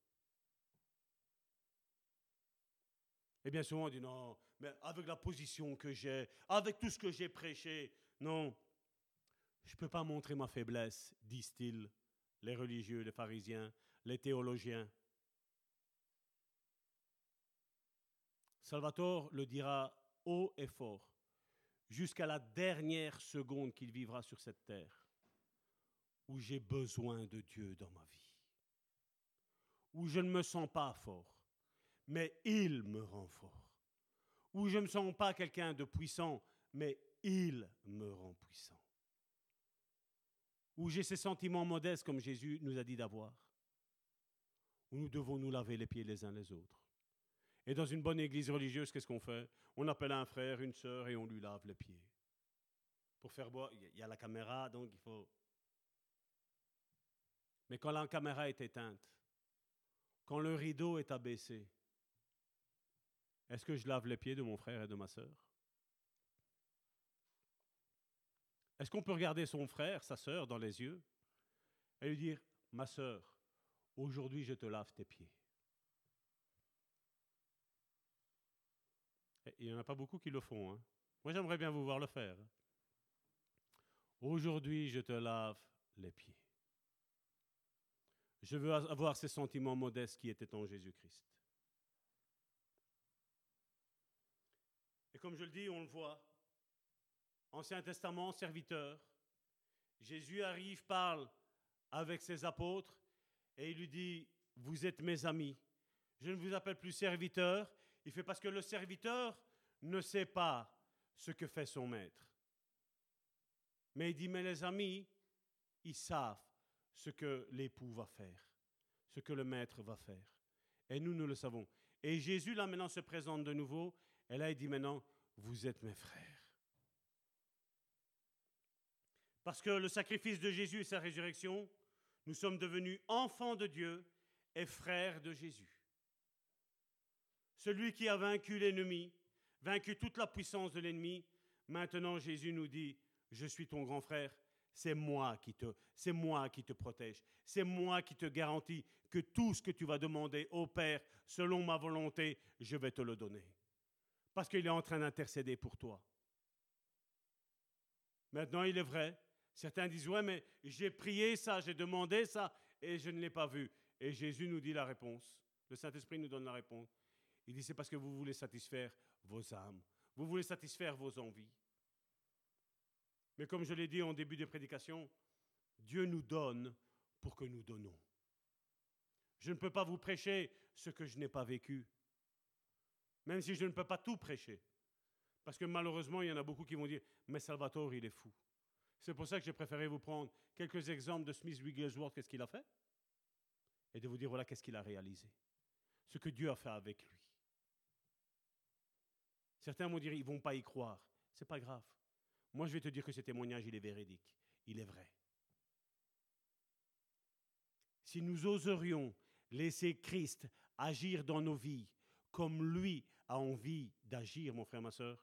Et bien souvent, on dit non, mais avec la position que j'ai, avec tout ce que j'ai prêché, non, je ne peux pas montrer ma faiblesse, disent-ils, les religieux, les pharisiens, les théologiens. Salvatore le dira haut et fort, jusqu'à la dernière seconde qu'il vivra sur cette terre, où j'ai besoin de Dieu dans ma vie où je ne me sens pas fort, mais il me rend fort. Où je ne me sens pas quelqu'un de puissant, mais il me rend puissant. Où j'ai ces sentiments modestes comme Jésus nous a dit d'avoir. Où nous devons nous laver les pieds les uns les autres. Et dans une bonne église religieuse, qu'est-ce qu'on fait? On appelle un frère, une sœur et on lui lave les pieds. Pour faire boire, il y a la caméra, donc il faut. Mais quand la caméra est éteinte, quand le rideau est abaissé, est-ce que je lave les pieds de mon frère et de ma sœur? Est-ce qu'on peut regarder son frère, sa sœur dans les yeux et lui dire, ma sœur, aujourd'hui je te lave tes pieds Il n'y en a pas beaucoup qui le font. Hein. Moi j'aimerais bien vous voir le faire. Aujourd'hui je te lave les pieds. Je veux avoir ces sentiments modestes qui étaient en Jésus-Christ. Et comme je le dis, on le voit. Ancien Testament, serviteur. Jésus arrive, parle avec ses apôtres et il lui dit, vous êtes mes amis. Je ne vous appelle plus serviteur. Il fait parce que le serviteur ne sait pas ce que fait son maître. Mais il dit, mais les amis, ils savent ce que l'époux va faire, ce que le maître va faire. Et nous, nous le savons. Et Jésus, là, maintenant, se présente de nouveau. Et là, il dit maintenant, vous êtes mes frères. Parce que le sacrifice de Jésus et sa résurrection, nous sommes devenus enfants de Dieu et frères de Jésus. Celui qui a vaincu l'ennemi, vaincu toute la puissance de l'ennemi. Maintenant, Jésus nous dit, je suis ton grand frère, c'est moi qui te, protège, c'est moi qui te garantis que tout ce que tu vas demander au Père, selon ma volonté, je vais te le donner. Parce qu'il est en train d'intercéder pour toi. Maintenant, il est vrai, certains disent, ouais, mais j'ai prié ça, j'ai demandé ça, et je ne l'ai pas vu. Et Jésus nous dit la réponse. Le Saint-Esprit nous donne la réponse. Il dit, c'est parce que vous voulez satisfaire vos âmes. Vous voulez satisfaire vos envies. Mais comme je l'ai dit en début de prédication, Dieu nous donne pour que nous donnons. Je ne peux pas vous prêcher ce que je n'ai pas vécu, même si je ne peux pas tout prêcher. Parce que malheureusement, il y en a beaucoup qui vont dire, mais Salvatore, il est fou. C'est pour ça que j'ai préféré vous prendre quelques exemples de Smith Wigglesworth, qu'est-ce qu'il a fait, et de vous dire, voilà, qu'est-ce qu'il a réalisé. Ce que Dieu a fait avec lui. Certains vont dire, ils vont pas y croire. C'est pas grave. Moi, je vais te dire que ce témoignage, il est véridique. Il est vrai. Si nous oserions laisser Christ agir dans nos vies comme lui a envie d'agir, mon frère, ma soeur,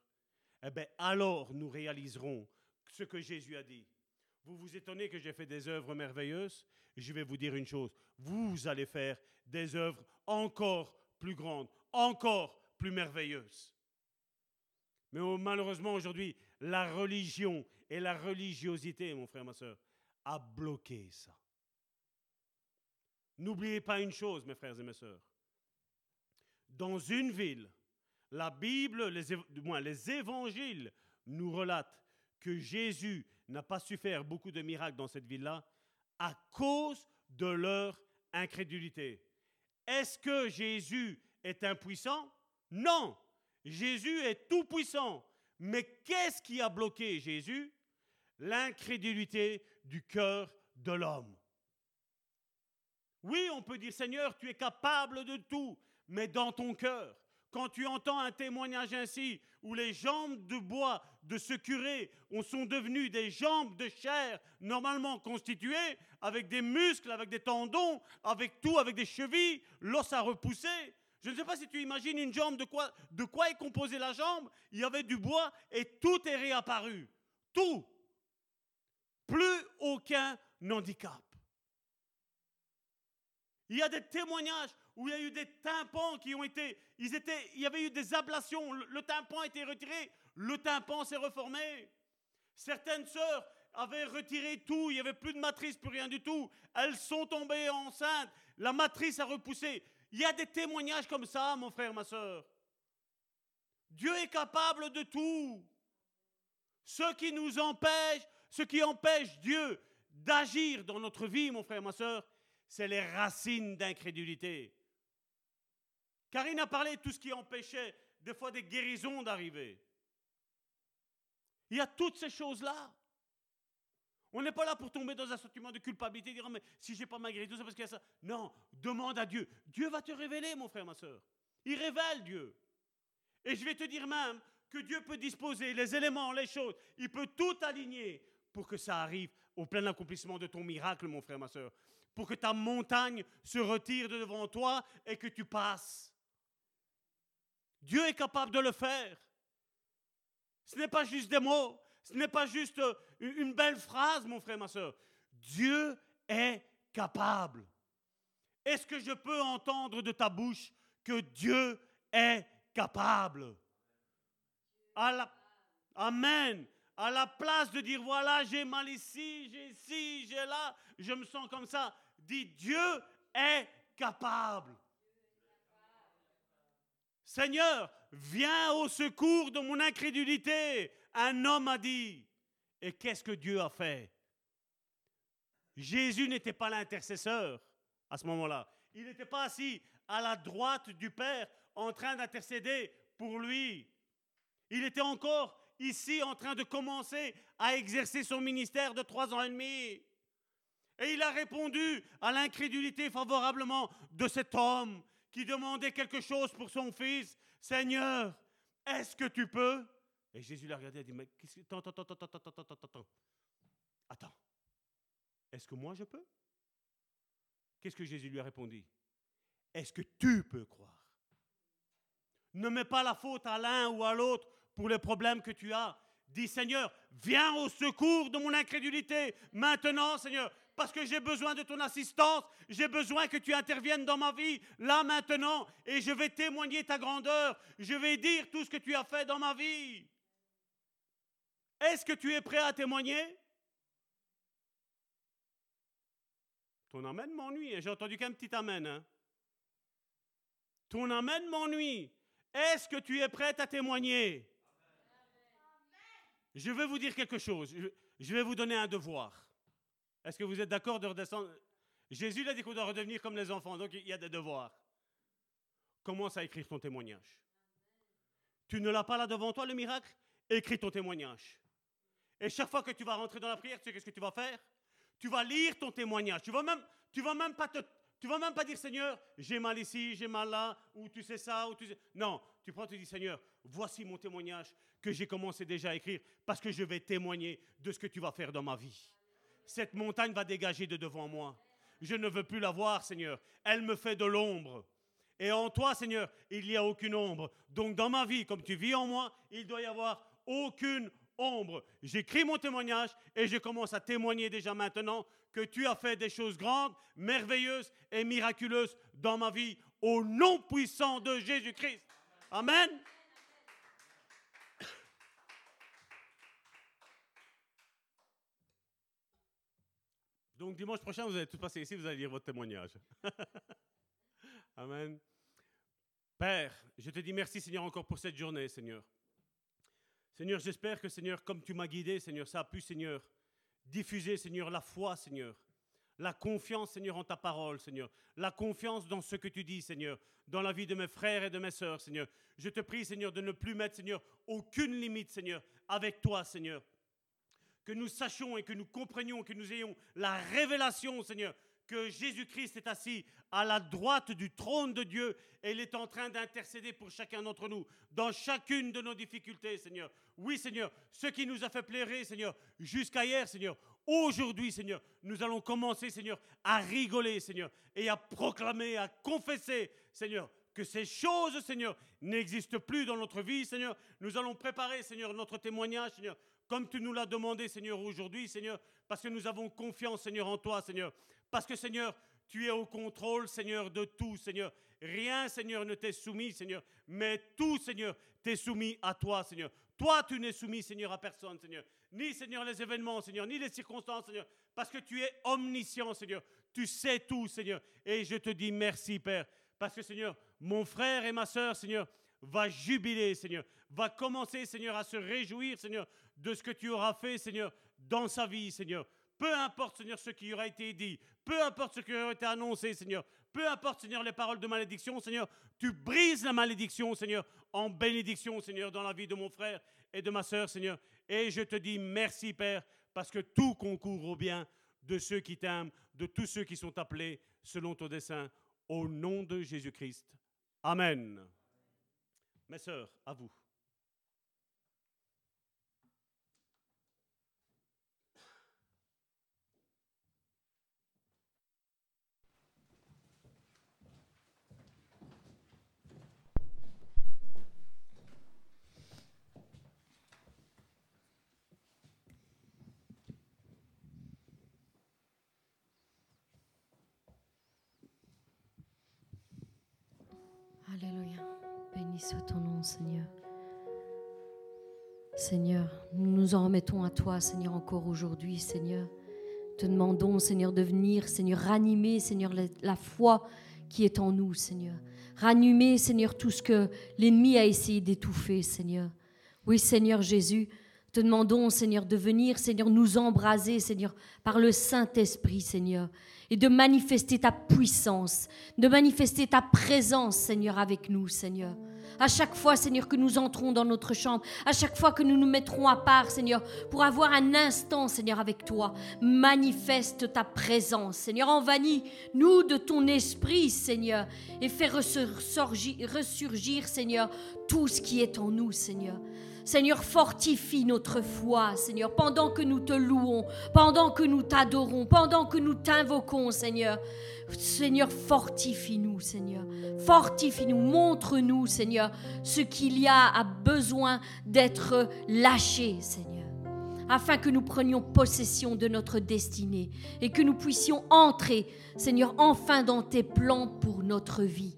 eh bien, alors nous réaliserons ce que Jésus a dit. Vous vous étonnez que j'ai fait des œuvres merveilleuses? Je vais vous dire une chose. Vous allez faire des œuvres encore plus grandes, encore plus merveilleuses. Mais oh, malheureusement, aujourd'hui, la religion et la religiosité, mon frère, ma soeur, a bloqué ça. N'oubliez pas une chose, mes frères et mes sœurs. Dans une ville, la Bible, les, moins les évangiles, nous relatent que Jésus n'a pas su faire beaucoup de miracles dans cette ville-là à cause de leur incrédulité. Est-ce que Jésus est impuissant? Non. Jésus est tout puissant. Mais qu'est-ce qui a bloqué Jésus? L'incrédulité du cœur de l'homme. Oui, on peut dire Seigneur, tu es capable de tout, mais dans ton cœur, quand tu entends un témoignage ainsi, où les jambes de bois de ce curé sont devenues des jambes de chair normalement constituées, avec des muscles, avec des tendons, avec tout, avec des chevilles, l'os a repoussé, je ne sais pas si tu imagines une jambe, de quoi, est composée la jambe. Il y avait du bois et tout est réapparu. Tout. Plus aucun handicap. Il y a des témoignages où il y a eu des tympans qui ont été, il y avait eu des ablations, le, le tympan a été retiré, le tympan s'est reformé. Certaines sœurs avaient retiré tout, il n'y avait plus de matrice, plus rien du tout. Elles sont tombées enceintes, la matrice a repoussé. Il y a des témoignages comme ça, mon frère, ma soeur. Dieu est capable de tout. Ce qui nous empêche, ce qui empêche Dieu d'agir dans notre vie, mon frère, ma soeur, c'est les racines d'incrédulité. Karine a parlé de tout ce qui empêchait des fois des guérisons d'arriver. Il y a toutes ces choses-là. On n'est pas là pour tomber dans un sentiment de culpabilité, dire mais si j'ai pas ma guérison, c'est parce qu'il y a ça. Non, demande à Dieu. Dieu va te révéler, mon frère, ma soeur. Il révèle Dieu. Et je vais te dire même que Dieu peut disposer les éléments, les choses. Il peut tout aligner pour que ça arrive au plein accomplissement de ton miracle, mon frère, ma soeur. Pour que ta montagne se retire de devant toi et que tu passes. Dieu est capable de le faire. Ce n'est pas juste des mots, ce n'est pas juste euh, une belle phrase, mon frère, ma soeur. Dieu est capable. Est-ce que je peux entendre de ta bouche que Dieu est capable? Amen. À la place de dire voilà, j'ai mal ici, j'ai ici, j'ai là, je me sens comme ça, dis Dieu est capable. Seigneur, viens au secours de mon incrédulité. Un homme a dit. Et qu'est-ce que Dieu a fait? Jésus n'était pas l'intercesseur à ce moment-là. Il n'était pas assis à la droite du Père en train d'intercéder pour lui. Il était encore ici en train de commencer à exercer son ministère de trois ans et demi. Et il a répondu à l'incrédulité favorablement de cet homme qui demandait quelque chose pour son fils. Seigneur, est-ce que tu peux Et Jésus l'a regardé et a dit, mais qu'est-ce que... Attends, attends, attends, attends, attends, attends, attends. Attends. Est-ce que moi je peux? Qu'est-ce que Jésus lui a répondu? Est-ce que tu peux croire? Ne mets pas la faute à l'un ou à l'autre pour les problèmes que tu as. Dis Seigneur, viens au secours de mon incrédulité. Maintenant, Seigneur, parce que j'ai besoin de ton assistance, j'ai besoin que tu interviennes dans ma vie, là maintenant, et je vais témoigner ta grandeur, je vais dire tout ce que tu as fait dans ma vie. Est-ce que tu es prêt à témoigner? Ton amen m'ennuie, j'ai entendu qu'un petit amen. Hein? Ton amen m'ennuie. Est-ce que tu es prêt à témoigner? Je vais vous dire quelque chose. Je vais vous donner un devoir. Est-ce que vous êtes d'accord de redescendre? Jésus a dit qu'on doit redevenir comme les enfants, donc il y a des devoirs. Commence à écrire ton témoignage. Tu ne l'as pas là devant toi, le miracle? Écris ton témoignage. Et chaque fois que tu vas rentrer dans la prière, tu sais qu'est-ce que tu vas faire? Tu vas lire ton témoignage. Tu vas même, tu vas même pas te, tu vas même pas dire Seigneur, j'ai mal ici, j'ai mal là, ou tu sais ça, ou tu sais. Non, tu prends, tu dis Seigneur, voici mon témoignage que j'ai commencé déjà à écrire parce que je vais témoigner de ce que tu vas faire dans ma vie. Cette montagne va dégager de devant moi. Je ne veux plus la voir, Seigneur. Elle me fait de l'ombre. Et en toi, Seigneur, il n'y a aucune ombre. Donc dans ma vie, comme tu vis en moi, il doit y avoir aucune ombre. J'écris mon témoignage et je commence à témoigner déjà maintenant que tu as fait des choses grandes, merveilleuses et miraculeuses dans ma vie au nom puissant de Jésus-Christ. Amen. Donc dimanche prochain, vous allez tout passer ici, vous allez lire votre témoignage. *laughs* Amen. Père, je te dis merci Seigneur encore pour cette journée, Seigneur. Seigneur, j'espère que Seigneur, comme tu m'as guidé, Seigneur, ça a pu, Seigneur, diffuser, Seigneur, la foi, Seigneur. La confiance, Seigneur, en ta parole, Seigneur. La confiance dans ce que tu dis, Seigneur. Dans la vie de mes frères et de mes sœurs, Seigneur. Je te prie, Seigneur, de ne plus mettre, Seigneur, aucune limite, Seigneur, avec toi, Seigneur que nous sachions et que nous comprenions, que nous ayons la révélation, Seigneur, que Jésus-Christ est assis à la droite du trône de Dieu et il est en train d'intercéder pour chacun d'entre nous dans chacune de nos difficultés, Seigneur. Oui, Seigneur, ce qui nous a fait plairer, Seigneur, jusqu'à hier, Seigneur, aujourd'hui, Seigneur, nous allons commencer, Seigneur, à rigoler, Seigneur, et à proclamer, à confesser, Seigneur, que ces choses, Seigneur, n'existent plus dans notre vie, Seigneur. Nous allons préparer, Seigneur, notre témoignage, Seigneur, comme tu nous l'as demandé, Seigneur, aujourd'hui, Seigneur, parce que nous avons confiance, Seigneur, en toi, Seigneur. Parce que, Seigneur, tu es au contrôle, Seigneur, de tout, Seigneur. Rien, Seigneur, ne t'est soumis, Seigneur, mais tout, Seigneur, t'est soumis à toi, Seigneur. Toi, tu n'es soumis, Seigneur, à personne, Seigneur. Ni, Seigneur, les événements, Seigneur, ni les circonstances, Seigneur. Parce que tu es omniscient, Seigneur. Tu sais tout, Seigneur. Et je te dis merci, Père. Parce que, Seigneur, mon frère et ma sœur, Seigneur, va jubiler, Seigneur. Va commencer, Seigneur, à se réjouir, Seigneur, de ce que tu auras fait, Seigneur, dans sa vie, Seigneur. Peu importe, Seigneur, ce qui aura été dit, peu importe ce qui aura été annoncé, Seigneur, peu importe, Seigneur, les paroles de malédiction, Seigneur, tu brises la malédiction, Seigneur, en bénédiction, Seigneur, dans la vie de mon frère et de ma sœur, Seigneur. Et je te dis merci, Père, parce que tout concourt au bien de ceux qui t'aiment, de tous ceux qui sont appelés selon ton dessein, au nom de Jésus-Christ. Amen. Mes sœurs, à vous. Alléluia. Soit ton nom, Seigneur. Seigneur, nous nous en remettons à toi, Seigneur, encore aujourd'hui, Seigneur. Te demandons, Seigneur, de venir, Seigneur, ranimer, Seigneur, la foi qui est en nous, Seigneur. Ranimer, Seigneur, tout ce que l'ennemi a essayé d'étouffer, Seigneur. Oui, Seigneur Jésus, te demandons, Seigneur, de venir, Seigneur, nous embraser, Seigneur, par le Saint-Esprit, Seigneur, et de manifester ta puissance, de manifester ta présence, Seigneur, avec nous, Seigneur. À chaque fois, Seigneur, que nous entrons dans notre chambre, à chaque fois que nous nous mettrons à part, Seigneur, pour avoir un instant, Seigneur, avec toi, manifeste ta présence, Seigneur. Envahis-nous de ton esprit, Seigneur, et fais ressurgir, Seigneur, tout ce qui est en nous, Seigneur. Seigneur, fortifie notre foi, Seigneur, pendant que nous te louons, pendant que nous t'adorons, pendant que nous t'invoquons, Seigneur. Seigneur, fortifie-nous, Seigneur. Fortifie-nous, montre-nous, Seigneur, ce qu'il y a à besoin d'être lâché, Seigneur afin que nous prenions possession de notre destinée et que nous puissions entrer, Seigneur, enfin dans tes plans pour notre vie.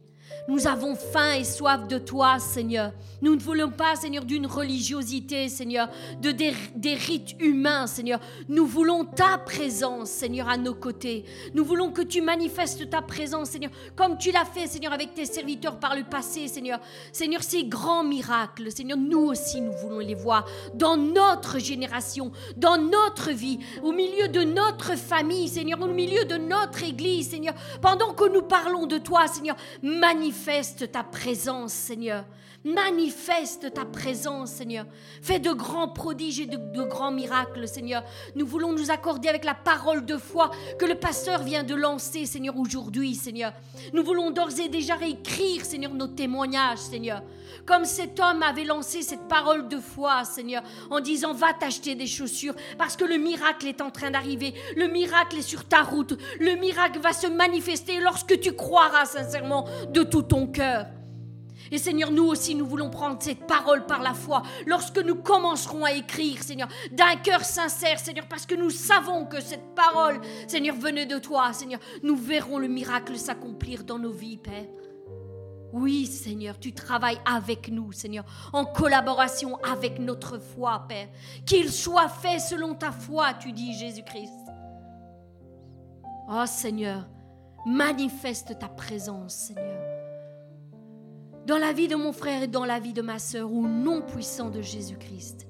Nous avons faim et soif de toi, Seigneur. Nous ne voulons pas, Seigneur, d'une religiosité, Seigneur, de des, rites humains, Seigneur. Nous voulons ta présence, Seigneur, à nos côtés. Nous voulons que tu manifestes ta présence, Seigneur, comme tu l'as fait, Seigneur, avec tes serviteurs par le passé, Seigneur. Seigneur, ces grands miracles, Seigneur, nous aussi, nous voulons les voir dans notre génération, dans notre vie, au milieu de notre famille, Seigneur, au milieu de notre église, Seigneur. Pendant que nous parlons de toi, Seigneur, manifeste ta présence, Seigneur. Manifeste ta présence, Seigneur. Fais de grands prodiges et de, grands miracles, Seigneur. Nous voulons nous accorder avec la parole de foi que le pasteur vient de lancer, Seigneur, aujourd'hui, Seigneur. Nous voulons d'ores et déjà réécrire, Seigneur, nos témoignages, Seigneur. Comme cet homme avait lancé cette parole de foi, Seigneur, en disant va t'acheter des chaussures parce que le miracle est en train d'arriver. Le miracle est sur ta route. Le miracle va se manifester lorsque tu croiras sincèrement de tout ton cœur. Et Seigneur, nous aussi, nous voulons prendre cette parole par la foi lorsque nous commencerons à écrire, Seigneur, d'un cœur sincère, Seigneur, parce que nous savons que cette parole, Seigneur, venait de toi, Seigneur. Nous verrons le miracle s'accomplir dans nos vies, Père. Oui, Seigneur, tu travailles avec nous, Seigneur, en collaboration avec notre foi, Père. Qu'il soit fait selon ta foi, tu dis, Jésus-Christ. Oh Seigneur, manifeste ta présence, Seigneur dans la vie de mon frère et dans la vie de ma sœur, au nom puissant de Jésus-Christ.